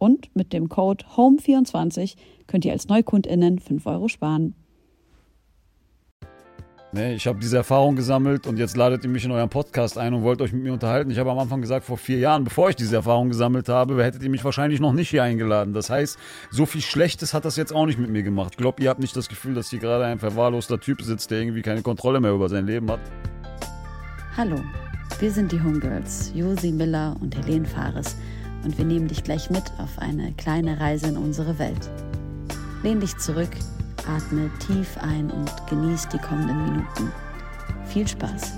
Und mit dem Code HOME24 könnt ihr als NeukundInnen 5 Euro sparen. Nee, ich habe diese Erfahrung gesammelt und jetzt ladet ihr mich in euren Podcast ein und wollt euch mit mir unterhalten. Ich habe am Anfang gesagt, vor vier Jahren, bevor ich diese Erfahrung gesammelt habe, hättet ihr mich wahrscheinlich noch nicht hier eingeladen. Das heißt, so viel Schlechtes hat das jetzt auch nicht mit mir gemacht. Ich glaube, ihr habt nicht das Gefühl, dass hier gerade ein verwahrloster Typ sitzt, der irgendwie keine Kontrolle mehr über sein Leben hat. Hallo, wir sind die Homegirls, Josi Miller und Helene Fares und wir nehmen dich gleich mit auf eine kleine Reise in unsere Welt. Lehn dich zurück, atme tief ein und genieß die kommenden Minuten. Viel Spaß.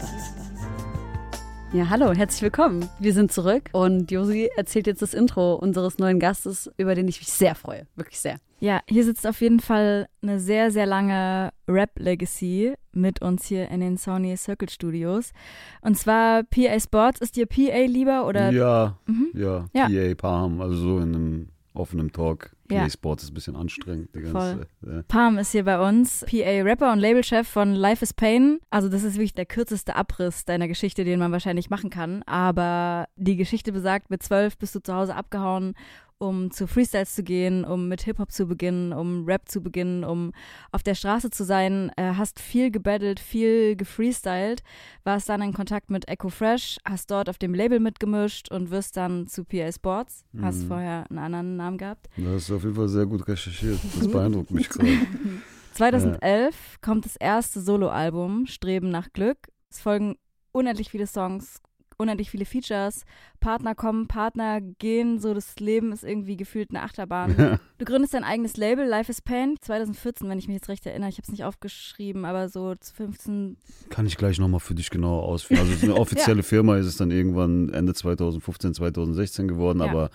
Ja, hallo, herzlich willkommen. Wir sind zurück und Josi erzählt jetzt das Intro unseres neuen Gastes, über den ich mich sehr freue. Wirklich sehr. Ja, hier sitzt auf jeden Fall eine sehr, sehr lange Rap-Legacy mit uns hier in den Sony Circle Studios. Und zwar PA Sports. Ist dir PA lieber oder? Ja, mhm. ja, ja, PA Palm, also so in einem offenen Talk. PA ja. Sports ist ein bisschen anstrengend. Die ganze, ja. Palm ist hier bei uns, PA Rapper und Labelchef von Life is Pain. Also das ist wirklich der kürzeste Abriss deiner Geschichte, den man wahrscheinlich machen kann. Aber die Geschichte besagt, mit zwölf bist du zu Hause abgehauen um zu Freestyles zu gehen, um mit Hip-Hop zu beginnen, um Rap zu beginnen, um auf der Straße zu sein, äh, hast viel gebattelt, viel gefreestylt, warst dann in Kontakt mit Echo Fresh, hast dort auf dem Label mitgemischt und wirst dann zu PA Sports, mhm. hast vorher einen anderen Namen gehabt. Das ist auf jeden Fall sehr gut recherchiert, das beeindruckt mich gerade. 2011 ja. kommt das erste Soloalbum Streben nach Glück. Es folgen unendlich viele Songs, unendlich viele Features. Partner kommen, Partner gehen, so das Leben ist irgendwie gefühlt eine Achterbahn. Du gründest dein eigenes Label, Life is Pain, 2014, wenn ich mich jetzt recht erinnere. Ich habe es nicht aufgeschrieben, aber so 15. Kann ich gleich nochmal für dich genauer ausführen. Also eine offizielle ja. Firma ist es dann irgendwann Ende 2015, 2016 geworden, ja. aber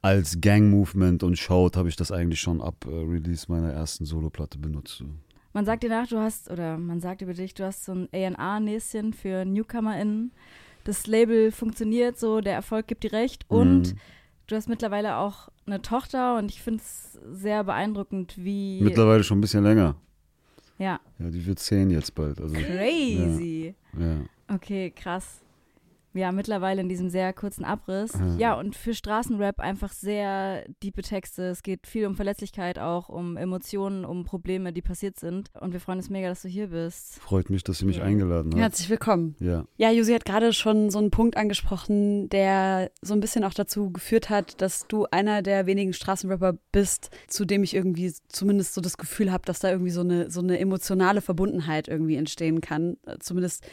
als Gang-Movement und Shout habe ich das eigentlich schon ab äh, Release meiner ersten Soloplatte benutzt. Man sagt dir nach, du hast, oder man sagt über dich, du hast so ein A&R-Näschen für NewcomerInnen das Label funktioniert so, der Erfolg gibt dir recht und mhm. du hast mittlerweile auch eine Tochter und ich finde es sehr beeindruckend, wie. Mittlerweile schon ein bisschen länger. Ja. Ja, die wird zehn jetzt bald. Also, Crazy. Ja. ja. Okay, krass ja, mittlerweile in diesem sehr kurzen Abriss. Mhm. Ja, und für Straßenrap einfach sehr diepe Texte. Es geht viel um Verletzlichkeit auch, um Emotionen, um Probleme, die passiert sind. Und wir freuen uns mega, dass du hier bist. Freut mich, dass Sie mich ja. eingeladen haben. Herzlich willkommen. Ja. Ja, Josi hat gerade schon so einen Punkt angesprochen, der so ein bisschen auch dazu geführt hat, dass du einer der wenigen Straßenrapper bist, zu dem ich irgendwie zumindest so das Gefühl habe, dass da irgendwie so eine, so eine emotionale Verbundenheit irgendwie entstehen kann. Zumindest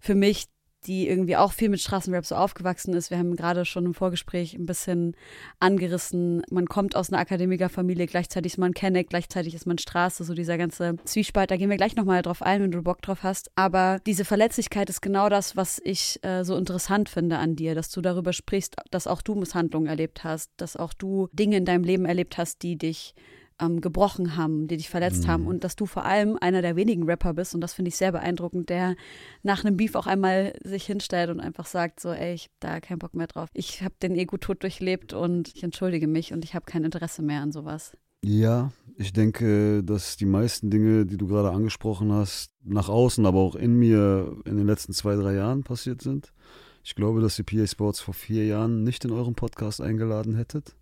für mich, die irgendwie auch viel mit Straßenrap so aufgewachsen ist. Wir haben gerade schon im Vorgespräch ein bisschen angerissen. Man kommt aus einer Akademikerfamilie, gleichzeitig ist man Kenneck, gleichzeitig ist man Straße, so dieser ganze Zwiespalt. Da gehen wir gleich nochmal drauf ein, wenn du Bock drauf hast. Aber diese Verletzlichkeit ist genau das, was ich äh, so interessant finde an dir, dass du darüber sprichst, dass auch du Misshandlungen erlebt hast, dass auch du Dinge in deinem Leben erlebt hast, die dich ähm, gebrochen haben, die dich verletzt mhm. haben und dass du vor allem einer der wenigen Rapper bist und das finde ich sehr beeindruckend, der nach einem Beef auch einmal sich hinstellt und einfach sagt so, ey, ich habe da keinen Bock mehr drauf. Ich habe den Ego-Tod durchlebt und ich entschuldige mich und ich habe kein Interesse mehr an sowas. Ja, ich denke, dass die meisten Dinge, die du gerade angesprochen hast, nach außen, aber auch in mir in den letzten zwei, drei Jahren passiert sind. Ich glaube, dass ihr PA Sports vor vier Jahren nicht in eurem Podcast eingeladen hättet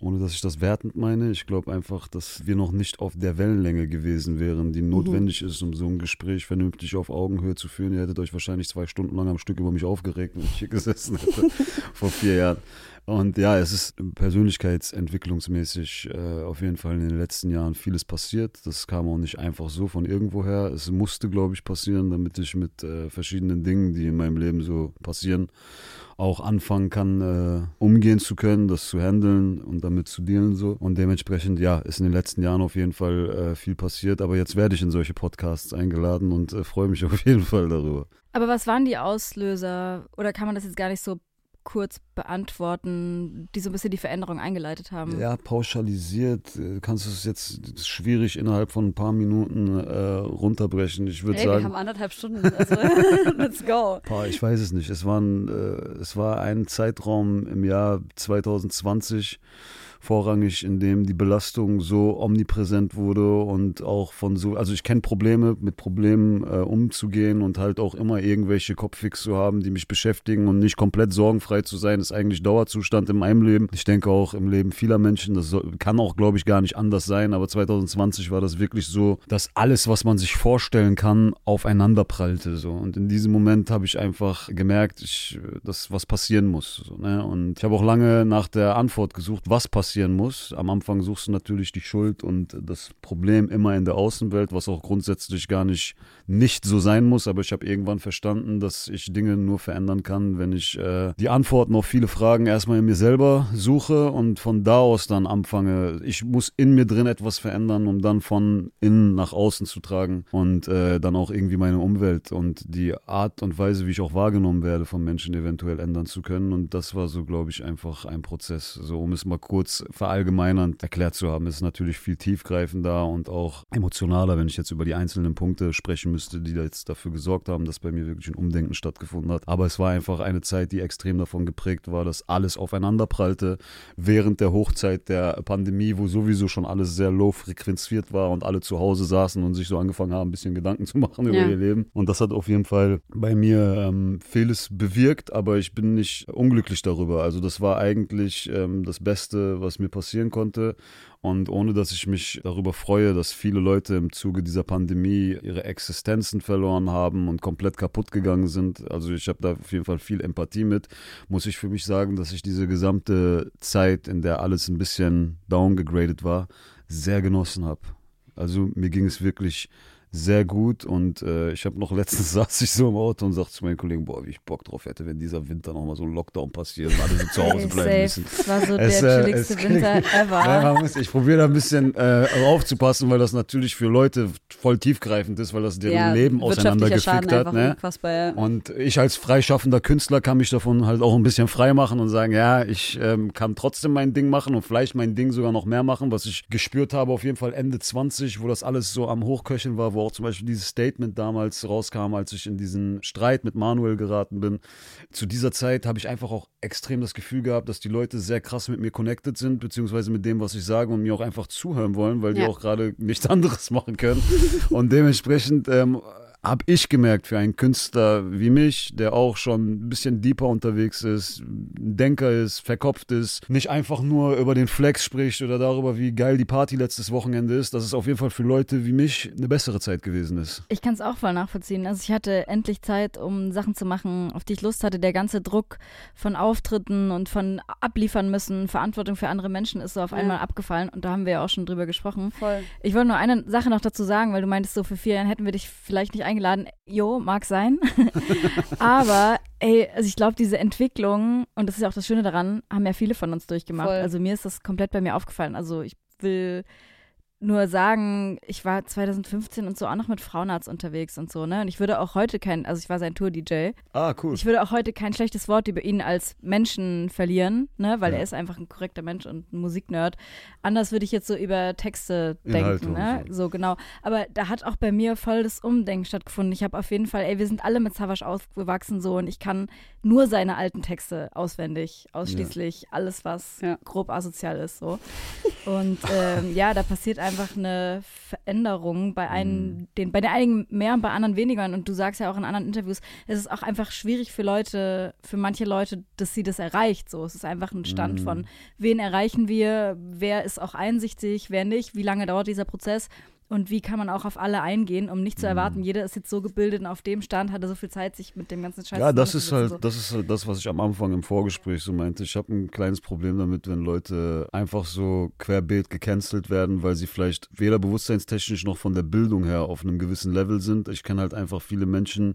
ohne dass ich das wertend meine. Ich glaube einfach, dass wir noch nicht auf der Wellenlänge gewesen wären, die mhm. notwendig mhm. ist, um so ein Gespräch vernünftig auf Augenhöhe zu führen. Ihr hättet euch wahrscheinlich zwei Stunden lang am Stück über mich aufgeregt, wenn ich hier gesessen hätte vor vier Jahren. Und ja, es ist persönlichkeitsentwicklungsmäßig äh, auf jeden Fall in den letzten Jahren vieles passiert. Das kam auch nicht einfach so von irgendwoher. Es musste, glaube ich, passieren, damit ich mit äh, verschiedenen Dingen, die in meinem Leben so passieren, auch anfangen kann, äh, umgehen zu können, das zu handeln und damit zu dealen so. Und dementsprechend, ja, ist in den letzten Jahren auf jeden Fall äh, viel passiert. Aber jetzt werde ich in solche Podcasts eingeladen und äh, freue mich auf jeden Fall darüber. Aber was waren die Auslöser? Oder kann man das jetzt gar nicht so kurz beantworten, die so ein bisschen die Veränderung eingeleitet haben? Ja, pauschalisiert äh, kannst du es jetzt schwierig innerhalb von ein paar Minuten äh, runterbrechen. Ich würde sagen. Wir haben anderthalb Stunden, also let's go. Boah, ich weiß es nicht. Es, waren, äh, es war ein Zeitraum im Jahr 2020 vorrangig, in dem die Belastung so omnipräsent wurde und auch von so, also ich kenne Probleme, mit Problemen äh, umzugehen und halt auch immer irgendwelche Kopffix zu haben, die mich beschäftigen und nicht komplett sorgenfrei zu sein, ist eigentlich Dauerzustand in meinem Leben. Ich denke auch im Leben vieler Menschen, das kann auch, glaube ich, gar nicht anders sein, aber 2020 war das wirklich so, dass alles, was man sich vorstellen kann, aufeinander prallte. So. Und in diesem Moment habe ich einfach gemerkt, ich, dass was passieren muss. So, ne? Und ich habe auch lange nach der Antwort gesucht, was passiert passieren muss. Am Anfang suchst du natürlich die Schuld und das Problem immer in der Außenwelt, was auch grundsätzlich gar nicht nicht so sein muss. Aber ich habe irgendwann verstanden, dass ich Dinge nur verändern kann, wenn ich äh, die Antworten auf viele Fragen erstmal in mir selber suche und von da aus dann anfange. Ich muss in mir drin etwas verändern, um dann von innen nach außen zu tragen und äh, dann auch irgendwie meine Umwelt und die Art und Weise, wie ich auch wahrgenommen werde von Menschen eventuell ändern zu können. Und das war so, glaube ich, einfach ein Prozess. So, um es mal kurz verallgemeinernd erklärt zu haben, ist natürlich viel tiefgreifender und auch emotionaler, wenn ich jetzt über die einzelnen Punkte sprechen müsste, die da jetzt dafür gesorgt haben, dass bei mir wirklich ein Umdenken stattgefunden hat. Aber es war einfach eine Zeit, die extrem davon geprägt war, dass alles aufeinander prallte während der Hochzeit der Pandemie, wo sowieso schon alles sehr low frequenziert war und alle zu Hause saßen und sich so angefangen haben, ein bisschen Gedanken zu machen über ja. ihr Leben. Und das hat auf jeden Fall bei mir ähm, vieles bewirkt, aber ich bin nicht unglücklich darüber. Also das war eigentlich ähm, das Beste, was mir passieren konnte. Und ohne dass ich mich darüber freue, dass viele Leute im Zuge dieser Pandemie ihre Existenzen verloren haben und komplett kaputt gegangen sind, also ich habe da auf jeden Fall viel Empathie mit, muss ich für mich sagen, dass ich diese gesamte Zeit, in der alles ein bisschen downgegradet war, sehr genossen habe. Also mir ging es wirklich sehr gut und äh, ich habe noch letztens saß ich so im Auto und sagte zu meinen Kollegen, boah, wie ich Bock drauf hätte, wenn dieser Winter nochmal so ein Lockdown passiert und alle so zu Hause bleiben müssen. Das war so es, der äh, chilligste Winter ever. Ja, muss, ich probiere da ein bisschen äh, aufzupassen, weil das natürlich für Leute voll tiefgreifend ist, weil das deren ja, Leben auseinandergefickt hat. Ne? Ja. Und ich als freischaffender Künstler kann mich davon halt auch ein bisschen frei machen und sagen, ja, ich ähm, kann trotzdem mein Ding machen und vielleicht mein Ding sogar noch mehr machen, was ich gespürt habe, auf jeden Fall Ende 20, wo das alles so am Hochköcheln war, wo wo auch zum Beispiel dieses Statement damals rauskam, als ich in diesen Streit mit Manuel geraten bin. Zu dieser Zeit habe ich einfach auch extrem das Gefühl gehabt, dass die Leute sehr krass mit mir connected sind, beziehungsweise mit dem, was ich sage und mir auch einfach zuhören wollen, weil ja. die auch gerade nichts anderes machen können. und dementsprechend ähm, habe ich gemerkt, für einen Künstler wie mich, der auch schon ein bisschen deeper unterwegs ist, ein Denker ist, verkopft ist, nicht einfach nur über den Flex spricht oder darüber, wie geil die Party letztes Wochenende ist, dass es auf jeden Fall für Leute wie mich eine bessere Zeit gewesen ist. Ich kann es auch voll nachvollziehen. Also ich hatte endlich Zeit, um Sachen zu machen, auf die ich Lust hatte. Der ganze Druck von Auftritten und von abliefern müssen, Verantwortung für andere Menschen ist so auf einmal ja. abgefallen und da haben wir ja auch schon drüber gesprochen. Voll. Ich wollte nur eine Sache noch dazu sagen, weil du meintest, so für vier Jahren hätten wir dich vielleicht nicht eingeladen. Jo, mag sein. Aber ey, also ich glaube, diese Entwicklung, und das ist ja auch das Schöne daran, haben ja viele von uns durchgemacht. Voll. Also mir ist das komplett bei mir aufgefallen. Also ich will nur sagen, ich war 2015 und so auch noch mit Frauenarzt unterwegs und so, ne? Und ich würde auch heute kein, also ich war sein Tour-DJ. Ah, cool. Ich würde auch heute kein schlechtes Wort über ihn als Menschen verlieren, ne? Weil ja. er ist einfach ein korrekter Mensch und ein Musiknerd. Anders würde ich jetzt so über Texte Inhalte denken, ne? So. so. genau. Aber da hat auch bei mir voll das Umdenken stattgefunden. Ich habe auf jeden Fall, ey, wir sind alle mit Savage aufgewachsen so und ich kann nur seine alten Texte auswendig, ausschließlich ja. alles, was ja. grob asozial ist, so. Und ähm, ja, da passiert einfach einfach eine Veränderung bei einen, mhm. den, bei den einigen mehr und bei anderen weniger. Und du sagst ja auch in anderen Interviews, es ist auch einfach schwierig für Leute, für manche Leute, dass sie das erreicht. So, es ist einfach ein Stand mhm. von, wen erreichen wir, wer ist auch einsichtig, wer nicht, wie lange dauert dieser Prozess. Und wie kann man auch auf alle eingehen, um nicht zu Mhm. erwarten, jeder ist jetzt so gebildet und auf dem Stand, hatte so viel Zeit, sich mit dem ganzen Scheiß Ja, das ist halt, das ist halt das, was ich am Anfang im Vorgespräch so meinte. Ich habe ein kleines Problem damit, wenn Leute einfach so querbeet gecancelt werden, weil sie vielleicht weder bewusstseinstechnisch noch von der Bildung her auf einem gewissen Level sind. Ich kenne halt einfach viele Menschen,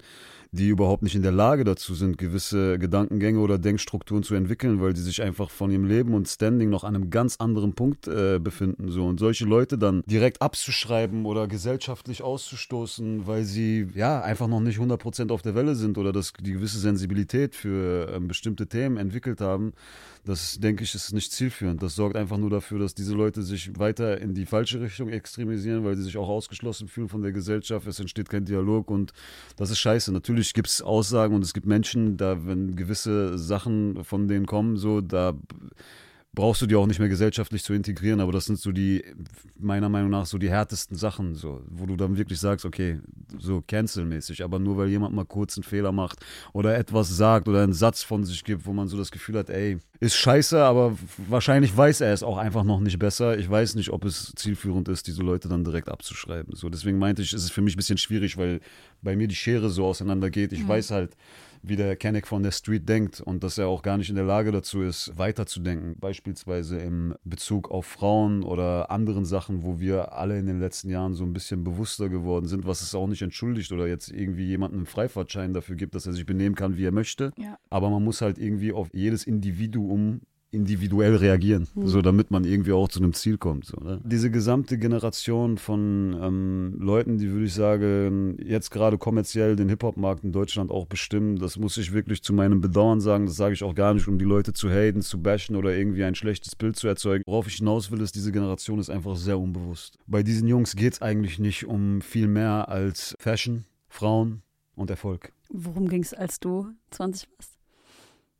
die überhaupt nicht in der Lage dazu sind, gewisse Gedankengänge oder Denkstrukturen zu entwickeln, weil die sich einfach von ihrem Leben und Standing noch an einem ganz anderen Punkt äh, befinden. So. Und solche Leute dann direkt abzuschreiben oder gesellschaftlich auszustoßen, weil sie ja einfach noch nicht 100% auf der Welle sind oder das, die gewisse Sensibilität für ähm, bestimmte Themen entwickelt haben, das denke ich, ist nicht zielführend. Das sorgt einfach nur dafür, dass diese Leute sich weiter in die falsche Richtung extremisieren, weil sie sich auch ausgeschlossen fühlen von der Gesellschaft. Es entsteht kein Dialog und das ist scheiße. Natürlich gibt es Aussagen und es gibt Menschen, da, wenn gewisse Sachen von denen kommen, so, da brauchst du die auch nicht mehr gesellschaftlich zu integrieren, aber das sind so die, meiner Meinung nach, so die härtesten Sachen, so, wo du dann wirklich sagst, okay, so cancel-mäßig, aber nur weil jemand mal kurz einen Fehler macht oder etwas sagt oder einen Satz von sich gibt, wo man so das Gefühl hat, ey, ist scheiße, aber wahrscheinlich weiß er es auch einfach noch nicht besser. Ich weiß nicht, ob es zielführend ist, diese Leute dann direkt abzuschreiben. So, deswegen meinte ich, ist es für mich ein bisschen schwierig, weil bei mir die Schere so auseinandergeht. Ich weiß halt, wie der Kenneck von der Street denkt und dass er auch gar nicht in der Lage dazu ist, weiterzudenken. Beispielsweise im Bezug auf Frauen oder anderen Sachen, wo wir alle in den letzten Jahren so ein bisschen bewusster geworden sind, was es auch nicht entschuldigt oder jetzt irgendwie jemanden einen Freifahrtschein dafür gibt, dass er sich benehmen kann, wie er möchte. Ja. Aber man muss halt irgendwie auf jedes Individuum individuell reagieren, so damit man irgendwie auch zu einem Ziel kommt. So, ne? Diese gesamte Generation von ähm, Leuten, die würde ich sagen, jetzt gerade kommerziell den Hip-Hop-Markt in Deutschland auch bestimmen, das muss ich wirklich zu meinem Bedauern sagen. Das sage ich auch gar nicht, um die Leute zu haten, zu bashen oder irgendwie ein schlechtes Bild zu erzeugen. Worauf ich hinaus will, ist, diese Generation ist einfach sehr unbewusst. Bei diesen Jungs geht es eigentlich nicht um viel mehr als Fashion, Frauen und Erfolg. Worum ging es, als du 20 warst?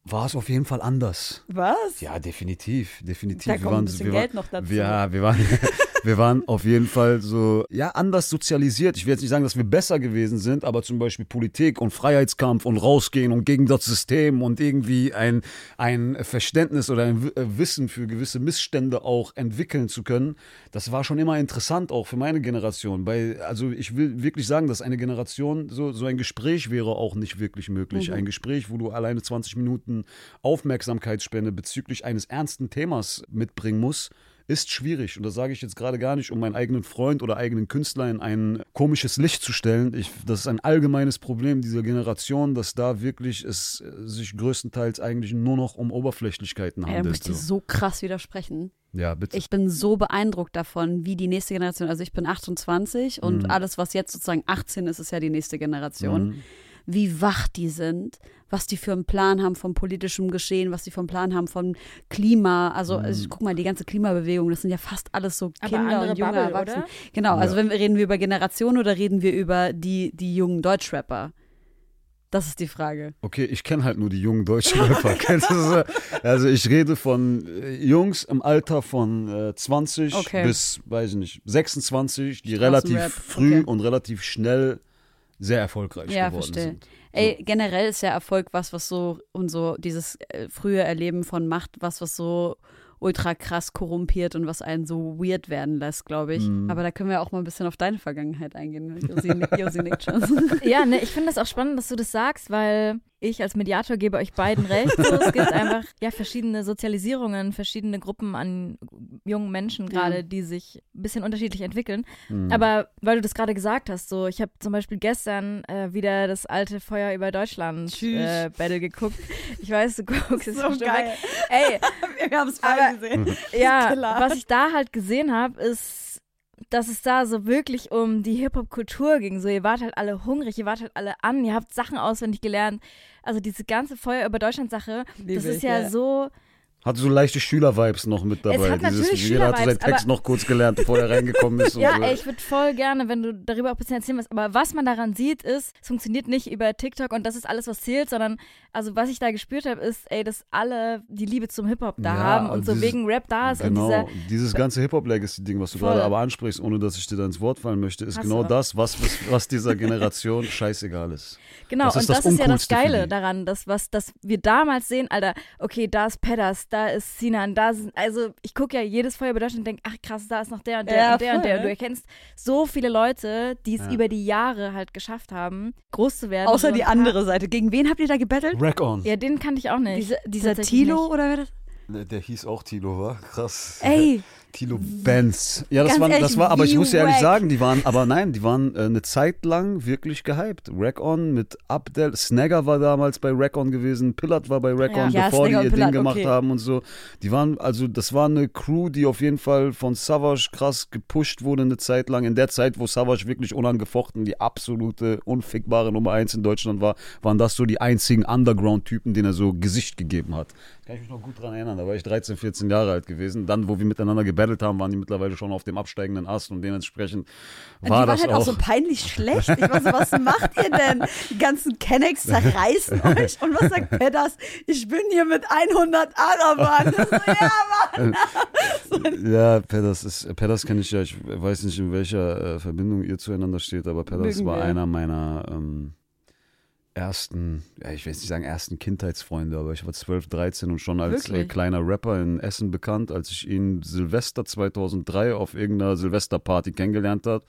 War es auf jeden Fall anders. Was? Ja, definitiv, definitiv. Da Wir kommt waren- ein bisschen wir Geld war- noch dazu. Ja, wir waren, wir waren auf jeden Fall so, ja, anders sozialisiert. Ich will jetzt nicht sagen, dass wir besser gewesen sind, aber zum Beispiel Politik und Freiheitskampf und rausgehen und gegen das System und irgendwie ein, ein Verständnis oder ein äh, Wissen für gewisse Missstände auch entwickeln zu können, das war schon immer interessant, auch für meine Generation. Bei, also ich will wirklich sagen, dass eine Generation, so, so ein Gespräch wäre auch nicht wirklich möglich. Ein Gespräch, wo du alleine 20 Minuten Aufmerksamkeitsspende bezüglich eines ernsten Themas mitbringen musst, ist schwierig. Und das sage ich jetzt gerade gar nicht, um meinen eigenen Freund oder eigenen Künstler in ein komisches Licht zu stellen. Ich, das ist ein allgemeines Problem dieser Generation, dass da wirklich es äh, sich größtenteils eigentlich nur noch um Oberflächlichkeiten handelt. ich dir so. so krass widersprechen. Ja, bitte. Ich bin so beeindruckt davon, wie die nächste Generation, also ich bin 28 und Mhm. alles, was jetzt sozusagen 18 ist, ist ja die nächste Generation. Mhm. Wie wach die sind, was die für einen Plan haben vom politischen Geschehen, was die für einen Plan haben vom Klima. Also, Mhm. also guck mal, die ganze Klimabewegung, das sind ja fast alles so Kinder und junge Bubble, Erwachsene. oder? Genau, also Ja. wenn wir reden wir über Generationen oder reden wir über die, die jungen Deutschrapper? Das ist die Frage. Okay, ich kenne halt nur die jungen deutschen Rapper. Also ich rede von äh, Jungs im Alter von äh, 20 Okay. bis, weiß ich nicht, 26, die relativ früh okay. und relativ schnell sehr erfolgreich Ja, geworden verstehe. sind. Ey, generell ist ja Erfolg was, was so und so dieses äh, frühe Erleben von Macht, was, was so ultra krass korrumpiert und was einen so weird werden lässt, glaube ich. Mhm. Aber da können wir auch mal ein bisschen auf deine Vergangenheit eingehen. Josi, Josi nickt schon. Ja, ne, ich finde das auch spannend, dass du das sagst, weil ich als Mediator gebe euch beiden recht. So, es gibt einfach ja verschiedene Sozialisierungen, verschiedene Gruppen an jungen Menschen gerade, Ja. die sich ein bisschen unterschiedlich entwickeln. Mhm. Aber weil du das gerade gesagt hast, so ich habe zum Beispiel gestern äh, wieder das alte Feuer über Deutschland äh, Battle geguckt. Ich weiß, du guckst es So bestimmt geil. weg. Ey, wir haben es Aber- gesehen. ja, was ich da halt gesehen habe, ist, dass es da so wirklich um die Hip-Hop-Kultur ging. So, ihr wart halt alle hungrig, ihr wart halt alle an, ihr habt Sachen auswendig gelernt. Also diese ganze Feuer über Deutschland-Sache, das ist ja, ja. so. Hatte so leichte Schüler-Vibes noch mit dabei. hat natürlich jeder hatte seinen Text noch kurz gelernt, bevor er reingekommen ist. Ja, so. ey, ich würde voll gerne, wenn du darüber auch ein bisschen erzählen willst. Aber was man daran sieht, ist, es funktioniert nicht über TikTok und das ist alles, was zählt, sondern, also was ich da gespürt habe, ist, ey, dass alle die Liebe zum Hip-Hop da Ja, haben und und so dieses- wegen Rap da ist Genau, dieser. dieses ganze Hip-Hop-Legacy-Ding, was du Voll. gerade aber ansprichst, ohne dass ich dir da ins Wort fallen möchte, ist Hast genau das, was, was, dieser Generation scheißegal ist. Genau, Das ist und das das ist ja das Geile daran, dass, was, dass wir damals sehen, Alter, okay, da ist Pedders, da ist Sinan, da sind, also ich gucke ja jedes Feuer bei Deutschland und denke, ach krass, da ist noch der und der Ja, und der und der. voll. Und du erkennst so viele Leute, die es Ja. über die Jahre halt geschafft haben, groß zu werden. Außer So die ein paar- andere Seite. Gegen wen habt ihr da gebettelt? Rack on. Ja, den kannte ich auch nicht. Diese, dieser Tilo nicht. oder wer das? Der, der hieß auch Tilo, war krass. Ey, Tilo Benz. Ja, das Ganz war, das ehrlich, war, aber ich muss ja ehrlich sagen, die waren, aber nein, die waren äh, eine Zeit lang wirklich gehypt. Rack On mit Abdel, Snagger war damals bei Rack On gewesen, Pillard war bei Rack Ja. On, Ja, bevor Snagger die ihr Pillard, Ding gemacht okay. haben und so. Die waren, also das war eine Crew, die auf jeden Fall von Savage krass gepusht wurde eine Zeit lang. In der Zeit, wo Savage wirklich unangefochten die absolute, unfickbare Nummer eins in Deutschland war, waren das so die einzigen Underground-Typen, denen er so Gesicht gegeben hat. Kann ich mich noch gut dran erinnern. Da war ich 13, 14 Jahre alt gewesen. Dann, wo wir miteinander gebettelt haben, waren die mittlerweile schon auf dem absteigenden Ast und dementsprechend die war waren das halt auch. so peinlich schlecht. Ich weiß, was macht ihr denn? Die ganzen Kennex zerreißen euch. Und was sagt Pedders? Ich bin hier mit 100 Arabern. So, ja, Mann. Ja, Pedders ist, Pedders kenne ich ja, ich weiß nicht, in welcher äh, Verbindung ihr zueinander steht, aber Pedders Mögen war wir. einer meiner ähm, ersten, ja, ich will jetzt nicht sagen ersten Kindheitsfreunde, aber ich war 12, 13 und schon als äh, kleiner Rapper in Essen bekannt, als ich ihn Silvester 2003 auf irgendeiner Silvesterparty kennengelernt hat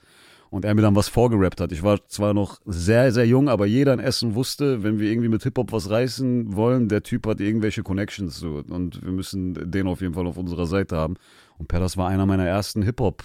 und er mir dann was vorgerappt hat. Ich war zwar noch sehr, sehr jung, aber jeder in Essen wusste, wenn wir irgendwie mit Hip-Hop was reißen wollen, der Typ hat irgendwelche Connections so und wir müssen den auf jeden Fall auf unserer Seite haben. Und Pedders war einer meiner ersten Hip-Hop.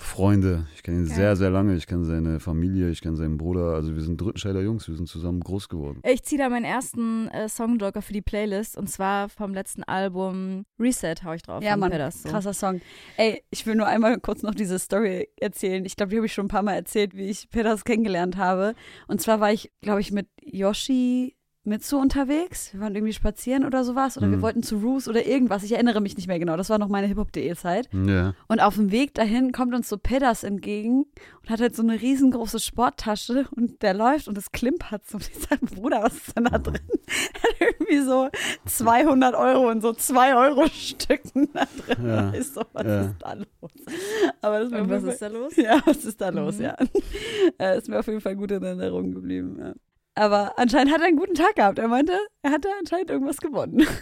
Freunde, ich kenne ihn Geil. sehr, sehr lange. Ich kenne seine Familie, ich kenne seinen Bruder. Also wir sind Drückenscheider Jungs, wir sind zusammen groß geworden. Ich ziehe da meinen ersten äh, Songjoker für die Playlist und zwar vom letzten Album Reset hau ich drauf. Ja, Mann, Pedders, so. krasser Song. Ey, ich will nur einmal kurz noch diese Story erzählen. Ich glaube, die habe ich schon ein paar Mal erzählt, wie ich Pedders kennengelernt habe. Und zwar war ich, glaube ich, mit Yoshi Mitsu unterwegs. Wir waren irgendwie spazieren oder sowas. Oder wir Mhm. wollten zu Roos oder irgendwas. Ich erinnere mich nicht mehr genau. Das war noch meine Hip-Hop.de-Zeit. Ja. Und auf dem Weg dahin kommt uns so Pedders entgegen und hat halt so eine riesengroße Sporttasche und der läuft und es klimpert so. Und ich sage, Bruder, was ist denn da drin? Er hat irgendwie so 200 Euro in so 2-Euro-Stücken da drin. Ja. Ich so, was Ja. ist da los? Aber das Und was ist da los? Ja, was ist da los, Mhm. ja. Äh, ist mir auf jeden Fall gut in Erinnerung geblieben, ja. Aber anscheinend hat er einen guten Tag gehabt. Er meinte, er hatte anscheinend irgendwas gewonnen.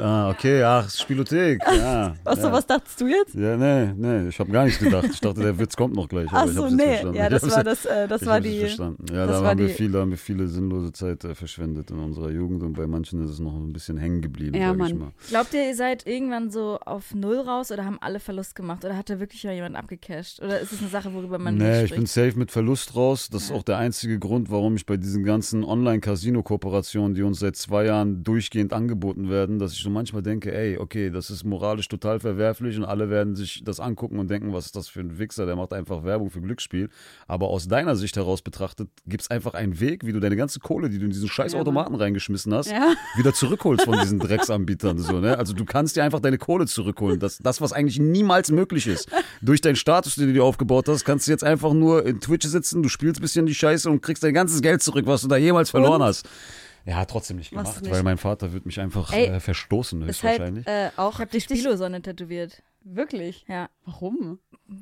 Ah, okay, ach, Spielothek. Ja, Was, ja. so, was dachtest du jetzt? Ja, nee, nee, ich habe gar nichts gedacht. Ich dachte, der Witz kommt noch gleich. Ach ich so, nee. verstanden. Ja, Ich das war das, äh, das ich war die. verstanden. Ja, das da war haben wir, die- viel, da haben wir viele sinnlose Zeit äh, verschwendet in unserer Jugend und bei manchen ist es noch ein bisschen hängen geblieben, Ja, sag ich Mann. mal. Glaubt ihr, ihr seid irgendwann so auf Null raus oder haben alle Verlust gemacht? Oder hat da wirklich mal jemand abgecasht? Oder ist es eine Sache, worüber man Nee, nicht ich bin spricht? safe mit Verlust raus. Das ist Ja. auch der einzige Grund, warum ich bei diesen ganzen Online-Casino-Kooperationen, die uns seit zwei Jahren durchgehend angeboten werden, dass ich so manchmal denke, ey, okay, das ist moralisch total verwerflich und alle werden sich das angucken und denken, was ist das für ein Wichser, der macht einfach Werbung für Glücksspiel. Aber aus deiner Sicht heraus betrachtet, gibt es einfach einen Weg, wie du deine ganze Kohle, die du in diesen scheiß Automaten reingeschmissen hast, Ja. wieder zurückholst von diesen Drecksanbietern. So, ne? Also du kannst dir einfach deine Kohle zurückholen. Das, das, was eigentlich niemals möglich ist. Durch deinen Status, den du dir aufgebaut hast, kannst du jetzt einfach nur in Twitch sitzen, du spielst ein bisschen die Scheiße und kriegst dein ganzes Geld zurück, was du da jemals verloren Und? hast. Ja, trotzdem nicht Machst gemacht, du nicht. weil mein Vater wird mich einfach Ey, äh, verstoßen, Ist halt höchstwahrscheinlich. äh, auch Ich habe die Spilo-Sonne tätowiert. Wirklich? Ja. Warum?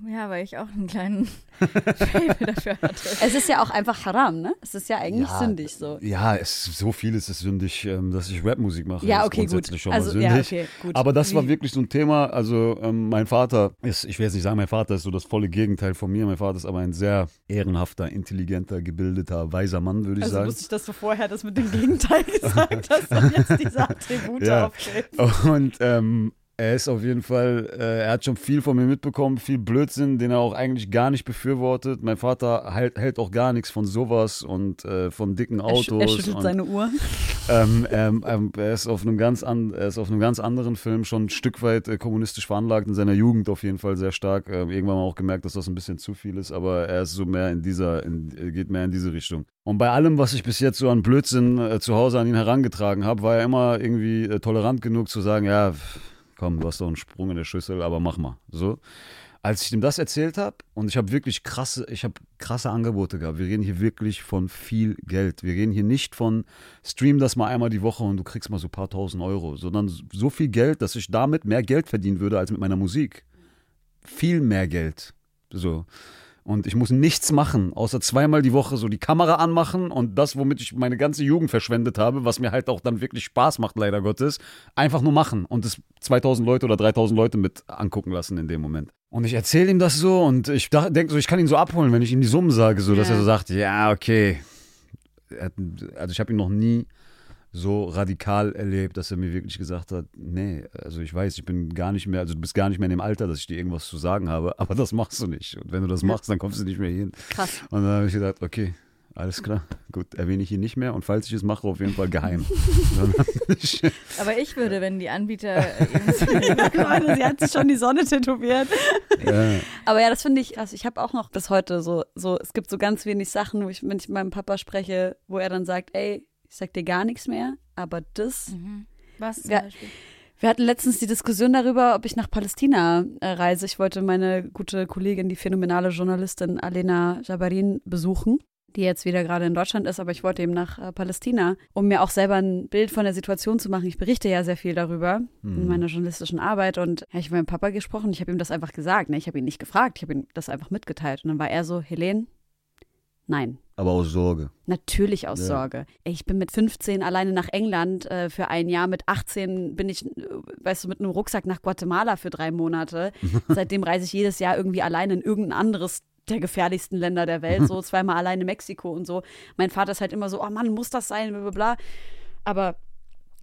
Ja, weil ich auch einen kleinen Fable dafür hatte. Es ist ja auch einfach haram, ne? Es ist ja eigentlich Ja, sündig so. Ja, es, so viel ist es sündig, ähm, dass ich Rapmusik mache. Ja, ist okay, gut. grundsätzlich Schon Also, mal ja, sündig. okay, gut. Aber das war wirklich so ein Thema. Also, ähm, mein Vater ist, ich will jetzt nicht sagen, mein Vater ist so das volle Gegenteil von mir. Mein Vater ist aber ein sehr ehrenhafter, intelligenter, gebildeter, weiser Mann, würde ich Also sagen. wusste ich, dass du vorher das mit dem Gegenteil gesagt hast und jetzt diese Attribute Ja. aufzählst. Und ähm, er ist auf jeden Fall, äh, er hat schon viel von mir mitbekommen, viel Blödsinn, den er auch eigentlich gar nicht befürwortet. Mein Vater hält, hält auch gar nichts von sowas und äh, von dicken Er, sch Autos. er schüttelt und, seine Uhr. ähm, ähm, ähm, er, ist auf einem ganz an, er ist auf einem ganz anderen Film schon ein Stück weit äh, kommunistisch veranlagt, in seiner Jugend auf jeden Fall sehr stark. Ähm, irgendwann mal auch gemerkt, dass das ein bisschen zu viel ist, aber er ist so mehr in dieser, in, äh, geht mehr in diese Richtung. Und bei allem, was ich bis jetzt so an Blödsinn äh, zu Hause an ihn herangetragen habe, war er immer irgendwie äh, tolerant genug zu sagen, ja, pff, komm, du hast doch einen Sprung in der Schüssel, aber mach mal. So. Als ich ihm das erzählt habe, und ich habe wirklich krasse, ich habe krasse Angebote gehabt. Wir reden hier wirklich von viel Geld. Wir reden hier nicht von stream das mal einmal die Woche und du kriegst mal so ein paar tausend Euro, sondern so viel Geld, dass ich damit mehr Geld verdienen würde als mit meiner Musik. Viel mehr Geld. So. Und ich muss nichts machen, außer zweimal die Woche so die Kamera anmachen und das, womit ich meine ganze Jugend verschwendet habe, was mir halt auch dann wirklich Spaß macht, leider Gottes, einfach nur machen und es 2000 Leute oder 3000 Leute mit angucken lassen in dem Moment. Und ich erzähle ihm das so und ich denke so, ich kann ihn so abholen, wenn ich ihm die Summen sage, so, dass Ja. er so sagt, ja, okay. Also ich habe ihn noch nie so radikal erlebt, dass er mir wirklich gesagt hat, nee, also ich weiß, ich bin gar nicht mehr, also du bist gar nicht mehr in dem Alter, dass ich dir irgendwas zu sagen habe, aber das machst du nicht. Und wenn du das machst, dann kommst du nicht mehr hin. Krass. Und dann habe ich gedacht, okay, alles klar, gut, erwähne ich ihn nicht mehr und falls ich es mache, auf jeden Fall geheim. Aber ich würde, wenn die Anbieter äh, Leute, sie hat sich schon die Sonne tätowiert. ja, Aber ja, das finde ich krass. Ich habe auch noch bis heute so, so, es gibt so ganz wenig Sachen, wo ich, wenn ich mit meinem Papa spreche, wo er dann sagt, ey, ich sag dir gar nichts mehr, aber das. Mhm. Was zum Ja. Beispiel? Wir hatten letztens die Diskussion darüber, ob ich nach Palästina äh, reise. Ich wollte meine gute Kollegin, die phänomenale Journalistin Alena Jabarin, besuchen, die jetzt wieder gerade in Deutschland ist, aber ich wollte eben nach äh, Palästina, um mir auch selber ein Bild von der Situation zu machen. Ich berichte ja sehr viel darüber in Mhm. meiner journalistischen Arbeit und ja, ich habe mit meinem Papa gesprochen, ich habe ihm das einfach gesagt. Ne? Ich habe ihn nicht gefragt, ich habe ihm das einfach mitgeteilt. Und dann war er so, Helene, nein. Aber aus Sorge. Natürlich aus Ja. Sorge. Ich bin mit 15 alleine nach England äh, für ein Jahr. Mit 18 bin ich, äh, weißt du, mit einem Rucksack nach Guatemala für drei Monate. Seitdem reise ich jedes Jahr irgendwie alleine in irgendein anderes der gefährlichsten Länder der Welt. So zweimal alleine Mexiko und so. Mein Vater ist halt immer so, oh Mann, muss das sein, bla bla bla. Aber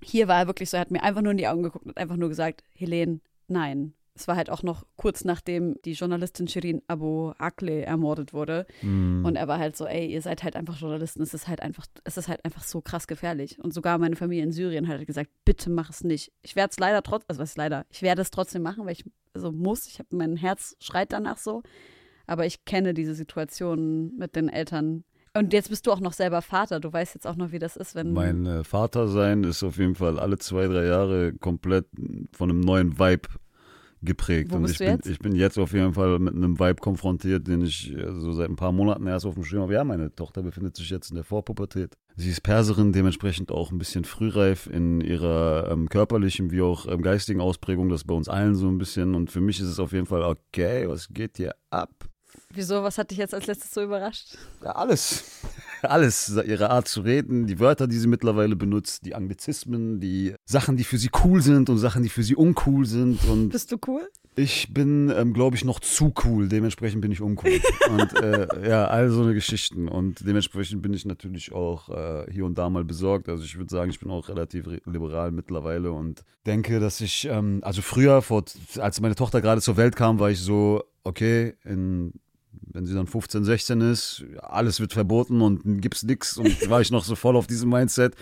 hier war er wirklich so, er hat mir einfach nur in die Augen geguckt und einfach nur gesagt, Helene, nein. Es war halt auch noch kurz nachdem die Journalistin Shirin Abu Akleh ermordet wurde. Mhm. Und er war halt so, ey, ihr seid halt einfach Journalisten, es ist halt einfach, es ist halt einfach so krass gefährlich. Und sogar meine Familie in Syrien hat halt gesagt, bitte mach es nicht. Ich werde es leider trotzdem, also was ist leider, ich werde es trotzdem machen, weil ich also muss. Ich habe mein Herz schreit danach so. Aber ich kenne diese Situation mit den Eltern. Und jetzt bist du auch noch selber Vater. Du weißt jetzt auch noch, wie das ist, wenn. Mein äh, Vater sein ist auf jeden Fall alle zwei, drei Jahre komplett von einem neuen Vibe geprägt. Wo und ich bin, jetzt? ich bin jetzt auf jeden Fall mit einem Vibe konfrontiert, den ich so seit ein paar Monaten erst auf dem Schirm habe. Ja, meine Tochter befindet sich jetzt in der Vorpubertät. Sie ist Perserin, dementsprechend auch ein bisschen frühreif in ihrer ähm, körperlichen wie auch ähm, geistigen Ausprägung. Das bei uns allen so ein bisschen. Und für mich ist es auf jeden Fall okay, was geht hier ab? Wieso, was hat dich jetzt als letztes so überrascht? Ja, alles. Alles. Ihre Art zu reden, die Wörter, die sie mittlerweile benutzt, die Anglizismen, die Sachen, die für sie cool sind und Sachen, die für sie uncool sind. Und Bist du cool? ich bin, ähm, glaube ich, noch zu cool. Dementsprechend bin ich uncool. und äh, ja, all so eine Geschichten. Und dementsprechend bin ich natürlich auch äh, hier und da mal besorgt. Also ich würde sagen, ich bin auch relativ re- liberal mittlerweile und denke, dass ich, ähm, also früher, vor, als meine Tochter gerade zur Welt kam, war ich so, okay, in wenn sie dann 15, 16 ist, alles wird verboten und gibt's nix und war ich noch so voll auf diesem Mindset.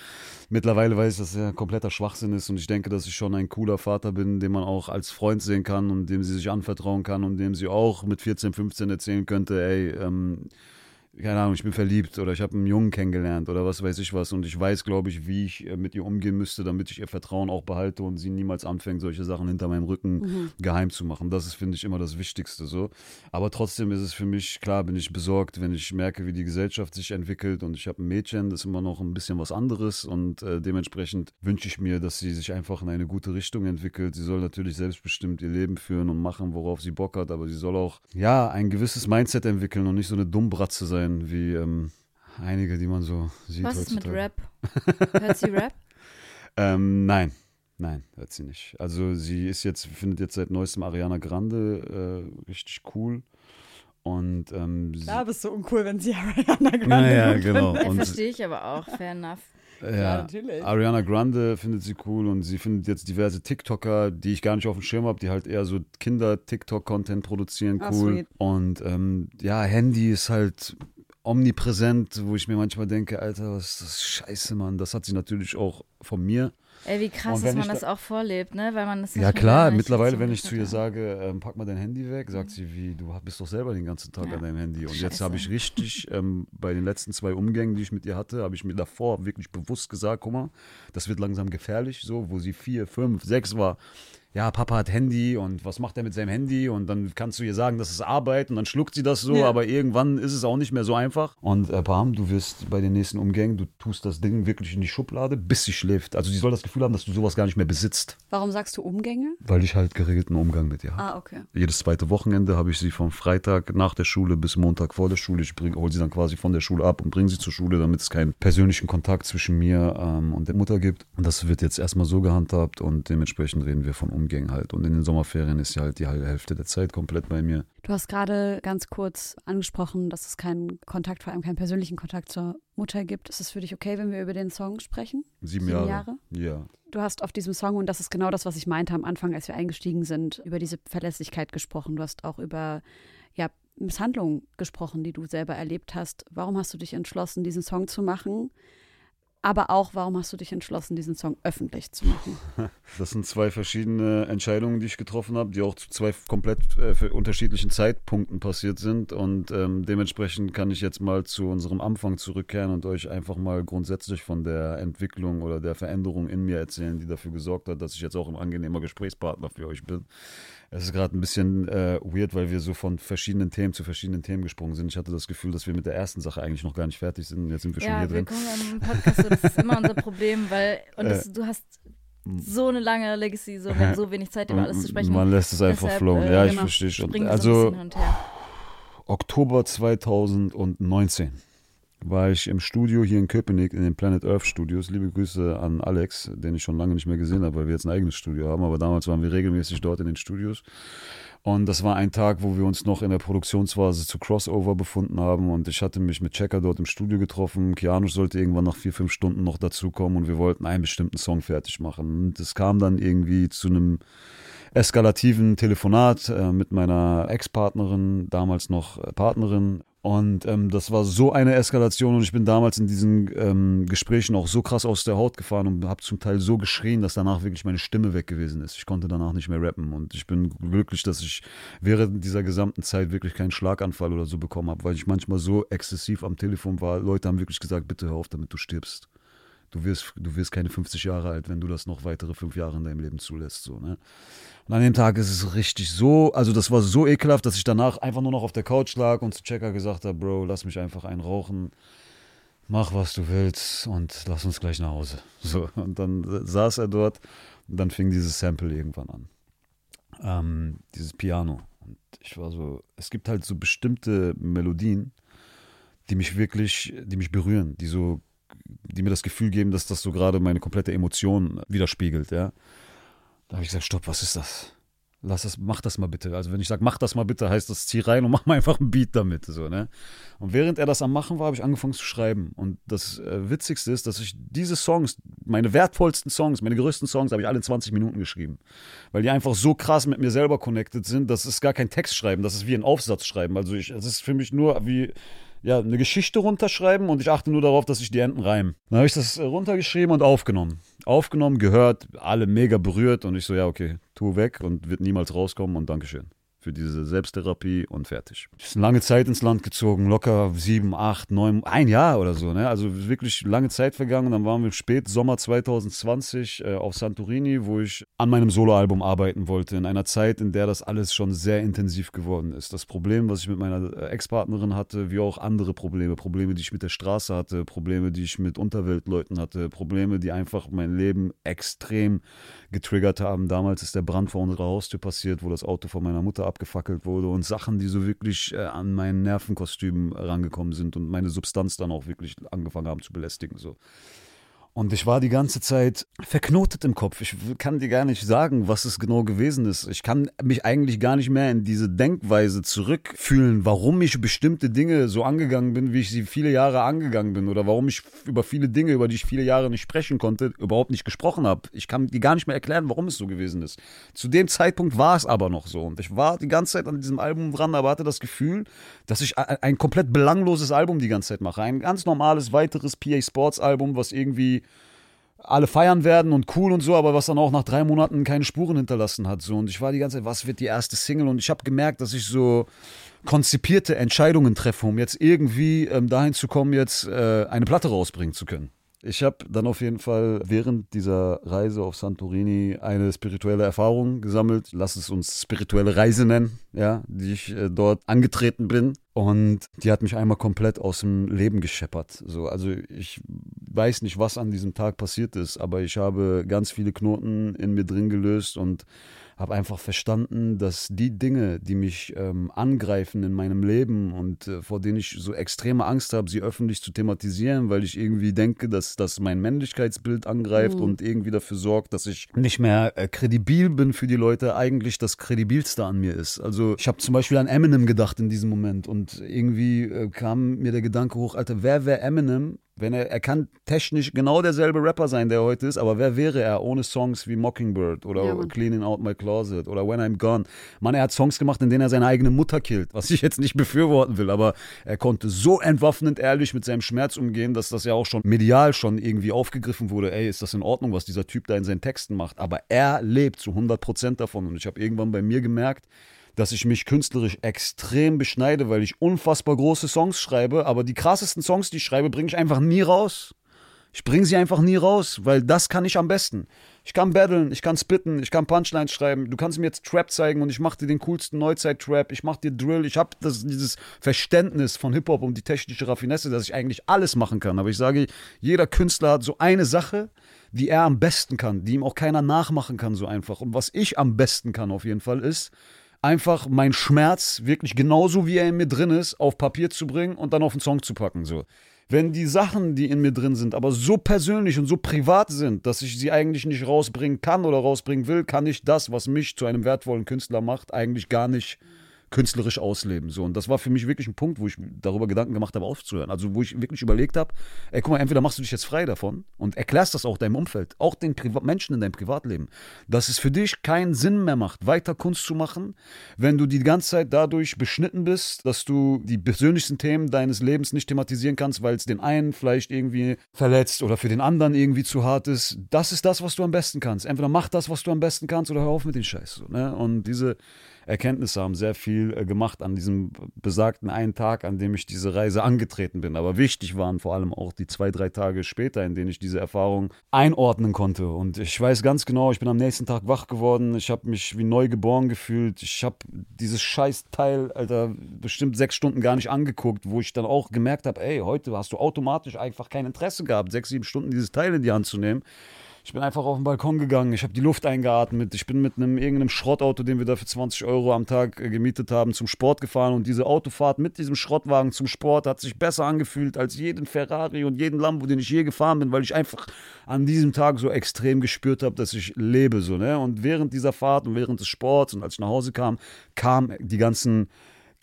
Mittlerweile weiß ich, dass er kompletter Schwachsinn ist und ich denke, dass ich schon ein cooler Vater bin, den man auch als Freund sehen kann und dem sie sich anvertrauen kann und dem sie auch mit 14, 15 erzählen könnte, ey, ähm, keine Ahnung, ich bin verliebt oder ich habe einen Jungen kennengelernt oder was weiß ich was und ich weiß, glaube ich, wie ich äh, mit ihr umgehen müsste, damit ich ihr Vertrauen auch behalte und sie niemals anfängt, solche Sachen hinter meinem Rücken geheim zu machen. Das ist, finde ich, immer das Wichtigste so. Aber trotzdem ist es für mich, klar bin ich besorgt, wenn ich merke, wie die Gesellschaft sich entwickelt und ich habe ein Mädchen, das ist immer noch ein bisschen was anderes und äh, dementsprechend wünsche ich mir, dass sie sich einfach in eine gute Richtung entwickelt. Sie soll natürlich selbstbestimmt ihr Leben führen und machen, worauf sie Bock hat, aber sie soll auch, ja, ein gewisses Mindset entwickeln und nicht so eine Dummbratze sein, wie ähm, einige, die man so sieht Was ist mit heutzutage. Rap? Hört sie Rap? Ähm, nein, nein, hört sie nicht. Also sie ist jetzt, findet jetzt seit neuestem Ariana Grande äh, richtig cool. Und ähm, sie, Da bist du uncool, wenn sie Ariana Grande Naja, genau. Und- Verstehe ich aber auch, fair enough. ja, natürlich. Ariana Grande findet sie cool und sie findet jetzt diverse TikToker, die ich gar nicht auf dem Schirm habe, die halt eher so Kinder-TikTok-Content produzieren, Ah, cool. sweet. und ähm, ja, Handy ist halt omnipräsent, wo ich mir manchmal denke, Alter, was ist das Scheiße, Mann. Das hat sie natürlich auch von mir. Ey, wie krass, dass man ich das da- auch vorlebt, ne? Weil man das Ja klar, mittlerweile, wenn ich zu ihr sage, ähm, pack mal dein Handy weg, sagt sie, wie, du bist doch selber den ganzen Tag Ja. an deinem Handy. Und jetzt Scheiße. habe ich richtig, ähm, bei den letzten zwei Umgängen, die ich mit ihr hatte, habe ich mir davor wirklich bewusst gesagt, guck mal, das wird langsam gefährlich, so, wo sie vier, fünf, sechs war. Ja, Papa hat Handy und was macht er mit seinem Handy? Und dann kannst du ihr sagen, das ist Arbeit und dann schluckt sie das so, Ja. aber irgendwann ist es auch nicht mehr so einfach. Und äh, Pam, du wirst bei den nächsten Umgängen, du tust das Ding wirklich in die Schublade, bis sie schläft. Also sie soll das Gefühl haben, dass du sowas gar nicht mehr besitzt. Warum sagst du Umgänge? Weil ich halt geregelten Umgang mit ihr habe. Ah, okay. Jedes zweite Wochenende habe ich sie vom Freitag nach der Schule bis Montag vor der Schule. Ich hole sie dann quasi von der Schule ab und bringe sie zur Schule, damit es keinen persönlichen Kontakt zwischen mir ähm, und der Mutter gibt. Und das wird jetzt erstmal so gehandhabt und dementsprechend reden wir von Umgängen halt. Und in den Sommerferien ist sie halt die halbe Hälfte der Zeit komplett bei mir. Du hast gerade ganz kurz angesprochen, dass es keinen Kontakt, vor allem keinen persönlichen Kontakt zur Mutter gibt. Ist es für dich okay, wenn wir über den Song sprechen? Sieben, Sieben Jahre. Jahre? Ja. Du hast auf diesem Song, und das ist genau das, was ich meinte am Anfang, als wir eingestiegen sind, über diese Verlässlichkeit gesprochen. Du hast auch über ja, Misshandlungen gesprochen, die du selber erlebt hast. Warum hast du dich entschlossen, diesen Song zu machen? Aber auch, warum hast du dich entschlossen, diesen Song öffentlich zu machen? Das sind zwei verschiedene Entscheidungen, die ich getroffen habe, die auch zu zwei komplett äh, unterschiedlichen Zeitpunkten passiert sind. Und ähm, dementsprechend kann ich jetzt mal zu unserem Anfang zurückkehren und euch einfach mal grundsätzlich von der Entwicklung oder der Veränderung in mir erzählen, die dafür gesorgt hat, dass ich jetzt auch ein angenehmer Gesprächspartner für euch bin. Es ist gerade ein bisschen äh, weird, weil wir so von verschiedenen Themen zu verschiedenen Themen gesprungen sind. Ich hatte das Gefühl, dass wir mit der ersten Sache eigentlich noch gar nicht fertig sind. Jetzt sind wir schon Ja, hier drin. willkommen im Podcast. So, das ist immer unser Problem, weil und das, Äh, du hast so eine lange Legacy, so, wir so wenig Zeit, über alles zu sprechen. Man lässt es einfach Deshalb, flowen. äh, ja, ich genau, verstehe schon. Wir Also, so. Oktober 2019 war ich im Studio hier in Köpenick in den Planet Earth Studios. Liebe Grüße an Alex, den ich schon lange nicht mehr gesehen habe, weil wir jetzt ein eigenes Studio haben. Aber damals waren wir regelmäßig dort in den Studios. Und das war ein Tag, wo wir uns noch in der Produktionsphase zu Crossover befunden haben. Und ich hatte mich mit Checker dort im Studio getroffen. Kianush sollte irgendwann nach vier, fünf Stunden noch dazukommen und wir wollten einen bestimmten Song fertig machen. Und es kam dann irgendwie zu einem eskalativen Telefonat äh, mit meiner Ex-Partnerin, damals noch äh, Partnerin. Und ähm, das war so eine Eskalation und ich bin damals in diesen ähm, Gesprächen auch so krass aus der Haut gefahren und habe zum Teil so geschrien, dass danach wirklich meine Stimme weg gewesen ist. Ich konnte danach nicht mehr rappen und ich bin glücklich, dass ich während dieser gesamten Zeit wirklich keinen Schlaganfall oder so bekommen habe, weil ich manchmal so exzessiv am Telefon war. Leute haben wirklich gesagt, bitte hör auf, damit du stirbst. Du wirst, du wirst keine 50 Jahre alt, wenn du das noch weitere fünf Jahre in deinem Leben zulässt. So, ne? Und an dem Tag ist es richtig so, also das war so ekelhaft, dass ich danach einfach nur noch auf der Couch lag und zu Checker gesagt habe, Bro, lass mich einfach einrauchen, mach was du willst und lass uns gleich nach Hause. So, und dann saß er dort und dann fing dieses Sample irgendwann an. Ähm, dieses Piano. Und ich war so, es gibt halt so bestimmte Melodien, die mich wirklich, die mich berühren, die so, die mir das Gefühl geben, dass das so gerade meine komplette Emotion widerspiegelt, ja. Da habe ich gesagt, stopp, was ist das? Lass das, mach das mal bitte. Also wenn ich sage, mach das mal bitte, heißt das, zieh rein und mach mal einfach einen Beat damit. So, ne? Und während er das am Machen war, habe ich angefangen zu schreiben. Und das äh, Witzigste ist, dass ich diese Songs, meine wertvollsten Songs, meine größten Songs, habe ich alle in 20 Minuten geschrieben. Weil die einfach so krass mit mir selber connected sind, das ist gar kein Text schreiben, das ist wie ein Aufsatz schreiben. Also ich, es ist für mich nur wie ja, eine Geschichte runterschreiben und ich achte nur darauf, dass sich die Enden reimen. Dann habe ich das äh, runtergeschrieben und aufgenommen. Aufgenommen, gehört, alle mega berührt und ich so, ja, okay, tu weg und wird niemals rauskommen und Dankeschön für diese Selbsttherapie und fertig. Ist eine lange Zeit ins Land gezogen, locker sieben, acht, neun, ein Jahr oder so, ne? Also wirklich lange Zeit vergangen. Dann waren wir im Spätsommer 2020 äh, auf Santorini, wo ich an meinem Soloalbum arbeiten wollte, in einer Zeit, in der das alles schon sehr intensiv geworden ist. Das Problem, was ich mit meiner äh, Ex-Partnerin hatte, wie auch andere Probleme, Probleme, die ich mit der Straße hatte, Probleme, die ich mit Unterweltleuten hatte, Probleme, die einfach mein Leben extrem getriggert haben. Damals ist der Brand vor unserer Haustür passiert, wo das Auto von meiner Mutter abgefackelt wurde und Sachen, die so wirklich äh, an mein Nervenkostüm rangekommen sind und meine Substanz dann auch wirklich angefangen haben zu belästigen. So. Und ich war die ganze Zeit verknotet im Kopf. Ich kann dir gar nicht sagen, was es genau gewesen ist. Ich kann mich eigentlich gar nicht mehr in diese Denkweise zurückfühlen, warum ich bestimmte Dinge so angegangen bin, wie ich sie viele Jahre angegangen bin oder warum ich über viele Dinge, über die ich viele Jahre nicht sprechen konnte, überhaupt nicht gesprochen habe. Ich kann dir gar nicht mehr erklären, warum es so gewesen ist. Zu dem Zeitpunkt war es aber noch so. Und ich war die ganze Zeit an diesem Album dran, aber hatte das Gefühl, dass ich ein, komplett belangloses Album die ganze Zeit mache. Ein ganz normales, weiteres PA Sports Album, was irgendwie alle feiern werden und cool und so, aber was dann auch nach drei Monaten keine Spuren hinterlassen hat. So. Und ich war die ganze Zeit, was wird die erste Single? Und ich habe gemerkt, dass ich so konzipierte Entscheidungen treffe, um jetzt irgendwie ähm, dahin zu kommen, jetzt äh, eine Platte rausbringen zu können. Ich habe dann auf jeden Fall während dieser Reise auf Santorini eine spirituelle Erfahrung gesammelt. Lass es uns spirituelle Reise nennen, ja, die ich äh, dort angetreten bin. Und die hat mich einmal komplett aus dem Leben gescheppert. So, also ich weiß nicht, was an diesem Tag passiert ist, aber ich habe ganz viele Knoten in mir drin gelöst und habe einfach verstanden, dass die Dinge, die mich ähm, angreifen in meinem Leben und äh, vor denen ich so extreme Angst habe, sie öffentlich zu thematisieren, weil ich irgendwie denke, dass das mein Männlichkeitsbild angreift mhm. und irgendwie dafür sorgt, dass ich nicht mehr äh, kredibil bin für die Leute, eigentlich das kredibilste an mir ist. Also ich habe zum Beispiel an Eminem gedacht in diesem Moment und irgendwie äh, kam mir der Gedanke hoch, Alter, wer wäre Eminem, wenn er, er kann technisch genau derselbe Rapper sein, der er heute ist, aber wer wäre er ohne Songs wie Mockingbird oder ja, Cleaning Out My Closet oder When I'm Gone? Mann, er hat Songs gemacht, in denen er seine eigene Mutter killt, was ich jetzt nicht befürworten will, aber er konnte so entwaffnend ehrlich mit seinem Schmerz umgehen, dass das ja auch schon medial schon irgendwie aufgegriffen wurde. Ey, ist das in Ordnung, was dieser Typ da in seinen Texten macht? Aber er lebt zu 100 Prozent davon und ich habe irgendwann bei mir gemerkt, dass ich mich künstlerisch extrem beschneide, weil ich unfassbar große Songs schreibe, aber die krassesten Songs, die ich schreibe, bringe ich einfach nie raus. Ich bringe sie einfach nie raus, weil das kann ich am besten. Ich kann battlen, ich kann spitten, ich kann Punchlines schreiben. Du kannst mir jetzt Trap zeigen und ich mache dir den coolsten Neuzeit-Trap. Ich mache dir Drill. Ich habe dieses Verständnis von Hip-Hop und die technische Raffinesse, dass ich eigentlich alles machen kann. Aber ich sage, jeder Künstler hat so eine Sache, die er am besten kann, die ihm auch keiner nachmachen kann, so einfach. Und was ich am besten kann auf jeden Fall ist, einfach meinen Schmerz wirklich genauso wie er in mir drin ist, auf Papier zu bringen und dann auf den Song zu packen. So. Wenn die Sachen, die in mir drin sind, aber so persönlich und so privat sind, dass ich sie eigentlich nicht rausbringen kann oder rausbringen will, kann ich das, was mich zu einem wertvollen Künstler macht, eigentlich gar nicht künstlerisch ausleben. So. Und das war für mich wirklich ein Punkt, wo ich darüber Gedanken gemacht habe, aufzuhören. Also wo ich wirklich überlegt habe, ey, guck mal, entweder machst du dich jetzt frei davon und erklärst das auch deinem Umfeld, auch den Priva Menschen in deinem Privatleben, dass es für dich keinen Sinn mehr macht, weiter Kunst zu machen, wenn du die ganze Zeit dadurch beschnitten bist, dass du die persönlichsten Themen deines Lebens nicht thematisieren kannst, weil es den einen vielleicht irgendwie verletzt oder für den anderen irgendwie zu hart ist. Das ist das, was du am besten kannst. Entweder mach das, was du am besten kannst, oder hör auf mit dem Scheiß. So, ne? Und diese Erkenntnisse haben sehr viel äh, gemacht an diesem besagten einen Tag, an dem ich diese Reise angetreten bin. Aber wichtig waren vor allem auch die zwei, drei Tage später, in denen ich diese Erfahrung einordnen konnte. Und ich weiß ganz genau, ich bin am nächsten Tag wach geworden. Ich habe mich wie neu geboren gefühlt. Ich habe dieses Scheißteil, Alter, bestimmt sechs Stunden gar nicht angeguckt, wo ich dann auch gemerkt habe, ey, heute hast du automatisch einfach kein Interesse gehabt, sechs, sieben Stunden dieses Teil in die Hand zu nehmen. Ich bin einfach auf den Balkon gegangen, ich habe die Luft eingeatmet, ich bin mit einem irgendeinem Schrottauto, den wir da für 20 Euro am Tag äh, gemietet haben, zum Sport gefahren. Und diese Autofahrt mit diesem Schrottwagen zum Sport hat sich besser angefühlt als jeden Ferrari und jeden Lambo, den ich je gefahren bin, weil ich einfach an diesem Tag so extrem gespürt habe, dass ich lebe so, ne? Und während dieser Fahrt und während des Sports und als ich nach Hause kam, kamen die ganzen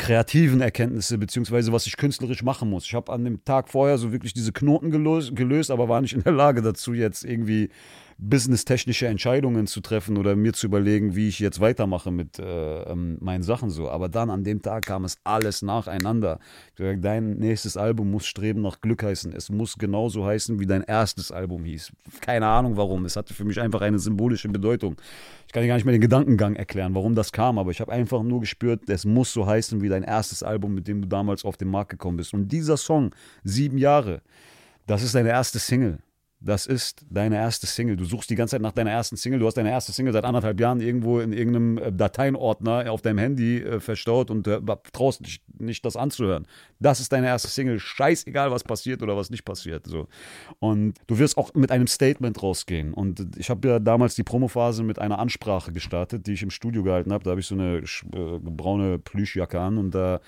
kreativen Erkenntnisse, beziehungsweise was ich künstlerisch machen muss. Ich habe an dem Tag vorher so wirklich diese Knoten gelöst, gelöst, aber war nicht in der Lage dazu, jetzt irgendwie businesstechnische Entscheidungen zu treffen oder mir zu überlegen, wie ich jetzt weitermache mit äh, ähm, meinen Sachen so. Aber dann an dem Tag kam es alles nacheinander. Dein nächstes Album muss Streben nach Glück heißen. Es muss genauso heißen, wie dein erstes Album hieß. Keine Ahnung warum. Es hatte für mich einfach eine symbolische Bedeutung. Ich kann dir gar nicht mehr den Gedankengang erklären, warum das kam, aber ich habe einfach nur gespürt, es muss so heißen wie dein erstes Album, mit dem du damals auf den Markt gekommen bist. Und dieser Song, sieben Jahre, das ist deine erste Single das ist deine erste Single. Du suchst die ganze Zeit nach deiner ersten Single. Du hast deine erste Single seit anderthalb Jahren irgendwo in irgendeinem äh, Dateienordner auf deinem Handy äh, verstaut und äh, traust dich nicht, das anzuhören. Das ist deine erste Single. Scheißegal, was passiert oder was nicht passiert. So. Und du wirst auch mit einem Statement rausgehen. Und ich habe ja damals die Promophase mit einer Ansprache gestartet, die ich im Studio gehalten habe. Da habe ich so eine äh, braune Plüschjacke an und da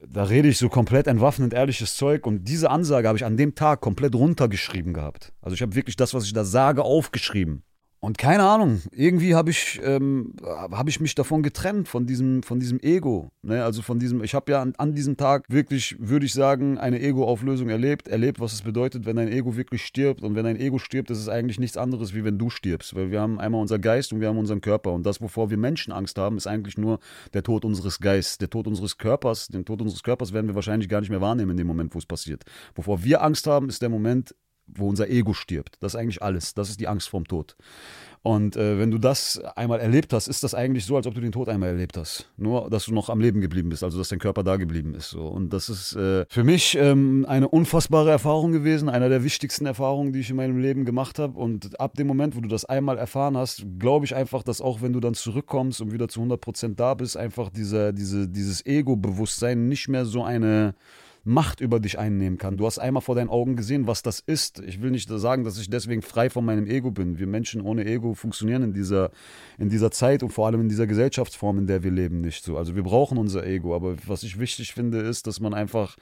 da rede ich so komplett entwaffnend ehrliches Zeug und diese Ansage habe ich an dem Tag komplett runtergeschrieben gehabt. Also ich habe wirklich das, was ich da sage, aufgeschrieben. Und keine Ahnung, irgendwie habe ich, ähm, hab ich mich davon getrennt, von diesem, von diesem Ego. Ne? Also von diesem, ich habe ja an, an, diesem Tag wirklich, würde ich sagen, eine Ego-Auflösung erlebt, erlebt, was es bedeutet, wenn dein Ego wirklich stirbt. Und wenn dein Ego stirbt, ist es eigentlich nichts anderes, wie wenn du stirbst. Weil wir haben einmal unser Geist und wir haben unseren Körper. Und das, wovor wir Menschen Angst haben, ist eigentlich nur der Tod unseres Geistes. Der Tod unseres Körpers, den Tod unseres Körpers werden wir wahrscheinlich gar nicht mehr wahrnehmen in dem Moment, wo es passiert. Wovor wir Angst haben, ist der Moment, wo unser Ego stirbt. Das ist eigentlich alles. Das ist die Angst vorm Tod. Und äh, wenn du das einmal erlebt hast, ist das eigentlich so, als ob du den Tod einmal erlebt hast. Nur, dass du noch am Leben geblieben bist, also dass dein Körper da geblieben ist. So. Und das ist äh, für mich ähm, eine unfassbare Erfahrung gewesen, einer der wichtigsten Erfahrungen, die ich in meinem Leben gemacht habe. Und ab dem Moment, wo du das einmal erfahren hast, glaube ich einfach, dass auch wenn du dann zurückkommst und wieder zu 100 Prozent da bist, einfach dieser, diese, dieses Ego-Bewusstsein nicht mehr so eine Macht über dich einnehmen kann. Du hast einmal vor deinen Augen gesehen, was das ist. Ich will nicht sagen, dass ich deswegen frei von meinem Ego bin. Wir Menschen ohne Ego funktionieren in dieser, in dieser Zeit und vor allem in dieser Gesellschaftsform, in der wir leben, nicht so. Also wir brauchen unser Ego. Aber was ich wichtig finde, ist, dass man einfach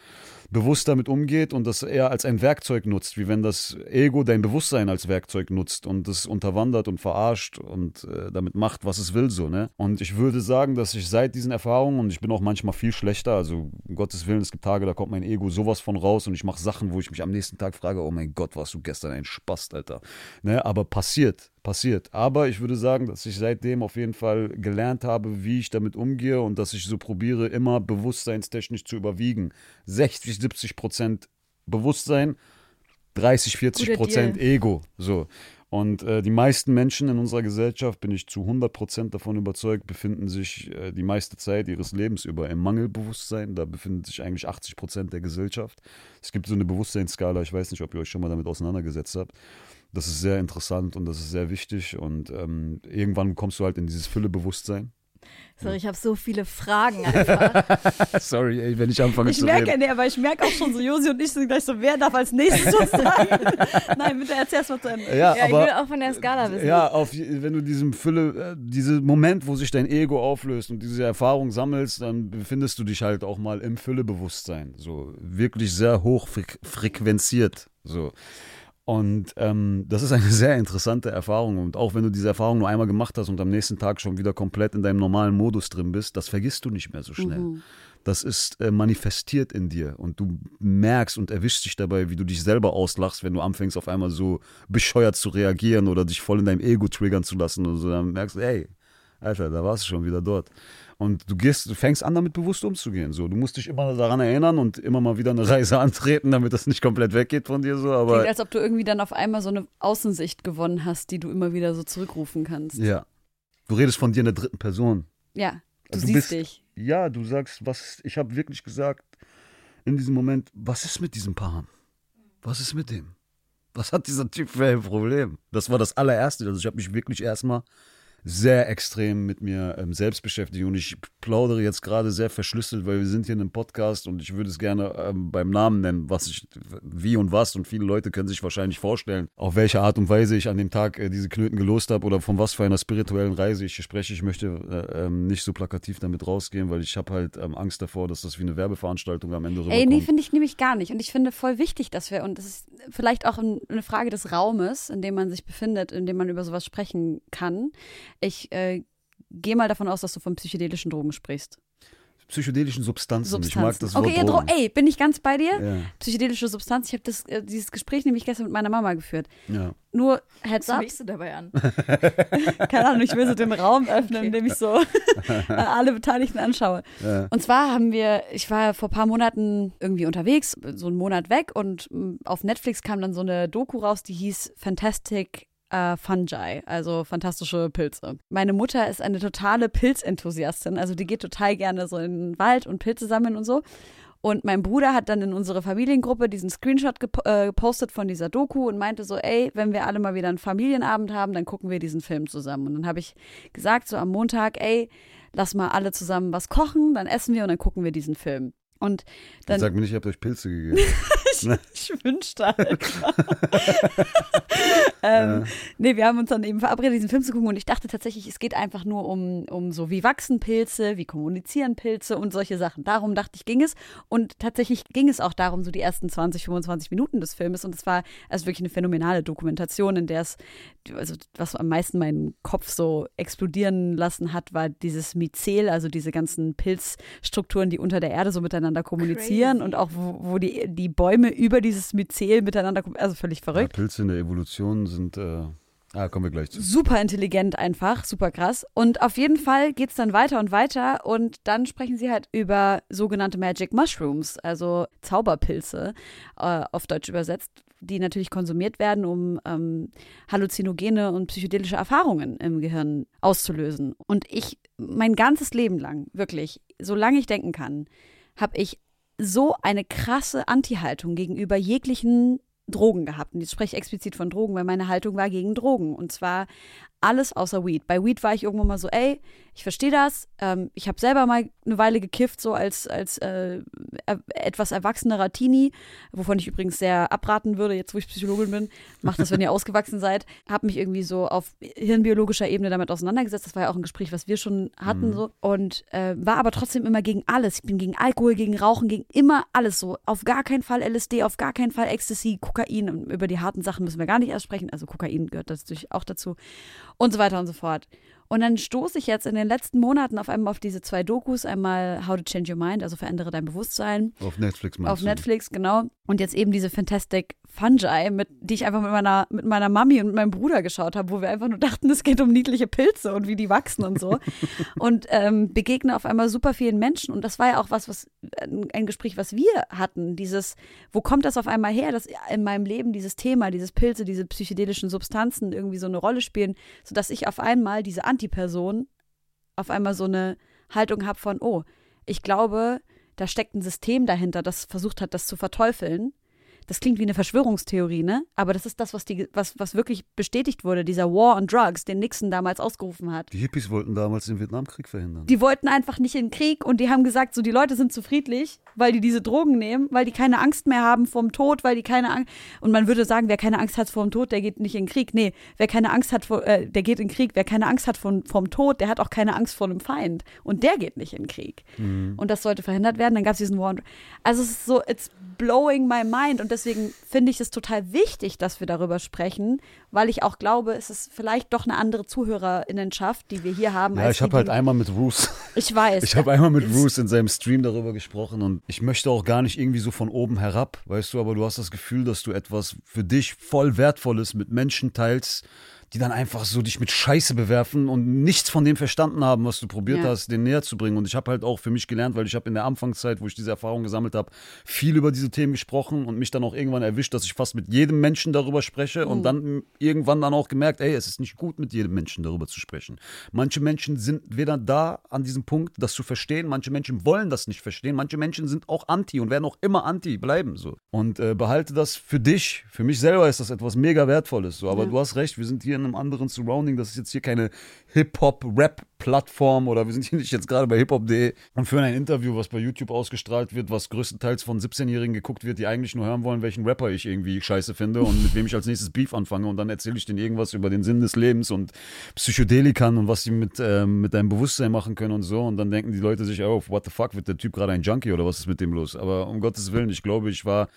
bewusst damit umgeht und das eher als ein Werkzeug nutzt, wie wenn das Ego dein Bewusstsein als Werkzeug nutzt und es unterwandert und verarscht und äh, damit macht, was es will, so, ne? Und ich würde sagen, dass ich seit diesen Erfahrungen, und ich bin auch manchmal viel schlechter, also um Gottes Willen, es gibt Tage, da kommt mein Ego sowas von raus und ich mache Sachen, wo ich mich am nächsten Tag frage, oh mein Gott, warst du gestern ein Spast, Alter. Ne? Aber passiert, passiert. Aber ich würde sagen, dass ich seitdem auf jeden Fall gelernt habe, wie ich damit umgehe und dass ich so probiere, immer bewusstseinstechnisch zu überwiegen. 60, 70 Prozent Bewusstsein, 30, 40 Prozent Ego. So. Und äh, die meisten Menschen in unserer Gesellschaft, bin ich zu 100 Prozent davon überzeugt, befinden sich äh, die meiste Zeit ihres Lebens über im Mangelbewusstsein. Da befinden sich eigentlich 80 Prozent der Gesellschaft. Es gibt so eine Bewusstseinsskala, ich weiß nicht, ob ihr euch schon mal damit auseinandergesetzt habt. Das ist sehr interessant und das ist sehr wichtig. Und ähm, irgendwann kommst du halt in dieses Füllebewusstsein. Sorry, ich habe so viele Fragen einfach. Sorry, ey, wenn ich anfange ich zu merke, reden. Nee, aber ich merke auch schon so, Josi und ich sind gleich so, wer darf als nächstes was sagen? Nein, bitte erzähl erst mal zu Ende. Ja, ja, ich aber will auch von der Skala wissen. Ja, auf, wenn du diesem Fülle, äh, diesen Moment, wo sich dein Ego auflöst und diese Erfahrung sammelst, dann befindest du dich halt auch mal im Füllebewusstsein. So wirklich sehr hoch freq frequenziert. So. Und ähm, das ist eine sehr interessante Erfahrung. Und auch wenn du diese Erfahrung nur einmal gemacht hast und am nächsten Tag schon wieder komplett in deinem normalen Modus drin bist, das vergisst du nicht mehr so schnell. Mhm. Das ist äh, manifestiert in dir und du merkst und erwischst dich dabei, wie du dich selber auslachst, wenn du anfängst, auf einmal so bescheuert zu reagieren oder dich voll in deinem Ego triggern zu lassen und so. Dann merkst du, ey, Alter, da warst du schon wieder dort. Und du gehst, du fängst an, damit bewusst umzugehen. So, du musst dich immer daran erinnern und immer mal wieder eine Reise antreten, damit das nicht komplett weggeht von dir. So, aber Klingt, als ob du irgendwie dann auf einmal so eine Außensicht gewonnen hast, die du immer wieder so zurückrufen kannst. ja, du redest von dir in der dritten Person. Ja, du, Du siehst bist- dich. Ja, du sagst, was, ich habe wirklich gesagt in diesem Moment, was ist mit diesem Paar? Was ist mit dem? Was hat dieser Typ für ein Problem? Das war das allererste. Also ich habe mich wirklich erstmal sehr extrem mit mir ähm, selbst beschäftigt. Und ich plaudere jetzt gerade sehr verschlüsselt, weil wir sind hier in einem Podcast und ich würde es gerne ähm, beim Namen nennen, was ich, wie und was und viele Leute können sich wahrscheinlich vorstellen, auf welche Art und Weise ich an dem Tag äh, diese Knöten gelost habe oder von was für einer spirituellen Reise ich hier spreche. Ich möchte äh, ähm, nicht so plakativ damit rausgehen, weil ich habe halt ähm, Angst davor, dass das wie eine Werbeveranstaltung am Ende Ey, rüberkommt. nee, finde ich nämlich gar nicht. Und ich finde voll wichtig, dass wir, und das ist vielleicht auch ein, eine Frage des Raumes, in dem man sich befindet, in dem man über sowas sprechen kann. Ich äh, gehe mal davon aus, dass du von psychedelischen Drogen sprichst. Psychedelischen Substanzen. Substanzen. Ich mag das Wort okay, ja, Dro Drogen. ey, bin ich ganz bei dir? Ja, Psychedelische Substanz. Ich habe das, äh, dieses Gespräch nämlich gestern mit meiner Mama geführt. ja. Nur Heads Was up, mischst du dabei an? keine Ahnung, ich will so den Raum öffnen, Okay. indem ich so alle Beteiligten anschaue. ja. Und zwar haben wir, ich war vor ein paar Monaten irgendwie unterwegs, so einen Monat weg und mm, auf Netflix kam dann so eine Doku raus, die hieß Fantastic äh, Fungi, also fantastische Pilze. Meine Mutter ist eine totale Pilzenthusiastin, also die geht total gerne so in den Wald und Pilze sammeln und so. Und mein Bruder hat dann in unsere Familiengruppe diesen Screenshot gep äh, gepostet von dieser Doku und meinte so, ey, wenn wir alle mal wieder einen Familienabend haben, dann gucken wir diesen Film zusammen. Und dann habe ich gesagt, so am Montag, ey, lass mal alle zusammen was kochen, dann essen wir und dann gucken wir diesen Film. Und dann, Sag mir nicht, ihr habt euch Pilze gegeben. ich wünschte halt. ähm, Nee, wir haben uns dann eben verabredet, diesen Film zu gucken und ich dachte tatsächlich, es geht einfach nur um, um so, wie wachsen Pilze, wie kommunizieren Pilze und solche Sachen. Darum dachte ich, ging es. Und tatsächlich ging es auch darum, so die ersten 20, 25 Minuten des Filmes. Und es war also wirklich eine phänomenale Dokumentation, in der es, also was am meisten meinen Kopf so explodieren lassen hat, war dieses Myzel, also diese ganzen Pilzstrukturen, die unter der Erde so miteinander kommunizieren Crazy. und auch wo, wo die, die Bäume über dieses Myzel miteinander, kommen. also völlig Ja, verrückt Pilze in der Evolution sind. Äh, ah, kommen wir gleich zu. super intelligent einfach, super krass. Und auf jeden Fall geht es dann weiter und weiter und dann sprechen sie halt über sogenannte Magic Mushrooms, also Zauberpilze, äh, auf Deutsch übersetzt, die natürlich konsumiert werden, um ähm, halluzinogene und psychedelische Erfahrungen im Gehirn auszulösen. Und ich, mein ganzes Leben lang, wirklich, solange ich denken kann, habe ich so eine krasse Anti-Haltung gegenüber jeglichen Drogen gehabt. Und jetzt spreche ich explizit von Drogen, weil meine Haltung war gegen Drogen. Und zwar alles außer Weed. Bei Weed war ich irgendwann mal so, ey, ich verstehe das. Ähm, ich habe selber mal eine Weile gekifft, so als, als äh, er, etwas erwachsenerer Teenie, wovon ich übrigens sehr abraten würde, jetzt wo ich Psychologin bin. Macht das, wenn ihr ausgewachsen seid. Habe mich irgendwie so auf hirnbiologischer Ebene damit auseinandergesetzt. Das war ja auch ein Gespräch, was wir schon hatten. Mhm. So. Und äh, war aber trotzdem immer gegen alles. Ich bin gegen Alkohol, gegen Rauchen, gegen immer alles so. Auf gar keinen Fall LSD, auf gar keinen Fall Ecstasy, Kokain. Und über die harten Sachen müssen wir gar nicht erst sprechen. Also Kokain gehört natürlich auch dazu und so weiter und so fort. Und dann stoße ich jetzt in den letzten Monaten auf einmal auf diese zwei Dokus, einmal How to Change Your Mind, also verändere dein Bewusstsein. Auf Netflix meinst Auf du? Netflix, genau. Und jetzt eben diese Fantastic Fungi, mit, die ich einfach mit meiner, mit meiner Mami und meinem Bruder geschaut habe, wo wir einfach nur dachten, es geht um niedliche Pilze und wie die wachsen und so. und ähm, begegne auf einmal super vielen Menschen. Und das war ja auch was, was ein Gespräch, was wir hatten. Dieses, wo kommt das auf einmal her, dass in meinem Leben dieses Thema, dieses Pilze, diese psychedelischen Substanzen irgendwie so eine Rolle spielen, sodass ich auf einmal diese Antiperson auf einmal so eine Haltung habe von, oh, ich glaube, da steckt ein System dahinter, das versucht hat, das zu verteufeln das klingt wie eine Verschwörungstheorie, ne? Aber das ist das, was, die, was, was wirklich bestätigt wurde, dieser War on Drugs, den Nixon damals ausgerufen hat. Die Hippies wollten damals den Vietnamkrieg verhindern. Die wollten einfach nicht in den Krieg und die haben gesagt, so die Leute sind zu friedlich, weil die diese Drogen nehmen, weil die keine Angst mehr haben vor dem Tod, weil die keine Angst. Und man würde sagen, wer keine Angst hat vor dem Tod, der geht nicht in den Krieg. Nee, wer keine Angst hat vor, äh, der geht in den Krieg. Wer keine Angst hat vor, dem Tod, der hat auch keine Angst vor einem Feind. Und der geht nicht in den Krieg. Mhm. Und das sollte verhindert werden. Dann gab es diesen War on Drugs. Also es ist so, it's blowing my mind. Und deswegen finde ich es total wichtig, dass wir darüber sprechen, weil ich auch glaube, es ist vielleicht doch eine andere Zuhörerinnenschaft, die wir hier haben. Ja, ich habe halt einmal mit Bruce. Ich weiß. Ich habe einmal mit Bruce in seinem Stream darüber gesprochen und ich möchte auch gar nicht irgendwie so von oben herab, weißt du, aber du hast das Gefühl, dass du etwas für dich voll Wertvolles mit Menschen teilst, die dann einfach so dich mit Scheiße bewerfen und nichts von dem verstanden haben, was du probiert ja. hast, den näher zu bringen. Und ich habe halt auch für mich gelernt, weil ich habe in der Anfangszeit, wo ich diese Erfahrung gesammelt habe, viel über diese Themen gesprochen und mich dann auch irgendwann erwischt, dass ich fast mit jedem Menschen darüber spreche mhm. und dann irgendwann dann auch gemerkt, ey, es ist nicht gut, mit jedem Menschen darüber zu sprechen. Manche Menschen sind weder da an diesem Punkt, das zu verstehen, manche Menschen wollen das nicht verstehen, manche Menschen sind auch anti und werden auch immer anti bleiben so. Und äh, behalte das für dich, für mich selber ist das etwas mega wertvolles so, aber ja. du hast recht, wir sind hier in einem anderen Surrounding. Das ist jetzt hier keine Hip-Hop-Rap-Plattform oder wir sind hier nicht jetzt gerade bei hiphop.de und führen ein Interview, was bei YouTube ausgestrahlt wird, was größtenteils von 17-Jährigen geguckt wird, die eigentlich nur hören wollen, welchen Rapper ich irgendwie scheiße finde und mit wem ich als nächstes Beef anfange und dann erzähle ich denen irgendwas über den Sinn des Lebens und Psychedelikern und was sie mit, ähm, mit deinem Bewusstsein machen können und so und dann denken die Leute sich, oh, what the fuck, wird der Typ gerade ein Junkie oder was ist mit dem los? Aber um Gottes Willen, ich glaube, ich war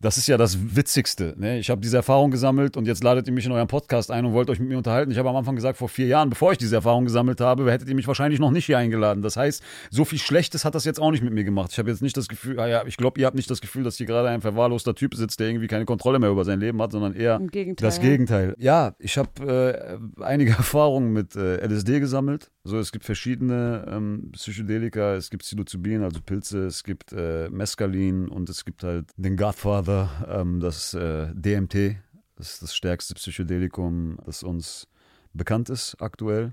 das ist ja das Witzigste. Ne? Ich habe diese Erfahrung gesammelt und jetzt ladet ihr mich in euren Podcast ein und wollt euch mit mir unterhalten. Ich habe am Anfang gesagt, vor vier Jahren, bevor ich diese Erfahrung gesammelt habe, hättet ihr mich wahrscheinlich noch nicht hier eingeladen. Das heißt, so viel Schlechtes hat das jetzt auch nicht mit mir gemacht. Ich habe jetzt nicht das Gefühl, ah ja, ich glaube, ihr habt nicht das Gefühl, dass hier gerade ein verwahrloster Typ sitzt, der irgendwie keine Kontrolle mehr über sein Leben hat, sondern eher Gegenteil, das Gegenteil. Ja, ich habe äh, einige Erfahrungen mit äh, LSD gesammelt. So, es gibt verschiedene ähm, Psychedelika, es gibt Psilocybin, also Pilze, es gibt äh, Mescalin und es gibt halt den Godfather, ähm, das äh, DMT, das ist das stärkste Psychedelikum, das uns bekannt ist aktuell.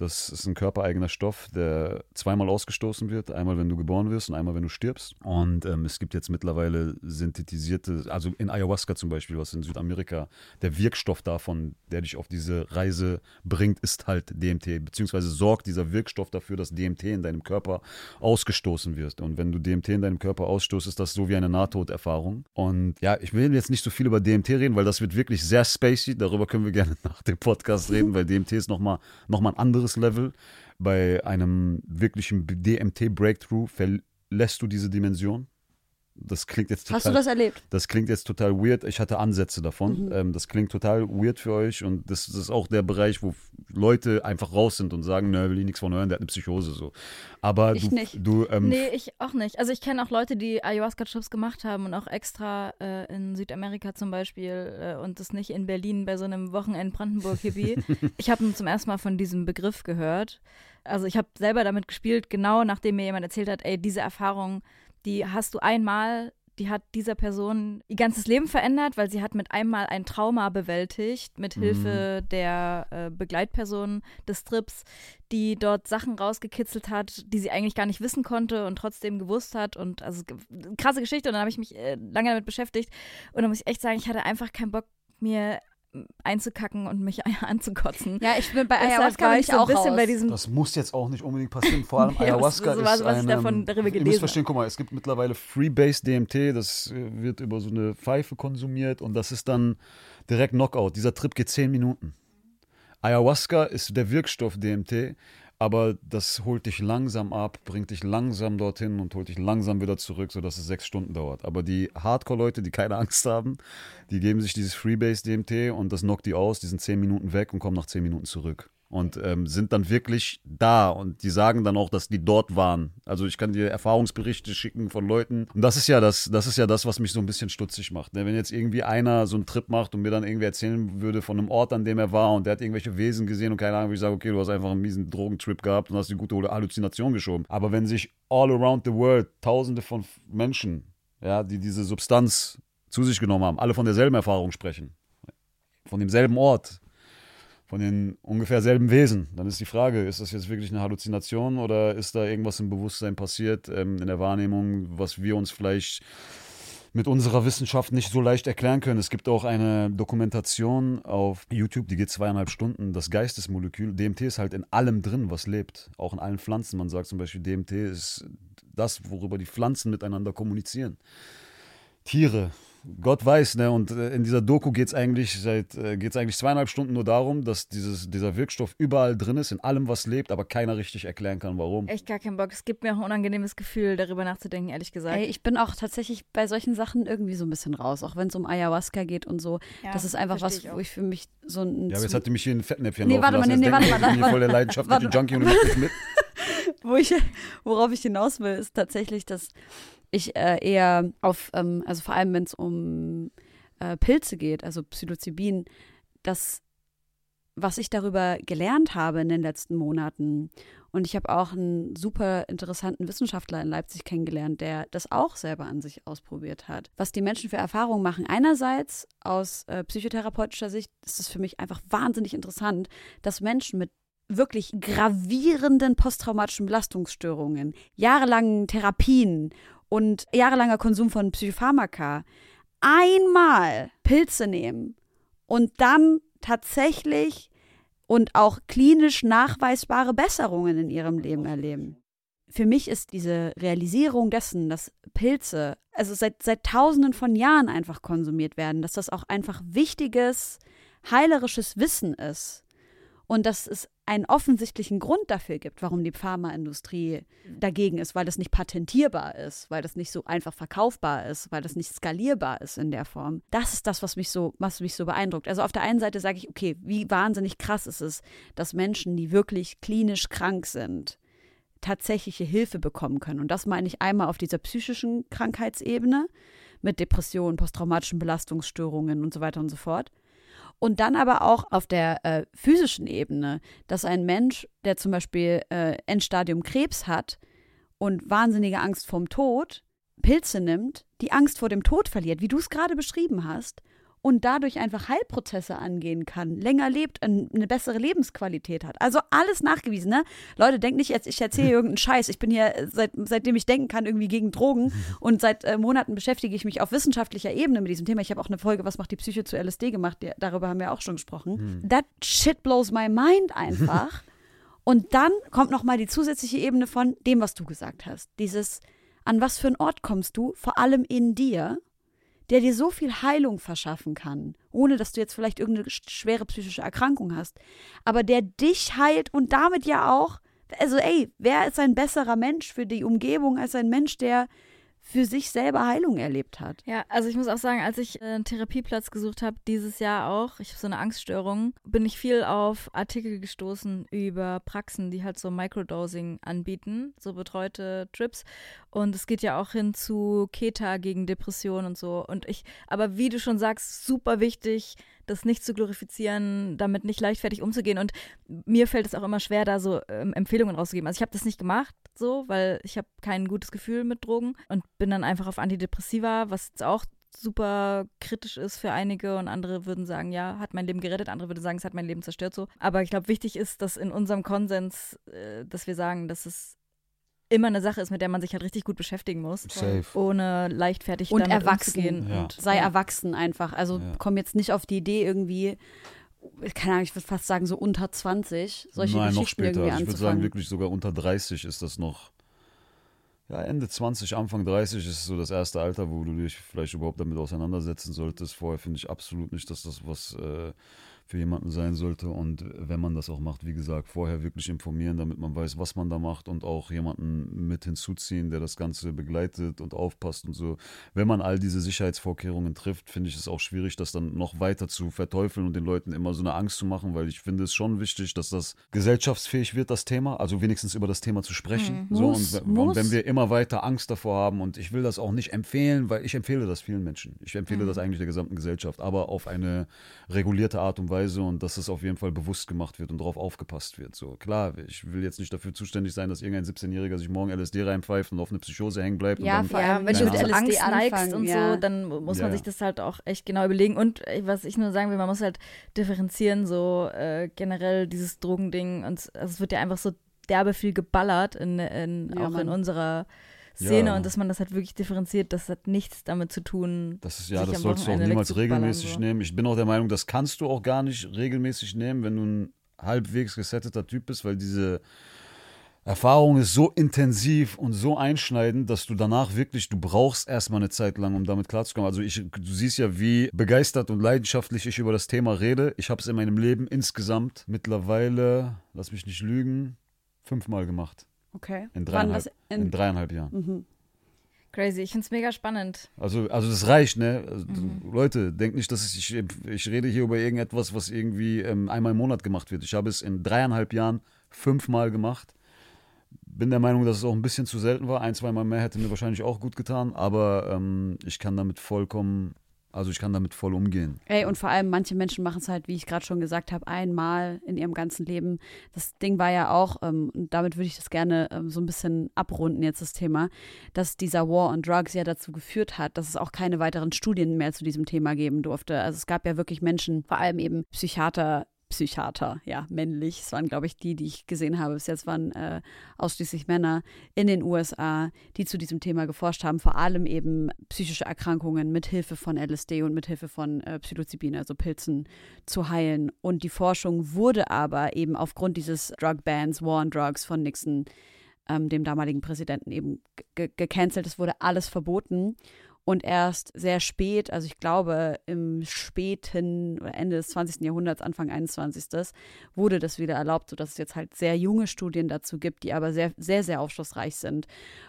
Das ist ein körpereigener Stoff, der zweimal ausgestoßen wird. Einmal, wenn du geboren wirst und einmal, wenn du stirbst. Und ähm, es gibt jetzt mittlerweile synthetisierte, also in Ayahuasca zum Beispiel, was in Südamerika, der Wirkstoff davon, der dich auf diese Reise bringt, ist halt DMT. Beziehungsweise sorgt dieser Wirkstoff dafür, dass DMT in deinem Körper ausgestoßen wird. Und wenn du DMT in deinem Körper ausstoßt, ist das so wie eine Nahtoderfahrung. Und ja, ich will jetzt nicht so viel über DMT reden, weil das wird wirklich sehr spacey. Darüber können wir gerne nach dem Podcast reden, weil DMT ist nochmal noch mal ein anderes anderes Level. Bei einem wirklichen DMT-Breakthrough verlässt du diese Dimension. Das klingt jetzt total, Hast du das erlebt? Das klingt jetzt total weird. Ich hatte Ansätze davon. Mhm. Ähm, das klingt total weird für euch und das, das, ist auch der Bereich, wo Leute einfach raus sind und sagen, ne, will ich nichts von hören, der hat eine Psychose so. Aber ich du, nicht. du ähm, nee, ich auch nicht. Also ich kenne auch Leute, die Ayahuasca-Trips gemacht haben und auch extra äh, in Südamerika zum Beispiel äh, und das nicht in Berlin bei so einem Wochenend Brandenburg-Hippie. ich habe zum ersten Mal von diesem Begriff gehört. Also ich habe selber damit gespielt, genau nachdem mir jemand erzählt hat, ey, diese Erfahrung die hast du einmal, die hat dieser Person ihr ganzes Leben verändert, weil sie hat mit einmal ein Trauma bewältigt, mit Mhm. Hilfe der äh, Begleitperson des Trips, die dort Sachen rausgekitzelt hat, die sie eigentlich gar nicht wissen konnte und trotzdem gewusst hat. Und also krasse Geschichte. Und dann habe ich mich äh, lange damit beschäftigt. Und dann muss ich echt sagen, ich hatte einfach keinen Bock, mir einzukacken und mich anzukotzen. Ja, ich bin bei Deshalb Ayahuasca war ich ich so ein auch bisschen raus. bei diesem Das muss jetzt auch nicht unbedingt passieren. Vor allem Ja, Ayahuasca so was- ist was ich eine, davon darüber Ihr gelesen müsst verstehen, guck mal, es gibt mittlerweile Freebase DMT, das äh, wird über so eine Pfeife konsumiert und das ist dann direkt Knockout. Dieser Trip geht 10 Minuten. Ayahuasca ist der Wirkstoff DMT, aber das holt dich langsam ab, bringt dich langsam dorthin und holt dich langsam wieder zurück, sodass es sechs Stunden dauert. Aber die Hardcore-Leute, die keine Angst haben, die geben sich dieses Freebase DMT und das knockt die aus, die sind zehn Minuten weg und kommen nach zehn Minuten zurück. Und ähm, sind dann wirklich da und die sagen dann auch, dass die dort waren. Also ich kann dir Erfahrungsberichte schicken von Leuten. Und das ist ja das, das ist ja das, was mich so ein bisschen stutzig macht. Ne? Wenn jetzt irgendwie einer so einen Trip macht und mir dann irgendwie erzählen würde von einem Ort, an dem er war und der hat irgendwelche Wesen gesehen und keine Ahnung, wie ich sage, okay, du hast einfach einen miesen Drogentrip gehabt und hast die gute Halluzination geschoben. Aber wenn sich all around the world tausende von Menschen, ja, die diese Substanz zu sich genommen haben, alle von derselben Erfahrung sprechen, von demselben Ort, von den ungefähr selben Wesen. Dann ist die Frage, ist das jetzt wirklich eine Halluzination oder ist da irgendwas im Bewusstsein passiert, ähm, in der Wahrnehmung, was wir uns vielleicht mit unserer Wissenschaft nicht so leicht erklären können. Es gibt auch eine Dokumentation auf YouTube, die geht zweieinhalb Stunden. Das Geistesmolekül, DMT ist halt in allem drin, was lebt. Auch in allen Pflanzen. Man sagt zum Beispiel, DMT ist das, worüber die Pflanzen miteinander kommunizieren. Tiere, Gott weiß, ne? Und äh, in dieser Doku geht es eigentlich seit äh, geht's eigentlich zweieinhalb Stunden nur darum, dass dieses, dieser Wirkstoff überall drin ist, in allem, was lebt, aber keiner richtig erklären kann, warum. echt gar keinen Bock. Es gibt mir auch ein unangenehmes Gefühl, darüber nachzudenken, ehrlich gesagt. Ey, ich bin auch tatsächlich bei solchen Sachen irgendwie so ein bisschen raus, auch wenn es um Ayahuasca geht und so. Ja, das ist einfach was, ich wo ich für mich so ein Ja, aber jetzt zu- hat die mich hier in ein Fettnäpfchen Nee, laufen warte mal, lassen. nee, Jetzt nee, denken warte die, ich bin mal, hier voll der warte- leidenschaftliche warte- Junkie und das mit. wo ich, worauf ich hinaus will, ist tatsächlich, dass ich äh, eher auf, ähm, also vor allem wenn es um äh, Pilze geht, also Psilocybin, das, was ich darüber gelernt habe in den letzten Monaten, und ich habe auch einen super interessanten Wissenschaftler in Leipzig kennengelernt, der das auch selber an sich ausprobiert hat. Was die Menschen für Erfahrungen machen. Einerseits aus äh, psychotherapeutischer Sicht ist es für mich einfach wahnsinnig interessant, dass Menschen mit wirklich gravierenden posttraumatischen Belastungsstörungen, jahrelangen Therapien und jahrelanger Konsum von Psychopharmaka einmal Pilze nehmen und dann tatsächlich und auch klinisch nachweisbare Besserungen in ihrem Leben erleben. Für mich ist diese Realisierung dessen, dass Pilze, also seit, seit tausenden von Jahren einfach konsumiert werden, dass das auch einfach wichtiges, heilerisches Wissen ist und dass es einen offensichtlichen Grund dafür gibt, warum die Pharmaindustrie dagegen ist, weil das nicht patentierbar ist, weil das nicht so einfach verkaufbar ist, weil das nicht skalierbar ist in der Form. Das ist das, was mich so, was mich so beeindruckt. Also auf der einen Seite sage ich, okay, wie wahnsinnig krass ist es, dass Menschen, die wirklich klinisch krank sind, tatsächliche Hilfe bekommen können. Und das meine ich einmal auf dieser psychischen Krankheitsebene mit Depressionen, posttraumatischen Belastungsstörungen und so weiter und so fort. Und dann aber auch auf der äh, physischen Ebene, dass ein Mensch, der zum Beispiel äh, Endstadium Krebs hat und wahnsinnige Angst vorm Tod, Pilze nimmt, die Angst vor dem Tod verliert, wie du es gerade beschrieben hast, und dadurch einfach Heilprozesse angehen kann, länger lebt, ein- eine bessere Lebensqualität hat. Also alles nachgewiesen, ne? Leute, denkt nicht jetzt, ich erzähle irgendeinen Scheiß. Ich bin hier, äh, seit, seitdem ich denken kann, irgendwie gegen Drogen und seit äh, Monaten beschäftige ich mich auf wissenschaftlicher Ebene mit diesem Thema. Ich habe auch eine Folge, was macht die Psyche zu LSD gemacht, die, darüber haben wir auch schon gesprochen. That shit blows my mind einfach. und dann kommt noch mal die zusätzliche Ebene von dem, was du gesagt hast. Dieses, an was für einen Ort kommst du, vor allem in dir, der dir so viel Heilung verschaffen kann, ohne dass du jetzt vielleicht irgendeine sch- schwere psychische Erkrankung hast, aber der dich heilt und damit ja auch, also ey, wer ist ein besserer Mensch für die Umgebung als ein Mensch, der für sich selber Heilung erlebt hat? Ja, also ich muss auch sagen, als ich äh, einen Therapieplatz gesucht habe, dieses Jahr auch, ich habe so eine Angststörung, bin ich viel auf Artikel gestoßen über Praxen, die halt so Microdosing anbieten, so betreute Trips. Und es geht ja auch hin zu Keta gegen Depression und so. Und ich, aber wie du schon sagst, super wichtig, das nicht zu glorifizieren, damit nicht leichtfertig umzugehen. Und mir fällt es auch immer schwer, da so ähm, Empfehlungen rauszugeben. Also ich habe das nicht gemacht, so, weil ich habe kein gutes Gefühl mit Drogen und bin dann einfach auf Antidepressiva, was auch super kritisch ist für einige und andere würden sagen, ja, hat mein Leben gerettet, andere würden sagen, es hat mein Leben zerstört so. Aber ich glaube, wichtig ist, dass in unserem Konsens, äh, dass wir sagen, dass es immer eine Sache ist, mit der man sich halt richtig gut beschäftigen muss. Safe. Ohne leichtfertig Und damit erwachsen. umzugehen. Ja. Und, Sei ja. erwachsen einfach. Also Ja. komm jetzt nicht auf die Idee irgendwie, keine Ahnung, ich würde fast sagen so unter 20, solche Nein, noch Geschichten später. irgendwie Also ich würde sagen, wirklich sogar unter 30 ist das noch. Ja, Ende 20, Anfang 30 ist so das erste Alter, wo du dich vielleicht überhaupt damit auseinandersetzen solltest. Vorher finde ich absolut nicht, dass das was äh, für jemanden sein sollte. Und wenn man das auch macht, wie gesagt, vorher wirklich informieren, damit man weiß, was man da macht und auch jemanden mit hinzuziehen, der das Ganze begleitet und aufpasst und so. Wenn man all diese Sicherheitsvorkehrungen trifft, finde ich es auch schwierig, das dann noch weiter zu verteufeln und den Leuten immer so eine Angst zu machen, weil ich finde es schon wichtig, dass das gesellschaftsfähig wird, das Thema, also wenigstens über das Thema zu sprechen. Mhm. So, Muss, und, muss. und wenn wir immer weiter Angst davor haben und ich will das auch nicht empfehlen, weil ich empfehle das vielen Menschen. Ich empfehle das eigentlich der gesamten Gesellschaft, aber auf eine regulierte Art und Weise und dass es auf jeden Fall bewusst gemacht wird und darauf aufgepasst wird. So klar, ich will jetzt nicht dafür zuständig sein, dass irgendein 17-Jähriger sich morgen LSD reinpfeift und auf eine Psychose hängen bleibt. Ja, und dann, vor Ja, allem, wenn Keine du mit Ahnung. Angst LSD neigst anfangen, und ja. so, dann muss man Ja. sich das halt auch echt genau überlegen. Und was ich nur sagen will, man muss halt differenzieren, so äh, generell dieses Drogending. Und also es wird ja einfach so derbe viel geballert, in, in, Ja, auch Mann. in unserer Szene. Ja. Und dass man das halt wirklich differenziert, das hat nichts damit zu tun. Das ist ja, das sollst du auch niemals regelmäßig so. nehmen. Ich bin auch der Meinung, das kannst du auch gar nicht regelmäßig nehmen, wenn du ein halbwegs gesetteter Typ bist, weil diese Erfahrung ist so intensiv und so einschneidend, dass du danach wirklich, du brauchst erstmal eine Zeit lang, um damit klarzukommen. Also ich, du siehst ja, wie begeistert und leidenschaftlich ich über das Thema rede. Ich habe es in meinem Leben insgesamt mittlerweile, lass mich nicht lügen, fünfmal gemacht. Okay. In dreieinhalb, in in, dreieinhalb Jahren. mhm. Crazy. Ich finde es mega spannend. Also, also das reicht, ne? Also, Mhm. Leute, denkt nicht, dass ich, ich rede hier über irgendetwas, was irgendwie ähm, einmal im Monat gemacht wird. Ich habe es in dreieinhalb Jahren fünfmal gemacht. Bin der Meinung, dass es auch ein bisschen zu selten war. Ein, zweimal mehr hätte mir wahrscheinlich auch gut getan, aber ähm, ich kann damit vollkommen, also ich kann damit voll umgehen. Ey, und vor allem manche Menschen machen es halt, wie ich gerade schon gesagt habe, einmal in ihrem ganzen Leben. Das Ding war ja auch, ähm, und damit würde ich das gerne ähm, so ein bisschen abrunden jetzt das Thema, dass dieser War on Drugs ja dazu geführt hat, dass es auch keine weiteren Studien mehr zu diesem Thema geben durfte. Also es gab ja wirklich Menschen, vor allem eben Psychiater, Psychiater, ja, männlich. Es waren, glaube ich, die, die ich gesehen habe. Bis jetzt waren äh, ausschließlich Männer in den USA, die zu diesem Thema geforscht haben, vor allem eben psychische Erkrankungen mit Hilfe von LSD und mit Hilfe von äh, Psilocybin, also Pilzen, zu heilen. Und die Forschung wurde aber eben aufgrund dieses Drug Bans, War on Drugs von Nixon, ähm, dem damaligen Präsidenten, eben ge- gecancelt. Es wurde alles verboten. Und erst sehr spät, also ich glaube im späten oder Ende des 20. Jahrhunderts, Anfang 21. wurde das wieder erlaubt, sodass es jetzt halt sehr junge Studien dazu gibt, die aber sehr, sehr, sehr aufschlussreich sind.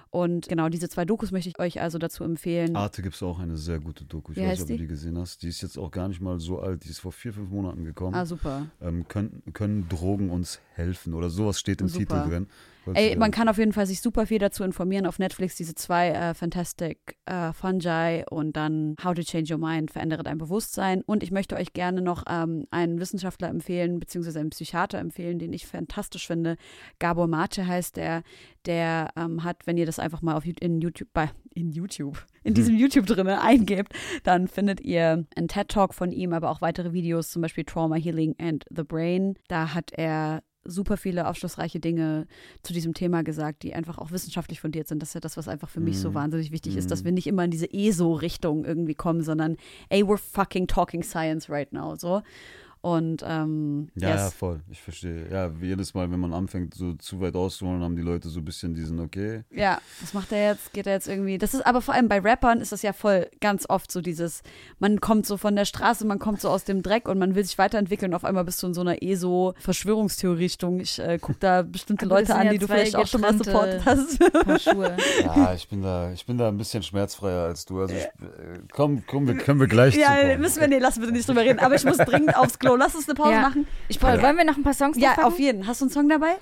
Und genau diese zwei Dokus möchte ich euch also dazu empfehlen. Arte gibt es auch eine sehr gute Doku. Ich Wie weiß nicht, ob du die? die gesehen hast. Die ist jetzt auch gar nicht mal so alt. Die ist vor vier, fünf Monaten gekommen. Ah, super. ähm, können, können Drogen uns helfen oder sowas steht im Super. Titel drin. Ey, man kann auf jeden Fall sich super viel dazu informieren auf Netflix. Diese zwei äh, Fantastic äh, Fungi und dann How to Change Your Mind, verändere dein Bewusstsein. Und ich möchte euch gerne noch ähm, einen Wissenschaftler empfehlen, beziehungsweise einen Psychiater empfehlen, den ich fantastisch finde. Gabor Mate heißt der. Der ähm, hat, wenn ihr das einfach mal auf in YouTube, bei, in YouTube, in diesem YouTube drinne eingebt, dann findet ihr einen TED-Talk von ihm, aber auch weitere Videos, zum Beispiel Trauma Healing and the Brain. Da hat er super viele aufschlussreiche Dinge zu diesem Thema gesagt, die einfach auch wissenschaftlich fundiert sind. Das ist ja das, was einfach für mich so Mhm. wahnsinnig wichtig ist, dass Mhm. wir nicht immer in diese ESO-Richtung irgendwie kommen, sondern ey, we're fucking talking science right now, so. Und ähm, Ja, ja, yes. voll. Ich verstehe. Ja, wie jedes Mal, wenn man anfängt, so zu weit auszuholen, haben die Leute so ein bisschen diesen, okay. Ja, was macht er jetzt? Geht er jetzt irgendwie? Das ist aber vor allem bei Rappern ist das ja voll ganz oft so dieses, man kommt so von der Straße, man kommt so aus dem Dreck und man will sich weiterentwickeln. Auf einmal bist du in so einer ESO-Verschwörungstheorie-Richtung. Ich äh, guck da bestimmte Aber Leute an, ja die du vielleicht auch schon mal supportet hast. Ja, ich bin da, ich bin da ein bisschen schmerzfreier als du. Also ich, äh, komm, komm, wir, können wir gleich ja, zukommen. müssen wir, nee, lass bitte nicht drüber reden. Aber ich muss dringend aufs Klo. Lass uns eine Pause Ja. machen. Ich Paul, packe. wollen wir noch ein paar Songs Ja, auf jeden. Hast du einen Song dabei?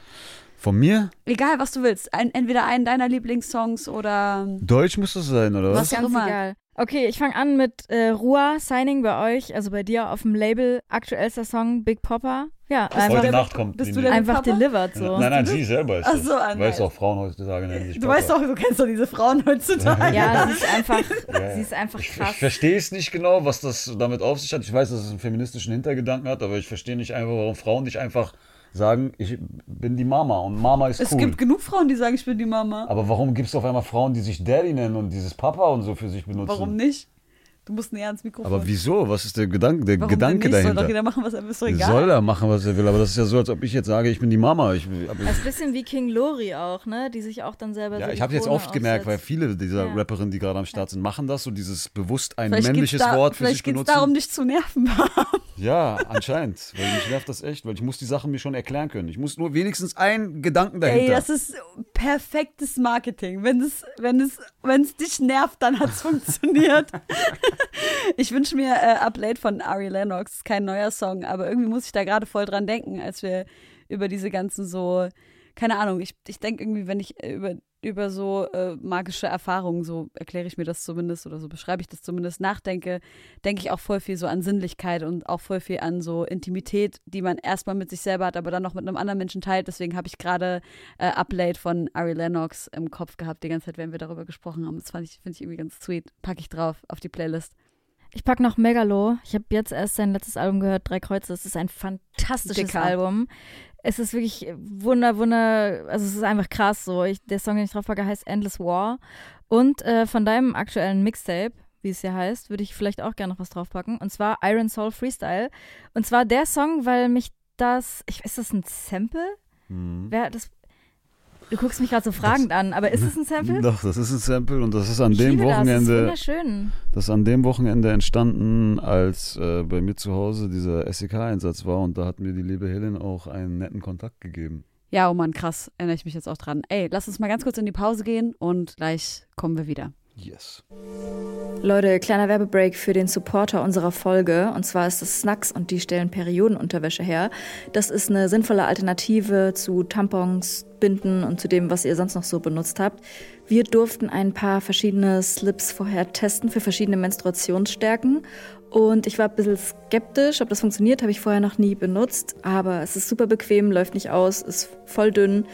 Von mir? Egal, was du willst. Ein, entweder einen deiner Lieblingssongs oder. Deutsch muss das sein, oder was? Was ganz immer. egal. Okay, ich fange an mit äh, Rua Signing bei euch, also bei dir auf dem Label. Aktuellster Song Big Popper. Ja, Bist du einfach, der- Nacht kommt bist du der einfach Popper? delivered so. Nein, nein, sie selber ist Ach so, ah, Du weißt auch, Frauen heutzutage nennen sich Du Papa. weißt doch, du kennst doch diese Frauen heutzutage. Ja, sie ist einfach, Ja, sie ist einfach Ich, ich krass. verstehe es nicht genau, was das damit auf sich hat. Ich weiß, dass es einen feministischen Hintergedanken hat, aber ich verstehe nicht einfach, warum Frauen nicht einfach sagen, ich bin die Mama und Mama ist Es cool. gibt genug Frauen, die sagen, ich bin die Mama. aber warum gibt es auf einmal Frauen, die sich Daddy nennen und dieses Papa und so für sich benutzen? Warum nicht? Du musst näher ans Mikrofon. Aber wieso? Was ist der Gedanke, der Warum Gedanke denn nicht? Soll dahinter? doch jeder machen, was er will. Ist doch egal. Soll er machen, was er will, aber das ist ja so, als ob ich jetzt sage, ich bin die Mama. Ich, Das ist ein bisschen wie King Lori auch, ne? Die sich auch dann selber ja, so ich habe jetzt oft gemerkt, weil aufsetzt. viele dieser Ja. Rapperinnen, die gerade am Start sind, machen das so dieses bewusst ein Vielleicht männliches da, Wort für vielleicht sich geht's benutzen. darum, dich zu nerven. Ja, anscheinend. Weil mich nervt das echt, weil ich muss die Sachen mir schon erklären können. Ich muss nur wenigstens einen Gedanken dahinter. Ey, das ist perfektes Marketing. Wenn es, wenn es, wenn es dich nervt, dann hat es funktioniert. ich wünsche mir äh, Up Late von Ari Lennox. Kein neuer Song, aber irgendwie muss ich da gerade voll dran denken, als wir über diese ganzen so, keine Ahnung, ich, ich denke irgendwie, wenn ich äh, über, über so äh, magische Erfahrungen, so erkläre ich mir das zumindest oder so beschreibe ich das zumindest, nachdenke, denke ich auch voll viel so an Sinnlichkeit und auch voll viel an so Intimität, die man erstmal mit sich selber hat, aber dann noch mit einem anderen Menschen teilt. Deswegen habe ich gerade äh, Uplate von Ari Lennox im Kopf gehabt, die ganze Zeit, wenn wir darüber gesprochen haben. Das fand ich, finde ich irgendwie ganz sweet. Packe ich drauf auf die Playlist. Ich pack noch Megalo. Ich habe jetzt erst sein letztes Album gehört, Drei Kreuze. Es ist ein fantastisches Dicker. Album. Es ist wirklich wunder, wunder, also es ist einfach krass so. Ich, der Song, den ich drauf packe, heißt Endless War. Und äh, von deinem aktuellen Mixtape, wie es ja heißt, würde ich vielleicht auch gerne noch was draufpacken. Und zwar Iron Soul Freestyle. Und zwar der Song, weil mich das, ich ist das ein Sample? Mhm. Wer das? Du guckst mich gerade so fragend an, aber ist es ein Sample? Doch, das ist ein Sample und das ist an Ich dem liebe Das, das ist Wochenende, wunderschön. das ist an dem Wochenende entstanden, als äh, bei mir zu Hause dieser SEK-Einsatz war und da hat mir die liebe Helen auch einen netten Kontakt gegeben. Ja, oh Mann, krass. Erinnere ich mich jetzt auch dran. Ey, lass uns mal ganz kurz in die Pause gehen und gleich kommen wir wieder. Yes. Leute, kleiner Werbebreak für den Supporter unserer Folge. Und zwar ist es Snacks und die stellen Periodenunterwäsche her. Das ist eine sinnvolle Alternative zu Tampons, Binden und zu dem, was ihr sonst noch so benutzt habt. Wir durften ein paar verschiedene Slips vorher testen für verschiedene Menstruationsstärken. Und ich war ein bisschen skeptisch, ob das funktioniert, habe ich vorher noch nie benutzt. Aber es ist super bequem, läuft nicht aus, ist voll dünn.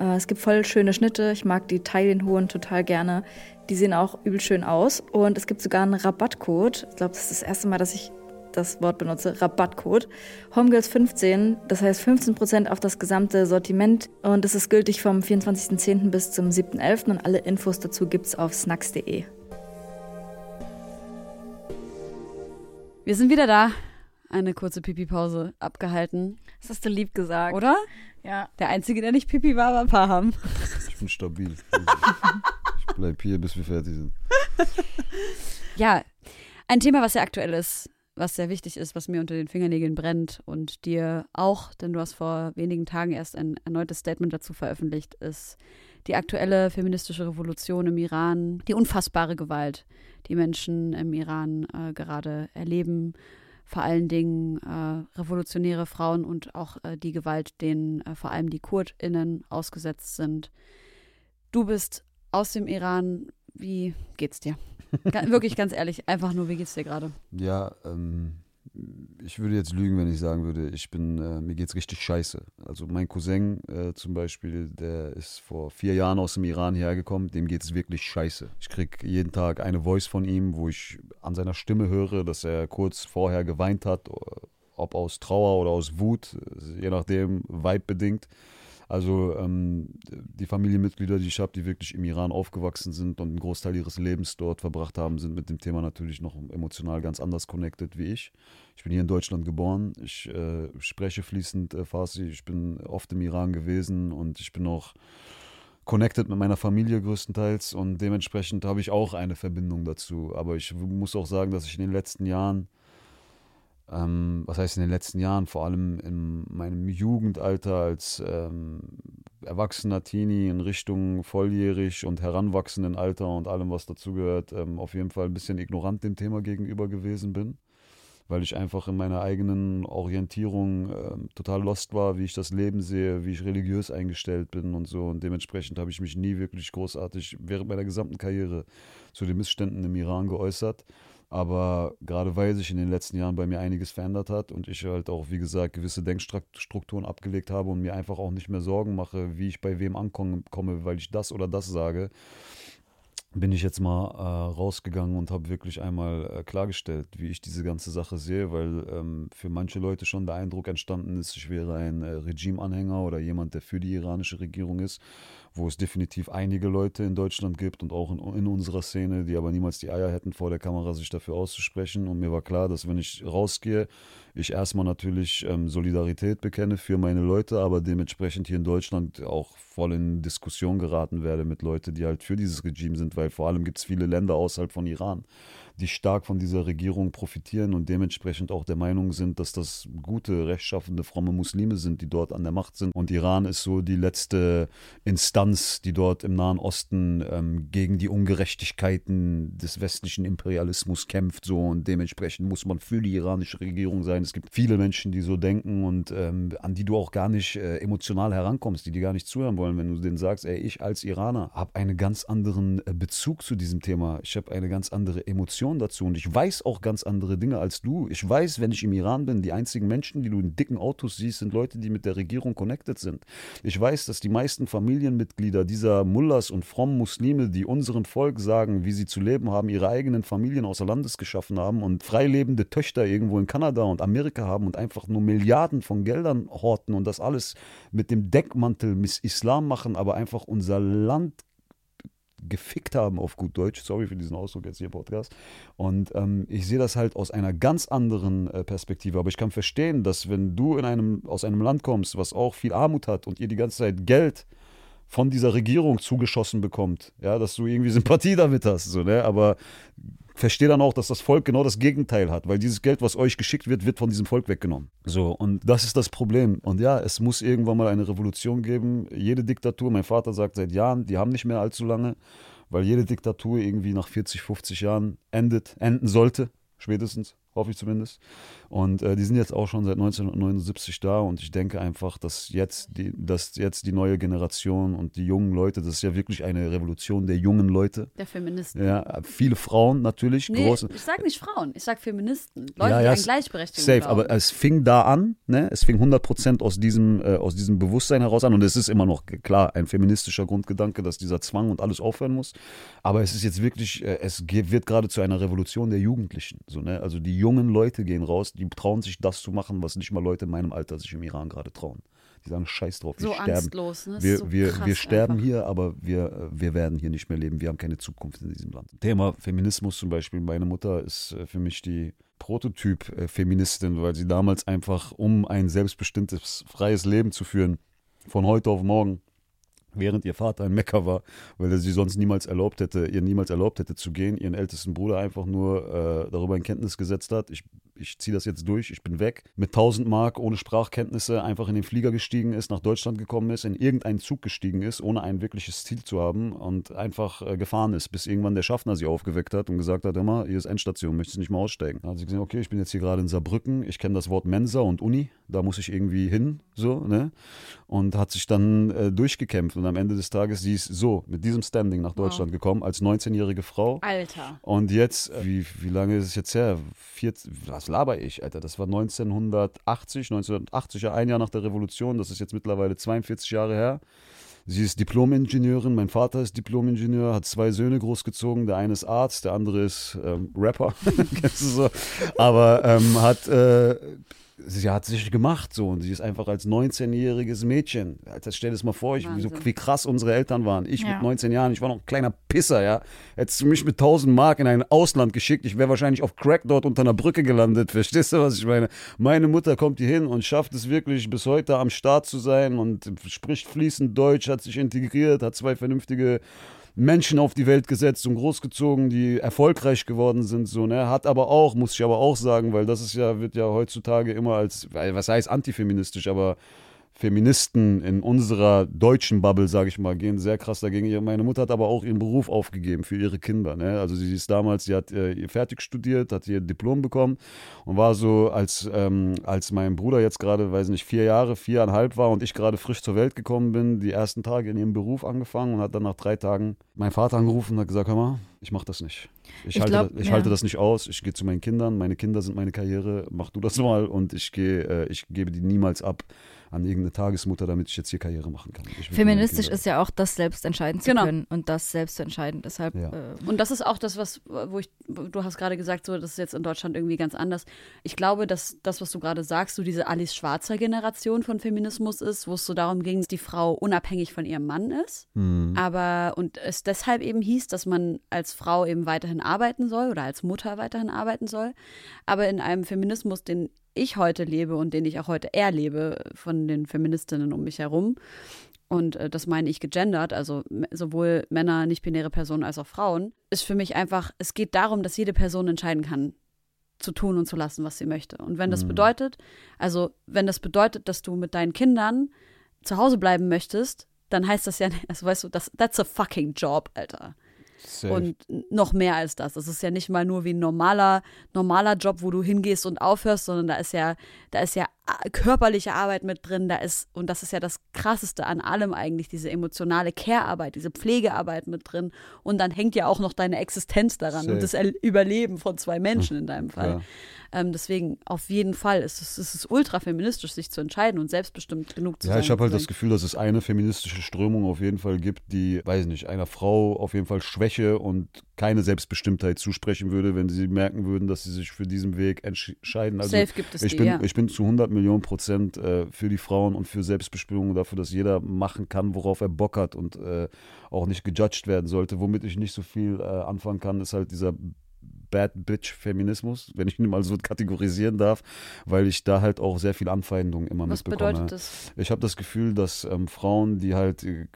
Äh, Es gibt voll schöne Schnitte. Ich mag die taillenhohen total gerne. Die sehen auch übel schön aus. Und es gibt sogar einen Rabattcode. Ich glaube, das ist das erste Mal, dass ich das Wort benutze. Rabattcode. Homegirls 15. Das heißt 15% auf das gesamte Sortiment. Und es ist gültig vom 24.10. bis zum 7.11. Und alle Infos dazu gibt's auf snacks.de. Wir sind wieder da. Eine kurze Pipi-Pause abgehalten, Das hast du lieb gesagt. oder? Ja. Der Einzige, der nicht Pipi war, war Paham. Ich bin stabil. ich bleib hier, bis wir fertig sind. Ja, ein Thema, was sehr aktuell ist, was sehr wichtig ist, was mir unter den Fingernägeln brennt und dir auch, denn du hast vor wenigen Tagen erst ein erneutes Statement dazu veröffentlicht, ist die aktuelle feministische Revolution im Iran, die unfassbare Gewalt, die Menschen im Iran äh, gerade erleben, vor allen Dingen äh, revolutionäre Frauen und auch äh, die Gewalt, denen äh, vor allem die KurdInnen ausgesetzt sind. Du bist aus dem Iran. Wie geht's dir? Wirklich ganz ehrlich, einfach nur, wie geht's dir gerade? Ja, ähm, ich würde jetzt lügen, wenn ich sagen würde, ich bin, äh, mir geht's richtig scheiße. Also mein Cousin äh, zum Beispiel, der ist vor vier Jahren aus dem Iran hergekommen, dem geht's wirklich scheiße. Ich krieg jeden Tag eine Voice von ihm, wo ich an seiner Stimme höre, dass er kurz vorher geweint hat, ob aus Trauer oder aus Wut, je nachdem, Vibe bedingt. Also ähm, die Familienmitglieder, die ich habe, die wirklich im Iran aufgewachsen sind und einen Großteil ihres Lebens dort verbracht haben, sind mit dem Thema natürlich noch emotional ganz anders connected wie ich. Ich bin hier in Deutschland geboren, ich äh, spreche fließend äh, Farsi, ich bin oft im Iran gewesen und ich bin auch connected mit meiner Familie größtenteils und dementsprechend habe ich auch eine Verbindung dazu. Aber ich muss auch sagen, dass ich in den letzten Jahren ähm, was heißt in den letzten Jahren, vor allem in meinem Jugendalter als ähm, erwachsener Teenie in Richtung volljährig und heranwachsenden Alter und allem, was dazugehört, ähm, auf jeden Fall ein bisschen ignorant dem Thema gegenüber gewesen bin. weil ich einfach in meiner eigenen Orientierung äh, total lost war, wie ich das Leben sehe, wie ich religiös eingestellt bin und so. Und dementsprechend habe ich mich nie wirklich großartig während meiner gesamten Karriere zu den Missständen im Iran geäußert. Aber gerade weil sich in den letzten Jahren bei mir einiges verändert hat und ich halt auch, wie gesagt, gewisse Denkstrukturen abgelegt habe und mir einfach auch nicht mehr Sorgen mache, wie ich bei wem ankomme, weil ich das oder das sage, bin ich jetzt mal äh, rausgegangen und habe wirklich einmal äh, klargestellt, wie ich diese ganze Sache sehe, weil ähm, für manche Leute schon der Eindruck entstanden ist, ich wäre ein äh, Regimeanhänger oder jemand, der für die iranische Regierung ist wo es definitiv einige Leute in Deutschland gibt und auch in, in, unserer Szene, die aber niemals die Eier hätten, vor der Kamera sich dafür auszusprechen. Und mir war klar, dass wenn ich rausgehe, ich erstmal natürlich ähm, Solidarität bekenne für meine Leute, aber dementsprechend hier in Deutschland auch voll in Diskussion geraten werde mit Leuten, die halt für dieses Regime sind, weil vor allem gibt es viele Länder außerhalb von Iran, die stark von dieser Regierung profitieren und dementsprechend auch der Meinung sind, dass das gute, rechtschaffende, fromme Muslime sind, die dort an der Macht sind. Und Iran ist so die letzte Instanz, die dort im Nahen Osten ähm, gegen die Ungerechtigkeiten des westlichen Imperialismus kämpft. So und dementsprechend muss man für die iranische Regierung sein. Es gibt viele Menschen, die so denken und ähm, an die du auch gar nicht äh, emotional herankommst, die dir gar nicht zuhören wollen, wenn du denen sagst, ey, ich als Iraner habe einen ganz anderen äh, Bezug zu diesem Thema. Ich habe eine ganz andere Emotion Informationen dazu und ich weiß auch ganz andere Dinge als du. Ich weiß, wenn ich im Iran bin, die einzigen Menschen, die du in dicken Autos siehst, sind Leute, die mit der Regierung connected sind. Ich weiß, dass die meisten Familienmitglieder dieser Mullahs und frommen Muslime, die unserem Volk sagen, wie sie zu leben haben, ihre eigenen Familien außer Landes geschaffen haben und freilebende Töchter irgendwo in Kanada und Amerika haben und einfach nur Milliarden von Geldern horten und das alles mit dem Deckmantel Miss Islam machen, aber einfach unser Land gefickt haben, auf gut Deutsch. Sorry für diesen Ausdruck jetzt hier im Podcast. Und ähm, ich sehe das halt aus einer ganz anderen äh, Perspektive. Aber ich kann verstehen, dass wenn du in einem, aus einem Land kommst, was auch viel Armut hat und ihr die ganze Zeit Geld von dieser Regierung zugeschossen bekommt, ja, dass du irgendwie Sympathie damit hast. So, ne? Aber verstehe dann auch, dass das Volk genau das Gegenteil hat, weil dieses Geld, was euch geschickt wird, wird von diesem Volk weggenommen. So, und das ist das Problem. Und ja, es muss irgendwann mal eine Revolution geben. Jede Diktatur, mein Vater sagt seit Jahren, die haben nicht mehr allzu lange, weil jede Diktatur irgendwie nach 40, 50 Jahren endet, enden sollte, spätestens hoffe ich zumindest. Und äh, die sind jetzt auch schon seit 1979 da und ich denke einfach, dass jetzt, die, dass jetzt die neue Generation und die jungen Leute, das ist ja wirklich eine Revolution der jungen Leute. Der Feministen. Ja, viele Frauen natürlich. Nee, große. ich sage nicht Frauen, ich sage Feministen. Leute, ja, ja, die an Gleichberechtigung Safe, glauben. aber es fing da an, ne? es fing 100 Prozent aus diesem, äh, aus diesem Bewusstsein heraus an und es ist immer noch klar ein feministischer Grundgedanke, dass dieser Zwang und alles aufhören muss. Aber es ist jetzt wirklich, äh, es wird gerade zu einer Revolution der Jugendlichen. So, ne? Also die jungen Leute gehen raus, die trauen sich das zu machen, was nicht mal Leute in meinem Alter sich im Iran gerade trauen. Die sagen, scheiß drauf, wir so sterben. Angstlos, ne? Wir, so wir, wir sterben einfach. hier, aber wir, wir werden hier nicht mehr leben. Wir haben keine Zukunft in diesem Land. Thema Feminismus zum Beispiel. Meine Mutter ist äh, für mich die Prototyp-Feministin, weil sie damals einfach, um ein selbstbestimmtes, freies Leben zu führen, von heute auf morgen während ihr Vater ein Mecker war, weil er sie sonst niemals erlaubt hätte, ihr niemals erlaubt hätte zu gehen, ihren ältesten Bruder einfach nur äh, darüber in Kenntnis gesetzt hat. Ich, ich ziehe das jetzt durch, ich bin weg. Mit 1000 Mark ohne Sprachkenntnisse einfach in den Flieger gestiegen ist, nach Deutschland gekommen ist, in irgendeinen Zug gestiegen ist, ohne ein wirkliches Ziel zu haben und einfach äh, gefahren ist, bis irgendwann der Schaffner sie aufgeweckt hat und gesagt hat, immer, hier ist Endstation, möchtest du nicht mal aussteigen? Dann hat sie gesagt, okay, ich bin jetzt hier gerade in Saarbrücken, ich kenne das Wort Mensa und Uni, da muss ich irgendwie hin, so, ne? Und hat sich dann äh, durchgekämpft und am Ende des Tages, sie ist so mit diesem Standing nach Deutschland wow. gekommen, als 19-jährige Frau. Alter. Und jetzt, äh, wie, wie lange ist es jetzt her? Vier, was laber ich, Alter? Das war 1980, 1980, ja, ein Jahr nach der Revolution, das ist jetzt mittlerweile 42 Jahre her. Sie ist Diplom-Ingenieurin, mein Vater ist Diplom-Ingenieur, hat zwei Söhne großgezogen. Der eine ist Arzt, der andere ist ähm, Rapper. Kennst du so? Aber ähm, hat äh, sie hat sich gemacht so und sie ist einfach als 19-jähriges Mädchen. Jetzt stell dir das mal vor, ich, wie, so, wie, krass unsere Eltern waren. Ich ja. mit 19 Jahren, ich war noch ein kleiner Pisser, ja. Hättest du mich mit 1000 Mark in ein Ausland geschickt, ich wäre wahrscheinlich auf Crack dort unter einer Brücke gelandet. Verstehst du, was ich meine? Meine Mutter kommt hier hin und schafft es wirklich bis heute am Start zu sein und spricht fließend Deutsch, hat sich integriert, hat zwei vernünftige Menschen auf die Welt gesetzt und großgezogen, die erfolgreich geworden sind, so, ne? Hat aber auch, muss ich aber auch sagen, weil das ist ja, wird ja heutzutage immer als, was heißt antifeministisch, aber Feministen in unserer deutschen Bubble, sage ich mal, gehen sehr krass dagegen. Meine Mutter hat aber auch ihren Beruf aufgegeben für ihre Kinder. Ne? Also sie ist damals, sie hat äh, fertig studiert, hat ihr Diplom bekommen und war so, als, ähm, als mein Bruder jetzt gerade, weiß nicht, vier Jahre, viereinhalb war und ich gerade frisch zur Welt gekommen bin, die ersten Tage in ihrem Beruf angefangen und hat dann nach drei Tagen meinen Vater angerufen und hat gesagt, hör mal, ich mache das nicht. Ich, Ich halte, glaub, das, ich ja. halte das nicht aus. Ich gehe zu meinen Kindern. Meine Kinder sind meine Karriere. Mach du das mal und ich gehe, äh, ich gebe die niemals ab an irgendeine Tagesmutter, damit ich jetzt hier Karriere machen kann. Feministisch ist ja auch das selbst entscheiden zu Genau. können und das selbst zu entscheiden. Deshalb Ja. äh, Und das ist auch das, was, wo ich, du hast gerade gesagt, so, das ist jetzt in Deutschland irgendwie ganz anders. Ich glaube, dass das, was du gerade sagst, so diese Alice Schwarzer Generation von Feminismus ist, wo es so darum ging, dass die Frau unabhängig von ihrem Mann ist. Mhm. Aber und es deshalb eben hieß, dass man als Frau eben weiterhin arbeiten soll oder als Mutter weiterhin arbeiten soll. Aber in einem Feminismus, den ich heute lebe und den ich auch heute erlebe von den Feministinnen um mich herum, und äh, das meine ich gegendert, also sowohl Männer, nicht-binäre Personen als auch Frauen, ist für mich einfach, es geht darum, dass jede Person entscheiden kann, zu tun und zu lassen, was sie möchte. Und wenn das Mhm. bedeutet, also wenn das bedeutet, dass du mit deinen Kindern zu Hause bleiben möchtest, dann heißt das ja, also weißt du, das, that's a fucking job, Alter. Safe. Und noch mehr als das. Es ist ja nicht mal nur wie ein normaler, normaler Job, wo du hingehst und aufhörst, sondern da ist ja, da ist ja körperliche Arbeit mit drin, da ist, und das ist ja das krasseste an allem eigentlich, diese emotionale Care-Arbeit, diese Pflegearbeit mit drin. Und dann hängt ja auch noch deine Existenz daran Safe. und das Überleben von zwei Menschen in deinem Fall. Ja. Ähm, deswegen auf jeden Fall ist es, es ist ultra feministisch, sich zu entscheiden und selbstbestimmt genug zu Ja, sein. ich habe halt das. Gefühl, dass es eine feministische Strömung auf jeden Fall gibt, die, weiß nicht, einer Frau auf jeden Fall Schwäche und keine Selbstbestimmtheit zusprechen würde, wenn sie merken würden, dass sie sich für diesen Weg entscheiden. Also Safe gibt es ich die, bin, ja. ich bin zu 100 Millionen Prozent äh, für die Frauen und für Selbstbestimmung und dafür, dass jeder machen kann, worauf er Bock hat und äh, auch nicht gejudged werden sollte. Womit ich nicht so viel äh, anfangen kann, ist halt dieser Bad Bitch Feminismus, wenn ich ihn mal so kategorisieren darf, weil ich da halt auch sehr viel Anfeindung immer Was mitbekomme. bedeutet das? Ich habe das Gefühl, dass ähm, Frauen, die halt äh,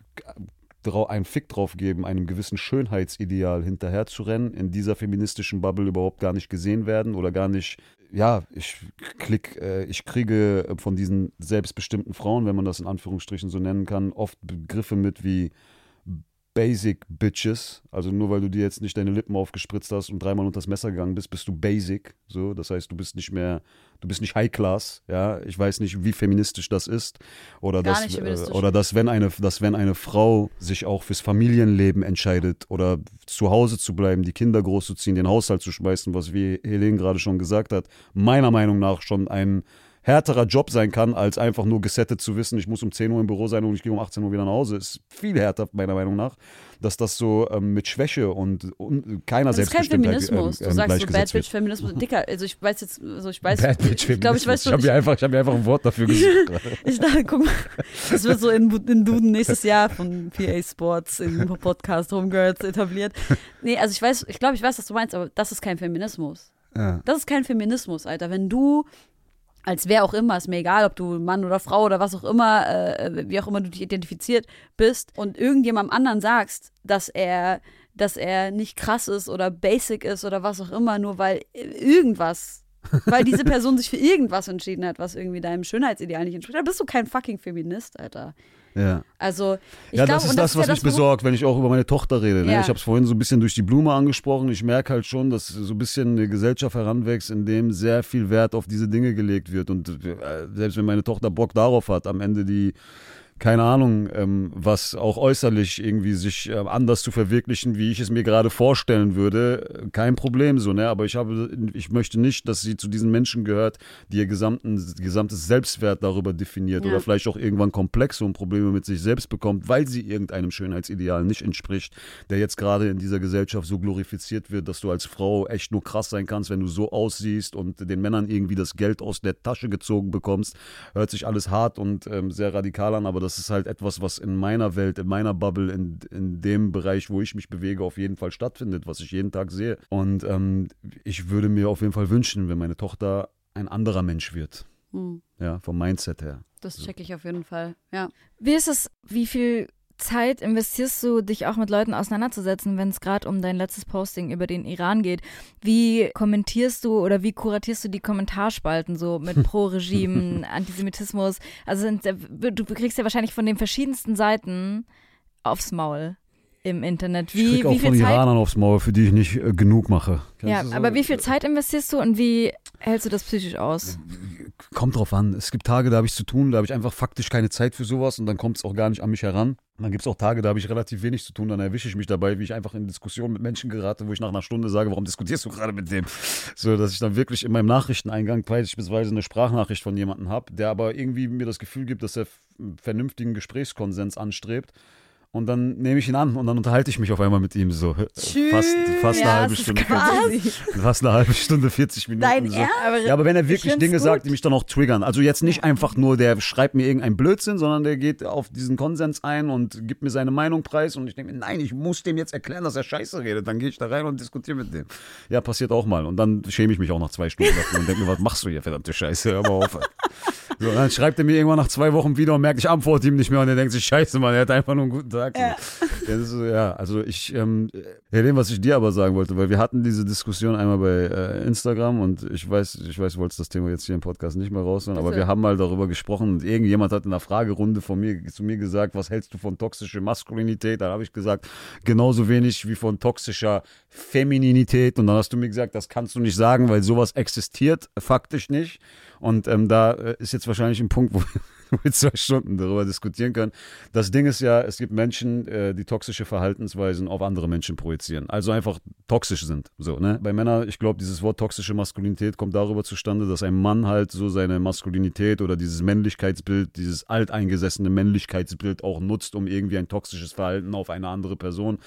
einen Fick drauf geben, einem gewissen Schönheitsideal hinterherzurennen, in dieser feministischen Bubble überhaupt gar nicht gesehen werden oder gar nicht, ja, ich klick, äh, ich kriege von diesen selbstbestimmten Frauen, wenn man das in Anführungsstrichen so nennen kann, oft Begriffe mit wie Basic Bitches, also nur weil du dir jetzt nicht deine Lippen aufgespritzt hast und dreimal unter das Messer gegangen bist, bist du Basic, so, das heißt, du bist nicht mehr, du bist nicht High Class, ja, ich weiß nicht, wie feministisch das ist oder Gar dass, äh, oder dass wenn eine, dass wenn eine Frau sich auch fürs Familienleben entscheidet oder zu Hause zu bleiben, die Kinder großzuziehen, den Haushalt zu schmeißen, was wie Helene gerade schon gesagt hat, meiner Meinung nach schon ein härterer Job sein kann, als einfach nur gesettet zu wissen, ich muss um 10 Uhr im Büro sein und ich gehe um 18 Uhr wieder nach Hause, ist viel härter, meiner Meinung nach, dass das so ähm, mit Schwäche und, und keiner Das ist kein Feminismus. ähm, Du ähm, sagst so Bad. Bitch Feminismus. Dicker, also ich weiß jetzt, also ich weiß, Bad Bitch ich glaube, ich weiß Feminismus. schon, Ich habe mir, einfach- ich hab mir einfach ein Wort dafür gesucht. Ich dachte, guck mal, das wird so in, in Duden nächstes Jahr von PA Sports im Podcast Homegirls etabliert. Nee, also ich weiß, ich glaube, ich weiß, was du meinst, aber das ist kein Feminismus. ja. Das ist kein Feminismus, Alter. Wenn du, als wer auch immer, ist mir egal, ob du Mann oder Frau oder was auch immer, äh, wie auch immer du dich identifiziert bist und irgendjemandem anderen sagst, dass er, dass er nicht krass ist oder basic ist oder was auch immer, nur weil irgendwas, weil diese Person sich für irgendwas entschieden hat, was irgendwie deinem Schönheitsideal nicht entspricht, dann bist du kein fucking Feminist, Alter. Ja. Also, ich ja, glaube, das ist und das, was ja mich worum- besorgt, wenn ich auch über meine Tochter rede. Ne? Ja. Ich habe es vorhin so ein bisschen durch die Blume angesprochen. Ich merke halt schon, dass so ein bisschen eine Gesellschaft heranwächst, in dem sehr viel Wert auf diese Dinge gelegt wird. Und äh, selbst wenn meine Tochter Bock darauf hat, am Ende die keine Ahnung, ähm, was auch äußerlich irgendwie sich ähm, anders zu verwirklichen, wie ich es mir gerade vorstellen würde, äh, kein Problem so, ne? Aber ich habe, ich möchte nicht, dass sie zu diesen Menschen gehört, die ihr gesamten, gesamtes Selbstwert darüber definiert Ja. oder vielleicht auch irgendwann Komplexe und Probleme mit sich selbst bekommt, weil sie irgendeinem Schönheitsideal nicht entspricht, der jetzt gerade in dieser Gesellschaft so glorifiziert wird, dass du als Frau echt nur krass sein kannst, wenn du so aussiehst und den Männern irgendwie das Geld aus der Tasche gezogen bekommst. Hört sich alles hart und ähm, sehr radikal an, aber das ist halt etwas, was in meiner Welt, in meiner Bubble, in, in dem Bereich, wo ich mich bewege, auf jeden Fall stattfindet, was ich jeden Tag sehe. Und ähm, ich würde mir auf jeden Fall wünschen, wenn meine Tochter ein anderer Mensch wird. Hm, Ja, vom Mindset her. das checke ich auf jeden Fall. Ja. Wie ist es, wie viel Zeit investierst du, dich auch mit Leuten auseinanderzusetzen, wenn es gerade um dein letztes Posting über den Iran geht? Wie kommentierst du oder wie kuratierst du die Kommentarspalten so mit Pro-Regime, Antisemitismus? Also sind, du kriegst ja wahrscheinlich von den verschiedensten Seiten aufs Maul im Internet. Wie, ich krieg auch wie viel von Zeit? Iranern aufs Maul, für die ich nicht äh, genug mache. Kennst Ja, so? aber wie viel Zeit investierst du und wie hältst du das psychisch aus? Kommt drauf an. Es gibt Tage, da habe ich zu tun, da habe ich einfach faktisch keine Zeit für sowas und dann kommt es auch gar nicht an mich heran. Und dann gibt es auch Tage, da habe ich relativ wenig zu tun, dann erwische ich mich dabei, wie ich einfach in Diskussionen mit Menschen gerate, wo ich nach einer Stunde sage, warum diskutierst du gerade mit dem? So, dass ich dann wirklich in meinem Nachrichteneingang beispielsweise eine Sprachnachricht von jemandem habe, der aber irgendwie mir das Gefühl gibt, dass er vernünftigen Gesprächskonsens anstrebt. Und dann nehme ich ihn an und dann unterhalte ich mich auf einmal mit ihm so. Fast, fast eine Ja, halbe das ist Stunde. Fast eine halbe Stunde, 40 Minuten. Dein so. Ernst? Ja, aber wenn er Ich wirklich Dinge gut. sagt, die mich dann auch triggern. Also jetzt nicht einfach nur, der schreibt mir irgendeinen Blödsinn, sondern der geht auf diesen Konsens ein und gibt mir seine Meinung preis und ich denke mir, nein, ich muss dem jetzt erklären, dass er scheiße redet. Dann gehe ich da rein und diskutiere mit dem. Ja, passiert auch mal. Und dann schäme ich mich auch nach zwei Stunden dafür und denke mir, was machst du hier, verdammte Scheiße, hör mal auf. So, dann schreibt er mir irgendwann nach zwei Wochen wieder und merkt, ich antworte ihm nicht mehr. Und er denkt sich, scheiße, Mann, er hat einfach nur einen guten Tag. Ja, ist ja also ich, ähm, Helene, was ich dir aber sagen wollte, weil wir hatten diese Diskussion einmal bei äh, Instagram und ich weiß, ich weiß, du wolltest das Thema jetzt hier im Podcast nicht mehr rausholen, aber wir haben mal darüber gesprochen und irgendjemand hat in einer Fragerunde von mir, zu mir gesagt, was hältst du von toxischer Maskulinität? Da habe ich gesagt, genauso wenig wie von toxischer Femininität. Und dann hast du mir gesagt, das kannst du nicht sagen, weil sowas existiert faktisch nicht und ähm, da äh, ist jetzt wahrscheinlich ein Punkt, wo wir zwei Stunden darüber diskutieren können. Das Ding ist ja, es gibt Menschen, äh, die toxische Verhaltensweisen auf andere Menschen projizieren. Also einfach toxisch sind. So, ne? Bei Männern, ich glaube, dieses Wort toxische Maskulinität kommt darüber zustande, dass ein Mann halt so seine Maskulinität oder dieses Männlichkeitsbild, dieses alteingesessene Männlichkeitsbild auch nutzt, um irgendwie ein toxisches Verhalten auf eine andere Person,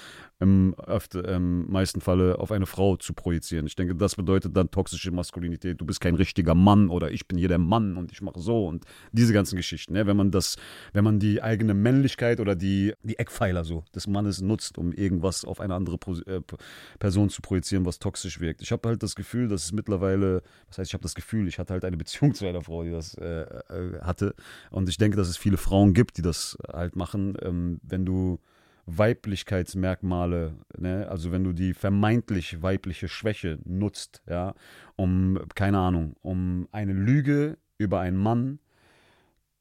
im, öfter, im meisten Falle auf eine Frau zu projizieren. Ich denke, das bedeutet dann toxische Maskulinität. Du bist kein richtiger Mann oder ich bin hier der Mann und ich mache so und diese ganzen Geschichten. Ne? Wenn man das, wenn man die eigene Männlichkeit oder die, die Eckpfeiler so des Mannes nutzt, um irgendwas auf eine andere Pos- äh, Person zu projizieren, was toxisch wirkt. Ich habe halt das Gefühl, dass es mittlerweile, was heißt, ich habe das Gefühl, ich hatte halt eine Beziehung zu einer Frau, die das äh, äh, hatte. Und ich denke, dass es viele Frauen gibt, die das halt machen. Ähm, wenn du Weiblichkeitsmerkmale, ne? also wenn du die vermeintlich weibliche Schwäche nutzt, ja, um, keine Ahnung, um eine Lüge über einen Mann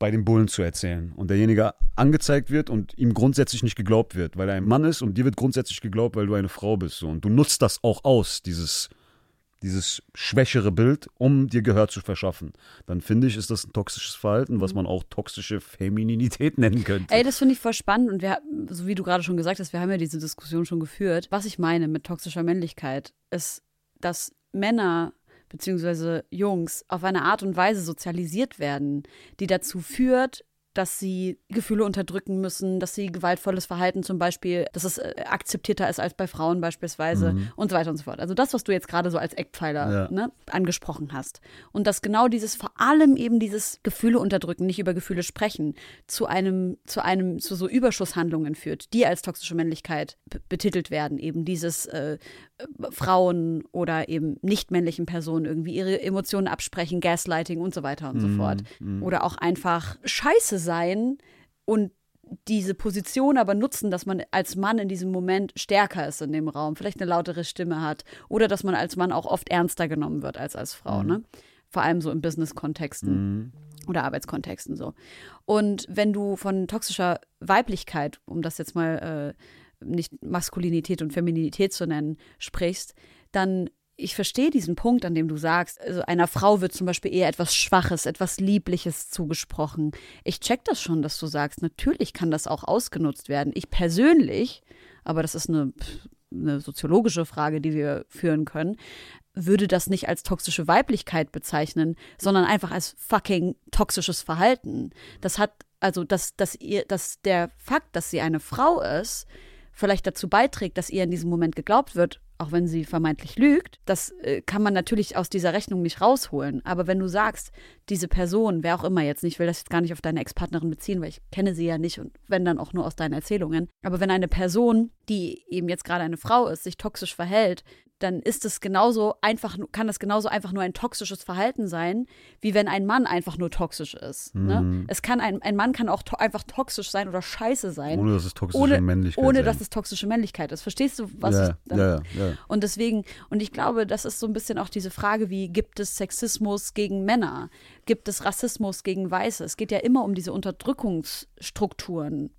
bei den Bullen zu erzählen und derjenige angezeigt wird und ihm grundsätzlich nicht geglaubt wird, weil er ein Mann ist und dir wird grundsätzlich geglaubt, weil du eine Frau bist so. und du nutzt das auch aus, dieses dieses schwächere Bild, um dir Gehör zu verschaffen. Dann finde ich, ist das ein toxisches Verhalten, was man auch toxische Femininität nennen könnte. Ey, das finde ich voll spannend und wir, so wie du gerade schon gesagt hast, wir haben ja diese Diskussion schon geführt. Was ich meine mit toxischer Männlichkeit ist, dass Männer beziehungsweise Jungs auf eine Art und Weise sozialisiert werden, die dazu führt, dass sie Gefühle unterdrücken müssen, dass sie gewaltvolles Verhalten zum Beispiel, dass es äh, akzeptierter ist als bei Frauen beispielsweise und so weiter und so fort. Also das, was du jetzt gerade so als Eckpfeiler Ja. ne, angesprochen hast. Und dass genau dieses, vor allem eben dieses Gefühle unterdrücken, nicht über Gefühle sprechen, zu einem, zu einem, zu so Überschusshandlungen führt, die als toxische Männlichkeit betitelt werden. Eben dieses äh, Frauen oder eben nicht männlichen Personen irgendwie ihre Emotionen absprechen, Gaslighting und so weiter und so fort. Oder auch einfach scheiße sein und diese Position aber nutzen, dass man als Mann in diesem Moment stärker ist in dem Raum, vielleicht eine lautere Stimme hat oder dass man als Mann auch oft ernster genommen wird als als Frau, ne? Vor allem so in Business-Kontexten oder Arbeitskontexten so. Und wenn du von toxischer Weiblichkeit, um das jetzt mal äh, nicht Maskulinität und Femininität zu nennen, sprichst, dann ich verstehe diesen Punkt, an dem du sagst, also einer Frau wird zum Beispiel eher etwas Schwaches, etwas Liebliches zugesprochen. Ich check das schon, dass du sagst, natürlich kann das auch ausgenutzt werden. Ich persönlich, aber das ist eine, eine soziologische Frage, die wir führen können, würde das nicht als toxische Weiblichkeit bezeichnen, sondern einfach als fucking toxisches Verhalten. Das hat, also, dass, dass ihr, dass der Fakt, dass sie eine Frau ist, vielleicht dazu beiträgt, dass ihr in diesem Moment geglaubt wird, auch wenn sie vermeintlich lügt, das äh, kann man natürlich aus dieser Rechnung nicht rausholen. Aber wenn du sagst, diese Person, wer auch immer jetzt nicht, ich will das jetzt gar nicht auf deine Ex-Partnerin beziehen, weil ich kenne sie ja nicht und wenn dann auch nur aus deinen Erzählungen. Aber wenn eine Person, die eben jetzt gerade eine Frau ist, sich toxisch verhält, dann ist es genauso einfach, kann das genauso einfach nur ein toxisches Verhalten sein, wie wenn ein Mann einfach nur toxisch ist. Ne? Mhm. Es kann ein, ein Mann kann auch to einfach toxisch sein oder scheiße sein, Ohne dass es toxische ohne, Männlichkeit ohne sein. dass es toxische Männlichkeit ist. Verstehst du, was ja, ich dann, ja, ja. und deswegen, und ich glaube, das ist so ein bisschen auch diese Frage, wie gibt es Sexismus gegen Männer? Gibt es Rassismus gegen Weiße? Es geht ja immer um diese Unterdrückungsstrukturen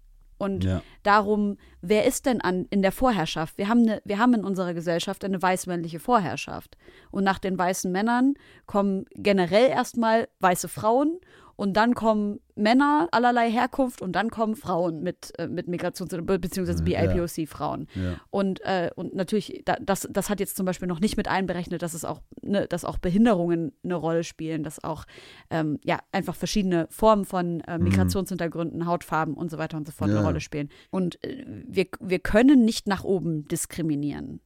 und Ja. darum, wer ist denn an, in der Vorherrschaft? Wir haben, eine, wir haben in unserer Gesellschaft eine weißmännliche Vorherrschaft. Und nach den weißen Männern kommen generell erstmal weiße Frauen und dann kommen Männer allerlei Herkunft und dann kommen Frauen mit, äh, mit Migrations- Ja. BIPOC-Frauen. Ja. Und, äh, und natürlich, da, das, das hat jetzt zum Beispiel noch nicht mit einberechnet, dass es auch, ne, dass auch Behinderungen eine Rolle spielen, dass auch ähm, ja einfach verschiedene Formen von äh, Migrationshintergründen, Hautfarben und so weiter und so fort Ja. eine Rolle spielen. Und äh, wir, wir können nicht nach oben diskriminieren.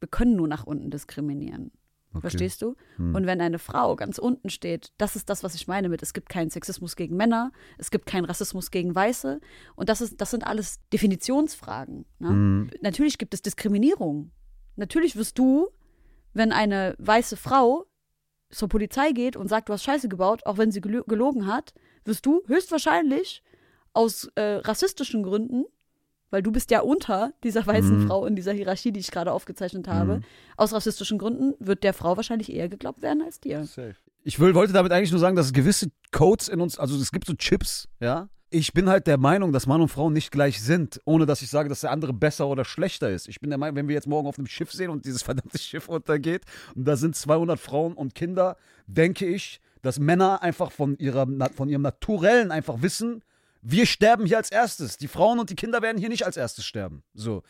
Wir können nur nach unten diskriminieren. Okay. Verstehst du? Hm. Und wenn eine Frau ganz unten steht, das ist das, was ich meine mit, es gibt keinen Sexismus gegen Männer, es gibt keinen Rassismus gegen Weiße. Und das, ist, das sind alles Definitionsfragen. Ne? Hm. Natürlich gibt es Diskriminierung. Natürlich wirst du, wenn eine weiße Frau zur Polizei geht und sagt, du hast Scheiße gebaut, auch wenn sie gelo- gelogen hat, wirst du höchstwahrscheinlich aus äh, rassistischen Gründen, weil du bist ja unter dieser weißen Mhm. Frau in dieser Hierarchie, die ich gerade aufgezeichnet habe, Mhm. aus rassistischen Gründen wird der Frau wahrscheinlich eher geglaubt werden als dir. Ich will, wollte damit eigentlich nur sagen, dass es gewisse Codes in uns, also es gibt so Chips, ja. Ich bin halt der Meinung, dass Mann und Frau nicht gleich sind, ohne dass ich sage, dass der andere besser oder schlechter ist. Ich bin der Meinung, wenn wir jetzt morgen auf einem Schiff sehen und dieses verdammte Schiff untergeht und da sind 200 Frauen und Kinder, denke ich, dass Männer einfach von, ihrer, von ihrem Naturellen einfach wissen, wir sterben hier als erstes. Die Frauen und die Kinder werden hier nicht als erstes sterben. So.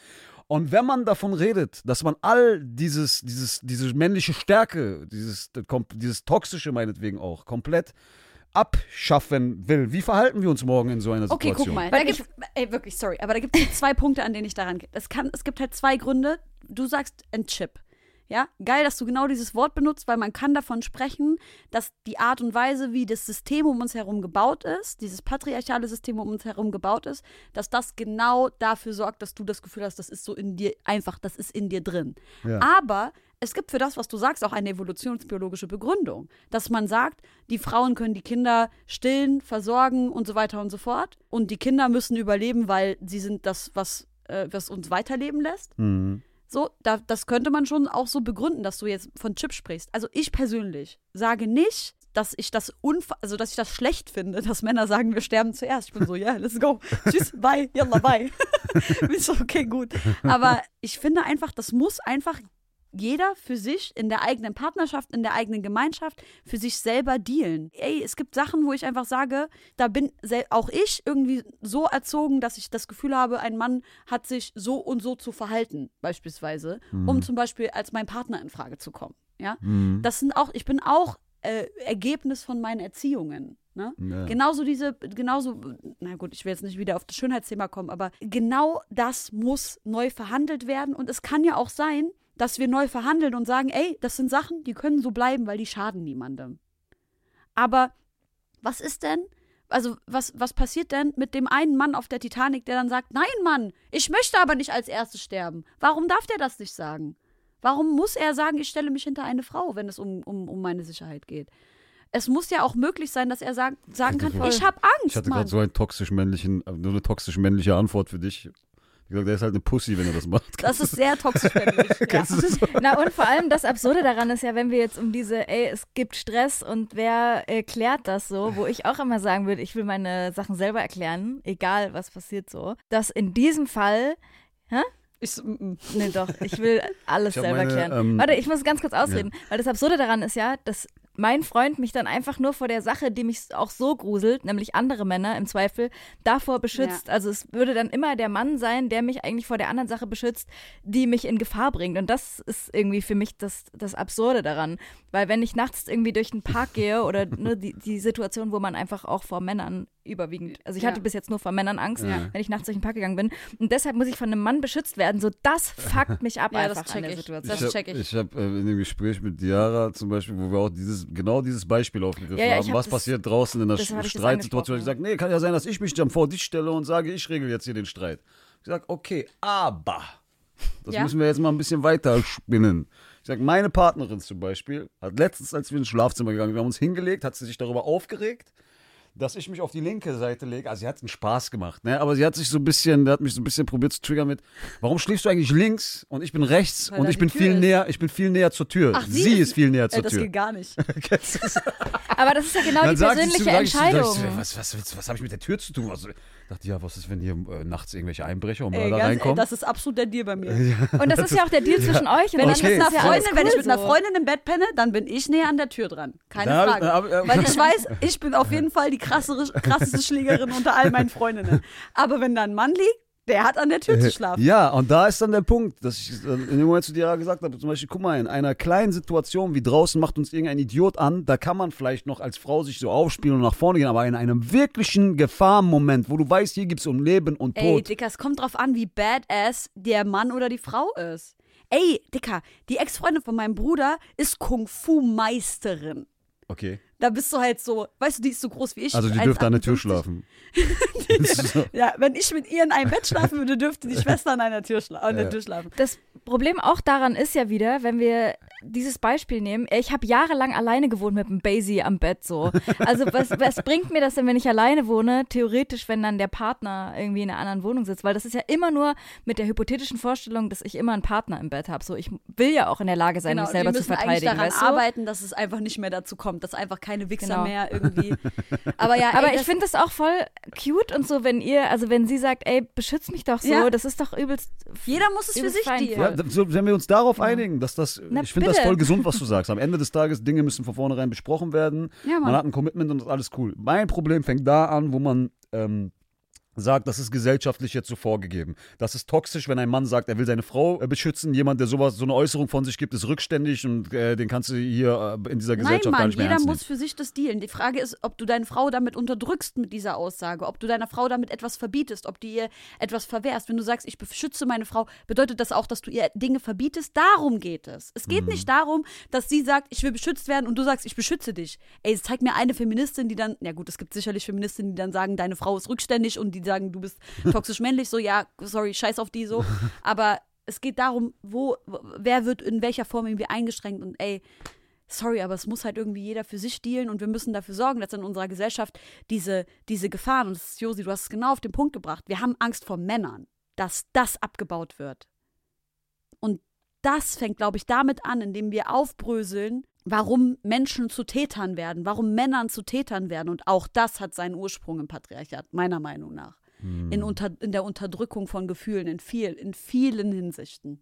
Und wenn man davon redet, dass man all dieses, dieses, diese männliche Stärke, dieses, dieses toxische meinetwegen auch, komplett abschaffen will, wie verhalten wir uns morgen in so einer Okay, Situation? guck mal. Weil Da gibt's, ey, wirklich, sorry, aber da gibt es zwei Punkte, an denen ich daran gehe. Es, kann, es gibt halt zwei Gründe. Du sagst ein Chip. Ja, geil, dass du genau dieses Wort benutzt, weil man kann davon sprechen, dass die Art und Weise, wie das System um uns herum gebaut ist, dieses patriarchale System um uns herum gebaut ist, dass das genau dafür sorgt, dass du das Gefühl hast, das ist so in dir einfach, das ist in dir drin. Ja. Aber es gibt für das, was du sagst, auch eine evolutionsbiologische Begründung, dass man sagt, die Frauen können die Kinder stillen, versorgen und so weiter und so fort. Und die Kinder müssen überleben, weil sie sind das, was, äh, was uns weiterleben lässt. Mhm. So, da, das könnte man schon auch so begründen, dass du jetzt von Chip sprichst. Also ich persönlich sage nicht, dass ich das unfa also dass ich das schlecht finde, dass Männer sagen, wir sterben zuerst. Ich bin so, ja, yeah, let's go. Tschüss, bye, yalla, bye. bin so, okay, gut. Aber ich finde einfach, das muss einfach jeder für sich in der eigenen Partnerschaft, in der eigenen Gemeinschaft für sich selber dealen. Ey, es gibt Sachen, wo ich einfach sage, da bin auch ich irgendwie so erzogen, dass ich das Gefühl habe, ein Mann hat sich so und so zu verhalten, beispielsweise, um zum Beispiel als mein Partner in Frage zu kommen. Ja, Mhm. das sind auch, ich bin auch äh, Ergebnis von meinen Erziehungen. Ne? Ja. Genauso diese, genauso, na gut, ich will jetzt nicht wieder auf das Schönheitsthema kommen, aber genau das muss neu verhandelt werden. Und es kann ja auch sein, dass wir neu verhandeln und sagen, ey, das sind Sachen, die können so bleiben, weil die schaden niemandem. Aber was ist denn, also was, was passiert denn mit dem einen Mann auf der Titanic, der dann sagt, nein, Mann, ich möchte aber nicht als erstes sterben. Warum darf der das nicht sagen? Warum muss er sagen, ich stelle mich hinter eine Frau, wenn es um, um, um meine Sicherheit geht? Es muss ja auch möglich sein, dass er sagen, sagen kann, ich habe Ich Angst, hatte Mann. gerade so einen toxisch männlichen, äh, nur eine toxisch männliche Antwort für dich. Ich gesagt, der ist halt eine Pussy, wenn er das macht. Das ist sehr toxisch männlich. ja. Na und vor allem das Absurde daran ist ja, wenn wir jetzt um diese, ey, es gibt Stress und wer erklärt das so, wo ich auch immer sagen würde, ich will meine Sachen selber erklären, egal was passiert so, dass in diesem Fall, Ich, so, mm, mm. nee doch, ich will alles Ich selber meine, erklären. ähm, Warte, ich muss ganz kurz ausreden, weil das Absurde daran ist ja, dass mein Freund mich dann einfach nur vor der Sache, die mich auch so gruselt, nämlich andere Männer im Zweifel, davor beschützt. Also es würde dann immer der Mann sein, der mich eigentlich vor der anderen Sache beschützt, die mich in Gefahr bringt. Und das ist irgendwie für mich das, das Absurde daran. Weil wenn ich nachts irgendwie durch den Park gehe oder ne, die, die Situation, wo man einfach auch vor Männern überwiegend, also ich Ja. hatte bis jetzt nur vor Männern Angst, Ja. wenn ich nachts durch den Park gegangen bin. Und deshalb muss ich von einem Mann beschützt werden. So, das fuckt mich ab Ja, das einfach check an der ich. Situation. Das ich hab, check ich. Ich habe äh, in dem Gespräch mit Diara zum Beispiel, wo wir auch dieses, genau dieses Beispiel aufgegriffen Ja, haben. hab Was das- passiert draußen in der das Streitsituation? Ich sage, nee, kann ja sein, dass ich mich dann vor dich stelle und sage, ich regel jetzt hier den Streit. Ich sage, okay, aber Das Ja. müssen wir jetzt mal ein bisschen weiter spinnen. Ich sag, meine Partnerin zum Beispiel hat letztens, als wir ins Schlafzimmer gegangen sind, wir haben uns hingelegt, hat sie sich darüber aufgeregt, dass ich mich auf die linke Seite lege. Also sie hat einen Spaß gemacht, ne? Aber sie hat sich so ein bisschen, hat mich so ein bisschen probiert zu triggern mit, warum schläfst du eigentlich links und ich bin rechts Weil und ich bin Tür viel ist. näher, ich bin viel näher zur Tür. Ach, sie, sie ist, ist- viel näher zur Äh, das Tür. geht gar nicht. Das? Aber das ist ja genau Dann die persönliche zu- sag ich ich Entscheidung. Was, was, was, was habe ich mit der Tür zu tun? Dachte, ja, was ist, wenn hier äh, nachts irgendwelche Einbrecher und Mörder reinkommen? das ist absolut der Deal bei mir. Und das ist ja auch der Deal zwischen euch. Und Wenn, dann ich Okay. mit einer Freundin, wenn ich cool mit einer so. Freundin im Bett penne, dann bin ich näher an der Tür dran. Keine Da Frage. da ich- Weil ich weiß, ich bin auf jeden Fall die krassere, krasseste Schlägerin unter all meinen Freundinnen. Aber wenn da ein Mann liegt, der hat an der Tür zu schlafen. Ja, und da ist dann der Punkt, dass ich äh, in dem Moment zu dir gesagt habe, zum Beispiel, guck mal, in einer kleinen Situation wie draußen macht uns irgendein Idiot an, da kann man vielleicht noch als Frau sich so aufspielen und nach vorne gehen, aber in einem wirklichen Gefahrmoment, wo du weißt, hier gibt es um Leben und Ey, Tod. Dicker, es kommt drauf an, wie badass der Mann oder die Frau ist. Ey, Dicker, die Ex-Freundin von meinem Bruder ist Kung-Fu-Meisterin. Okay, Da bist du halt so, weißt du, die ist so groß wie ich. also die dürfte an der Tür 1,58. schlafen. So. Ja, wenn ich mit ihr in einem Bett schlafen würde, dürfte die Schwester an einer Tür, schla an der Ja. Tür schlafen. Das Problem auch daran ist ja wieder, wenn wir dieses Beispiel nehmen, ich habe jahrelang alleine gewohnt mit einem Basie am Bett so. Also was, was bringt mir das denn, wenn ich alleine wohne? Theoretisch, wenn dann der Partner irgendwie in einer anderen Wohnung sitzt, weil das ist ja immer nur mit der hypothetischen Vorstellung, dass ich immer einen Partner im Bett habe. So, ich will ja auch in der Lage sein, mich selber wir zu müssen eigentlich verteidigen. daran weißt du? arbeiten, dass es einfach nicht mehr dazu kommt, dass einfach keine Wichser Genau. mehr irgendwie. Aber ja, Aber ey, ich das- finde das auch voll cute und so, wenn ihr, also wenn sie sagt, ey, beschütz mich doch so, Ja. das ist doch übelst. jeder muss es für sich dealen. Ja, so, wenn wir uns darauf einigen, dass das, Na, ich finde das voll gesund, was du sagst. Am Ende des Tages, Dinge müssen von vornherein besprochen werden. Ja, man hat ein Commitment und das ist alles cool. Mein Problem fängt da an, wo man ähm, sagt, das ist gesellschaftlich jetzt so vorgegeben. Das ist toxisch, wenn ein Mann sagt, er will seine Frau äh, beschützen. Jemand, der sowas, so eine Äußerung von sich gibt, ist rückständig und äh, den kannst du hier äh, in dieser Nein, Gesellschaft gar Mann, nicht mehr jeder muss für sich das dealen. Die Frage ist, ob du deine Frau damit unterdrückst mit dieser Aussage, ob du deiner Frau damit etwas verbietest, ob du ihr etwas verwehrst. Wenn du sagst, ich beschütze meine Frau, bedeutet das auch, dass du ihr Dinge verbietest? Darum geht es. Es Mhm. geht nicht darum, dass sie sagt, ich will beschützt werden und du sagst, ich beschütze dich. Ey, zeig mir eine Feministin, die dann, ja gut, es gibt sicherlich Feministinnen, die dann sagen, deine Frau ist rückständig und die sagen, du bist toxisch männlich. So, ja, sorry, scheiß auf die so. Aber es geht darum, wo, wer wird in welcher Form irgendwie eingeschränkt und ey, sorry, aber es muss halt irgendwie jeder für sich dealen und wir müssen dafür sorgen, dass in unserer Gesellschaft diese, diese Gefahren, und das ist, Josi, du hast es genau auf den Punkt gebracht, wir haben Angst vor Männern, dass das abgebaut wird. Das fängt, glaube ich, damit an, indem wir aufbröseln, warum Menschen zu Tätern werden, warum Männern zu Tätern werden. Und auch das hat seinen Ursprung im Patriarchat, meiner Meinung nach. In, unter, in der Unterdrückung von Gefühlen, in, viel, in vielen Hinsichten.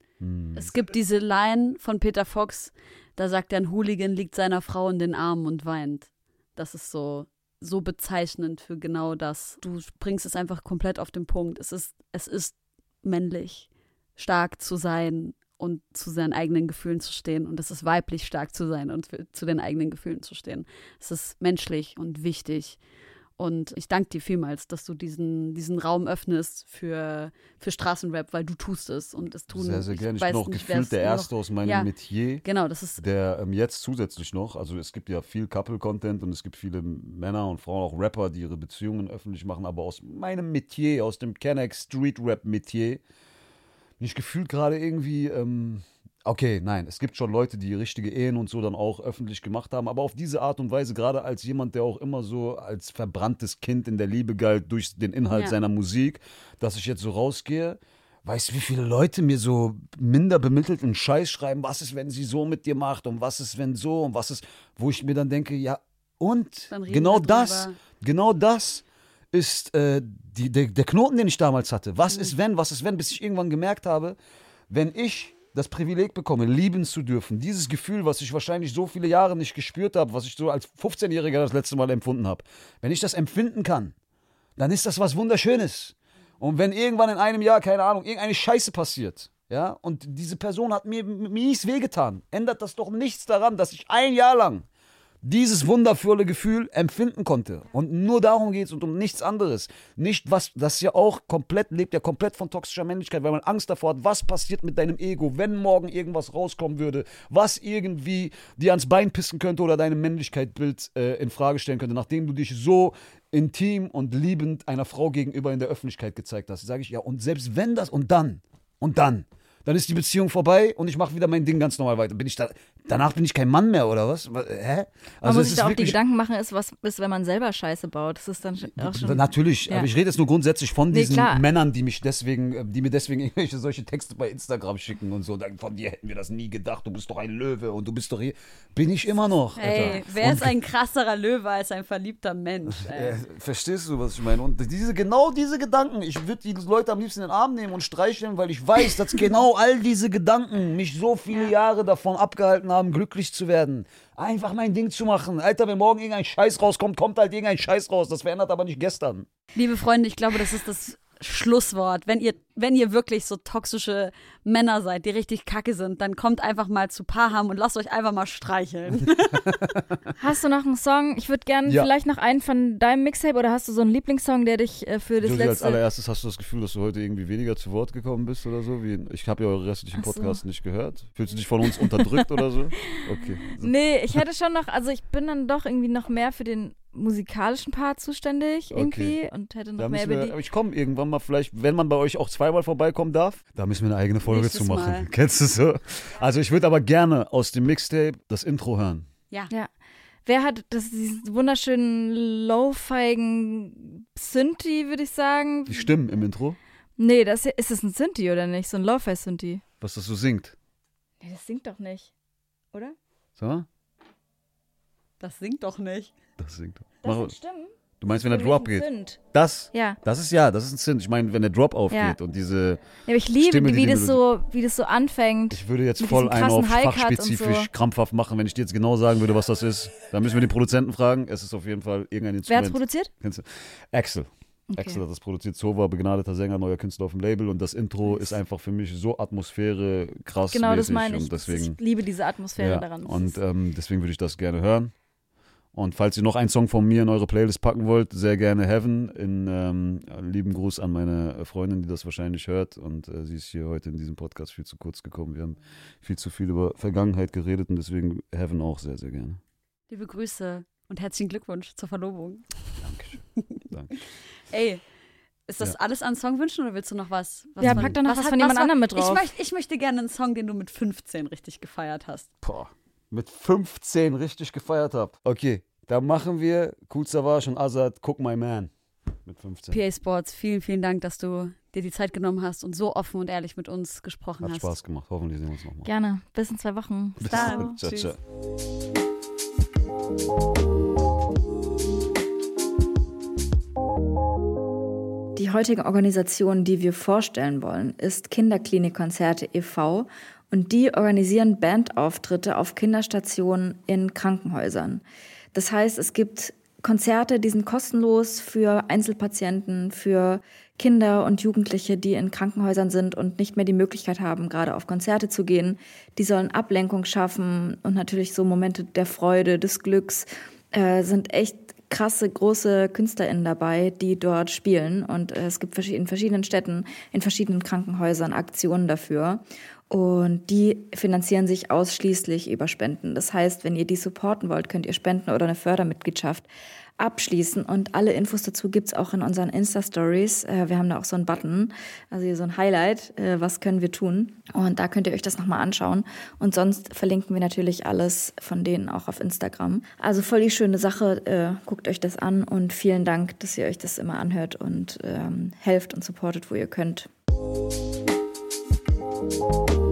Es gibt diese Line von Peter Fox, da sagt er, ein Hooligan liegt seiner Frau in den Armen und weint. Das ist so, so bezeichnend für genau das. Du bringst es einfach komplett auf den Punkt. Es ist, es ist männlich, stark zu sein und zu seinen eigenen Gefühlen zu stehen. Und es ist weiblich, stark zu sein und für, zu den eigenen Gefühlen zu stehen. Es ist menschlich und wichtig. Und ich danke dir vielmals, dass du diesen, diesen Raum öffnest für, für Straßenrap, weil du tust es und es tun. Sehr, sehr gerne. Ich weiß bin auch nicht, gefühlt der noch- Erste aus meinem Ja. Metier. Genau, das ist der ähm, jetzt zusätzlich noch, also es gibt ja viel Couple-Content und es gibt viele Männer und Frauen, auch Rapper, die ihre Beziehungen öffentlich machen, aber aus meinem Metier, aus dem Kennex Street Rap Metier, bin ich gefühlt gerade irgendwie, ähm, okay, nein, es gibt schon Leute, die richtige Ehen und so dann auch öffentlich gemacht haben, aber auf diese Art und Weise, gerade als jemand, der auch immer so als verbranntes Kind in der Liebe galt durch den Inhalt Ja. seiner Musik, dass ich jetzt so rausgehe, Weißt du, wie viele Leute mir so minder bemittelten Scheiß schreiben, was ist, wenn sie so mit dir macht und was ist, wenn so und was ist, wo ich mir dann denke, ja, und? Genau das, genau das ist äh, die, der, der Knoten, den ich damals hatte. Was Mhm. ist, wenn, was ist, wenn, bis ich irgendwann gemerkt habe, wenn ich das Privileg bekomme, lieben zu dürfen, dieses Gefühl, was ich wahrscheinlich so viele Jahre nicht gespürt habe, was ich so als 15-Jähriger das letzte Mal empfunden habe, wenn ich das empfinden kann, dann ist das was Wunderschönes. Und wenn irgendwann in einem Jahr, keine Ahnung, irgendeine Scheiße passiert, ja, und diese Person hat mir mies wehgetan, ändert das doch nichts daran, dass ich ein Jahr lang dieses wundervolle Gefühl empfinden konnte. Und nur darum geht es und um nichts anderes. Nicht was, das ja auch komplett, lebt ja komplett von toxischer Männlichkeit, weil man Angst davor hat, was passiert mit deinem Ego, wenn morgen irgendwas rauskommen würde, was irgendwie dir ans Bein pissen könnte oder deine Männlichkeitsbild äh, in Frage stellen könnte, nachdem du dich so intim und liebend einer Frau gegenüber in der Öffentlichkeit gezeigt hast. Sage ich, ja, und selbst wenn das, und dann, und dann, dann ist die Beziehung vorbei und ich mache wieder mein Ding ganz normal weiter. Bin ich da, danach bin ich kein Mann mehr oder was? Hä? Man muss sich da auch die Gedanken machen, ist, was ist, wenn man selber Scheiße baut. Das ist dann auch schon. Natürlich, Ja. aber ich rede jetzt nur grundsätzlich von Nee, diesen klar. Männern, die mich deswegen, äh, die mir deswegen irgendwelche solche Texte bei Instagram schicken und so. Dann Von dir hätten wir das nie gedacht. Du bist doch ein Löwe und du bist doch hier. Bin ich immer noch. Ey, wer ist ein krasserer Löwe als ein verliebter Mensch? Ey. Äh, verstehst du, was ich meine? Und diese, genau diese Gedanken, ich würde die Leute am liebsten in den Arm nehmen und streicheln, weil ich weiß, dass genau all diese Gedanken mich so viele Jahre davon abgehalten haben, glücklich zu werden. Einfach mein Ding zu machen. Alter, wenn morgen irgendein Scheiß rauskommt, kommt halt irgendein Scheiß raus. Das verändert aber nicht gestern. Liebe Freunde, ich glaube, das ist das Schlusswort. Wenn ihr, wenn ihr wirklich so toxische Männer seid, die richtig kacke sind, dann kommt einfach mal zu Paham und lasst euch einfach mal streicheln. Hast du noch einen Song? Ich würde gerne Ja. vielleicht noch einen von deinem Mixtape oder hast du so einen Lieblingssong, der dich äh, für das Josie, als letzte. allererstes hast du das Gefühl, dass du heute irgendwie weniger zu Wort gekommen bist oder so? Wie, ich habe ja eure restlichen so. Podcasts nicht gehört. Fühlst du dich von uns unterdrückt oder so? Okay. So. Nee, ich hätte schon noch, also ich bin dann doch irgendwie noch mehr für den musikalischen Part zuständig irgendwie und hätte noch mehr über die. ich komme irgendwann mal vielleicht, wenn man bei euch auch zweimal vorbeikommen darf, da müssen wir eine eigene Folge Nächstes zu machen. Mal. Kennst du so? Also ich würde aber gerne aus dem Mixtape das Intro hören. ja. Ja. Wer hat das, diesen wunderschönen lo-figen Synthi, würde ich sagen? Die Stimmen im Intro, Nee, das ist es ein Synthi oder nicht? So ein Lo-Fi-Synthi. was das so singt. Nee, das singt doch nicht. Oder? So? Das singt doch nicht. Das singt. Das Mach, sind Stimmen. Du meinst, wenn der Drop geht? Synth. Das? Ja. Das ist ja, das ist ein Synth. Ich meine, wenn der Drop aufgeht Ja. und diese, ja aber ich liebe, Stimme, die wie, das so, wie das so anfängt. ich würde jetzt voll einen auf und fachspezifisch so. krampfhaft machen, wenn ich dir jetzt genau sagen würde, was das ist. Dann müssen wir den Produzenten fragen. Es ist auf jeden Fall irgendein Wer hat's Instrument. produziert? Kennst du? Axel. Okay. Axel hat das produziert. Sova, begnadeter Sänger, neuer Künstler auf dem Label. Und das Intro ist einfach für mich so Atmosphäre krass. Genau, das meine ich. Und deswegen, ich liebe diese Atmosphäre ja, daran. Und ähm, deswegen würde ich das gerne hören. Und falls ihr noch einen Song von mir in eure Playlist packen wollt, sehr gerne Heaven. In ähm, lieben Gruß an meine Freundin, die das wahrscheinlich hört. Und äh, sie ist hier heute in diesem Podcast viel zu kurz gekommen. Wir haben viel zu viel über Vergangenheit geredet und deswegen Heaven auch sehr, sehr gerne. Liebe Grüße und herzlichen Glückwunsch zur Verlobung. Dankeschön. Danke. Ey, ist das Ja. alles an Songwünschen oder willst du noch was? was Ja, pack doch noch was hat- von jemand anderem mit Ich, drauf. möcht, ich möchte gerne einen Song, den du mit 15 richtig gefeiert hast. Boah, mit 15 richtig gefeiert habe. Okay, da machen wir Cool Savage und Azad Cook My Man. Mit 15. PA Sports, vielen, vielen Dank, dass du dir die Zeit genommen hast und so offen und ehrlich mit uns gesprochen Hat hast. Spaß gemacht. Hoffentlich sehen wir uns nochmal. Gerne. Bis in zwei Wochen. Bis dann. Ciao, Tschüss. ciao. Die heutige Organisation, die wir vorstellen wollen, ist Kinderklinikkonzerte e.V. und die organisieren Bandauftritte auf Kinderstationen in Krankenhäusern. Das heißt, es gibt Konzerte, die sind kostenlos für Einzelpatienten, für Kinder und Jugendliche, die in Krankenhäusern sind und nicht mehr die Möglichkeit haben, gerade auf Konzerte zu gehen. Die sollen Ablenkung schaffen und natürlich so Momente der Freude, des Glücks äh, sind echt krasse, große KünstlerInnen dabei, die dort spielen. Und äh, es gibt in verschiedenen Städten, in verschiedenen Krankenhäusern Aktionen dafür. Und die finanzieren sich ausschließlich über Spenden. Das heißt, wenn ihr die supporten wollt, könnt ihr Spenden oder eine Fördermitgliedschaft abschließen. Und alle Infos dazu gibt's auch in unseren Insta-Stories. Äh, wir haben da auch so einen Button, also hier so ein Highlight, äh, was können wir tun. Und da könnt ihr euch das nochmal anschauen. Und sonst verlinken wir natürlich alles von denen auch auf Instagram. Also voll die schöne Sache. Äh, guckt euch das an und vielen Dank, dass ihr euch das immer anhört und ähm, helft und supportet, wo ihr könnt. Música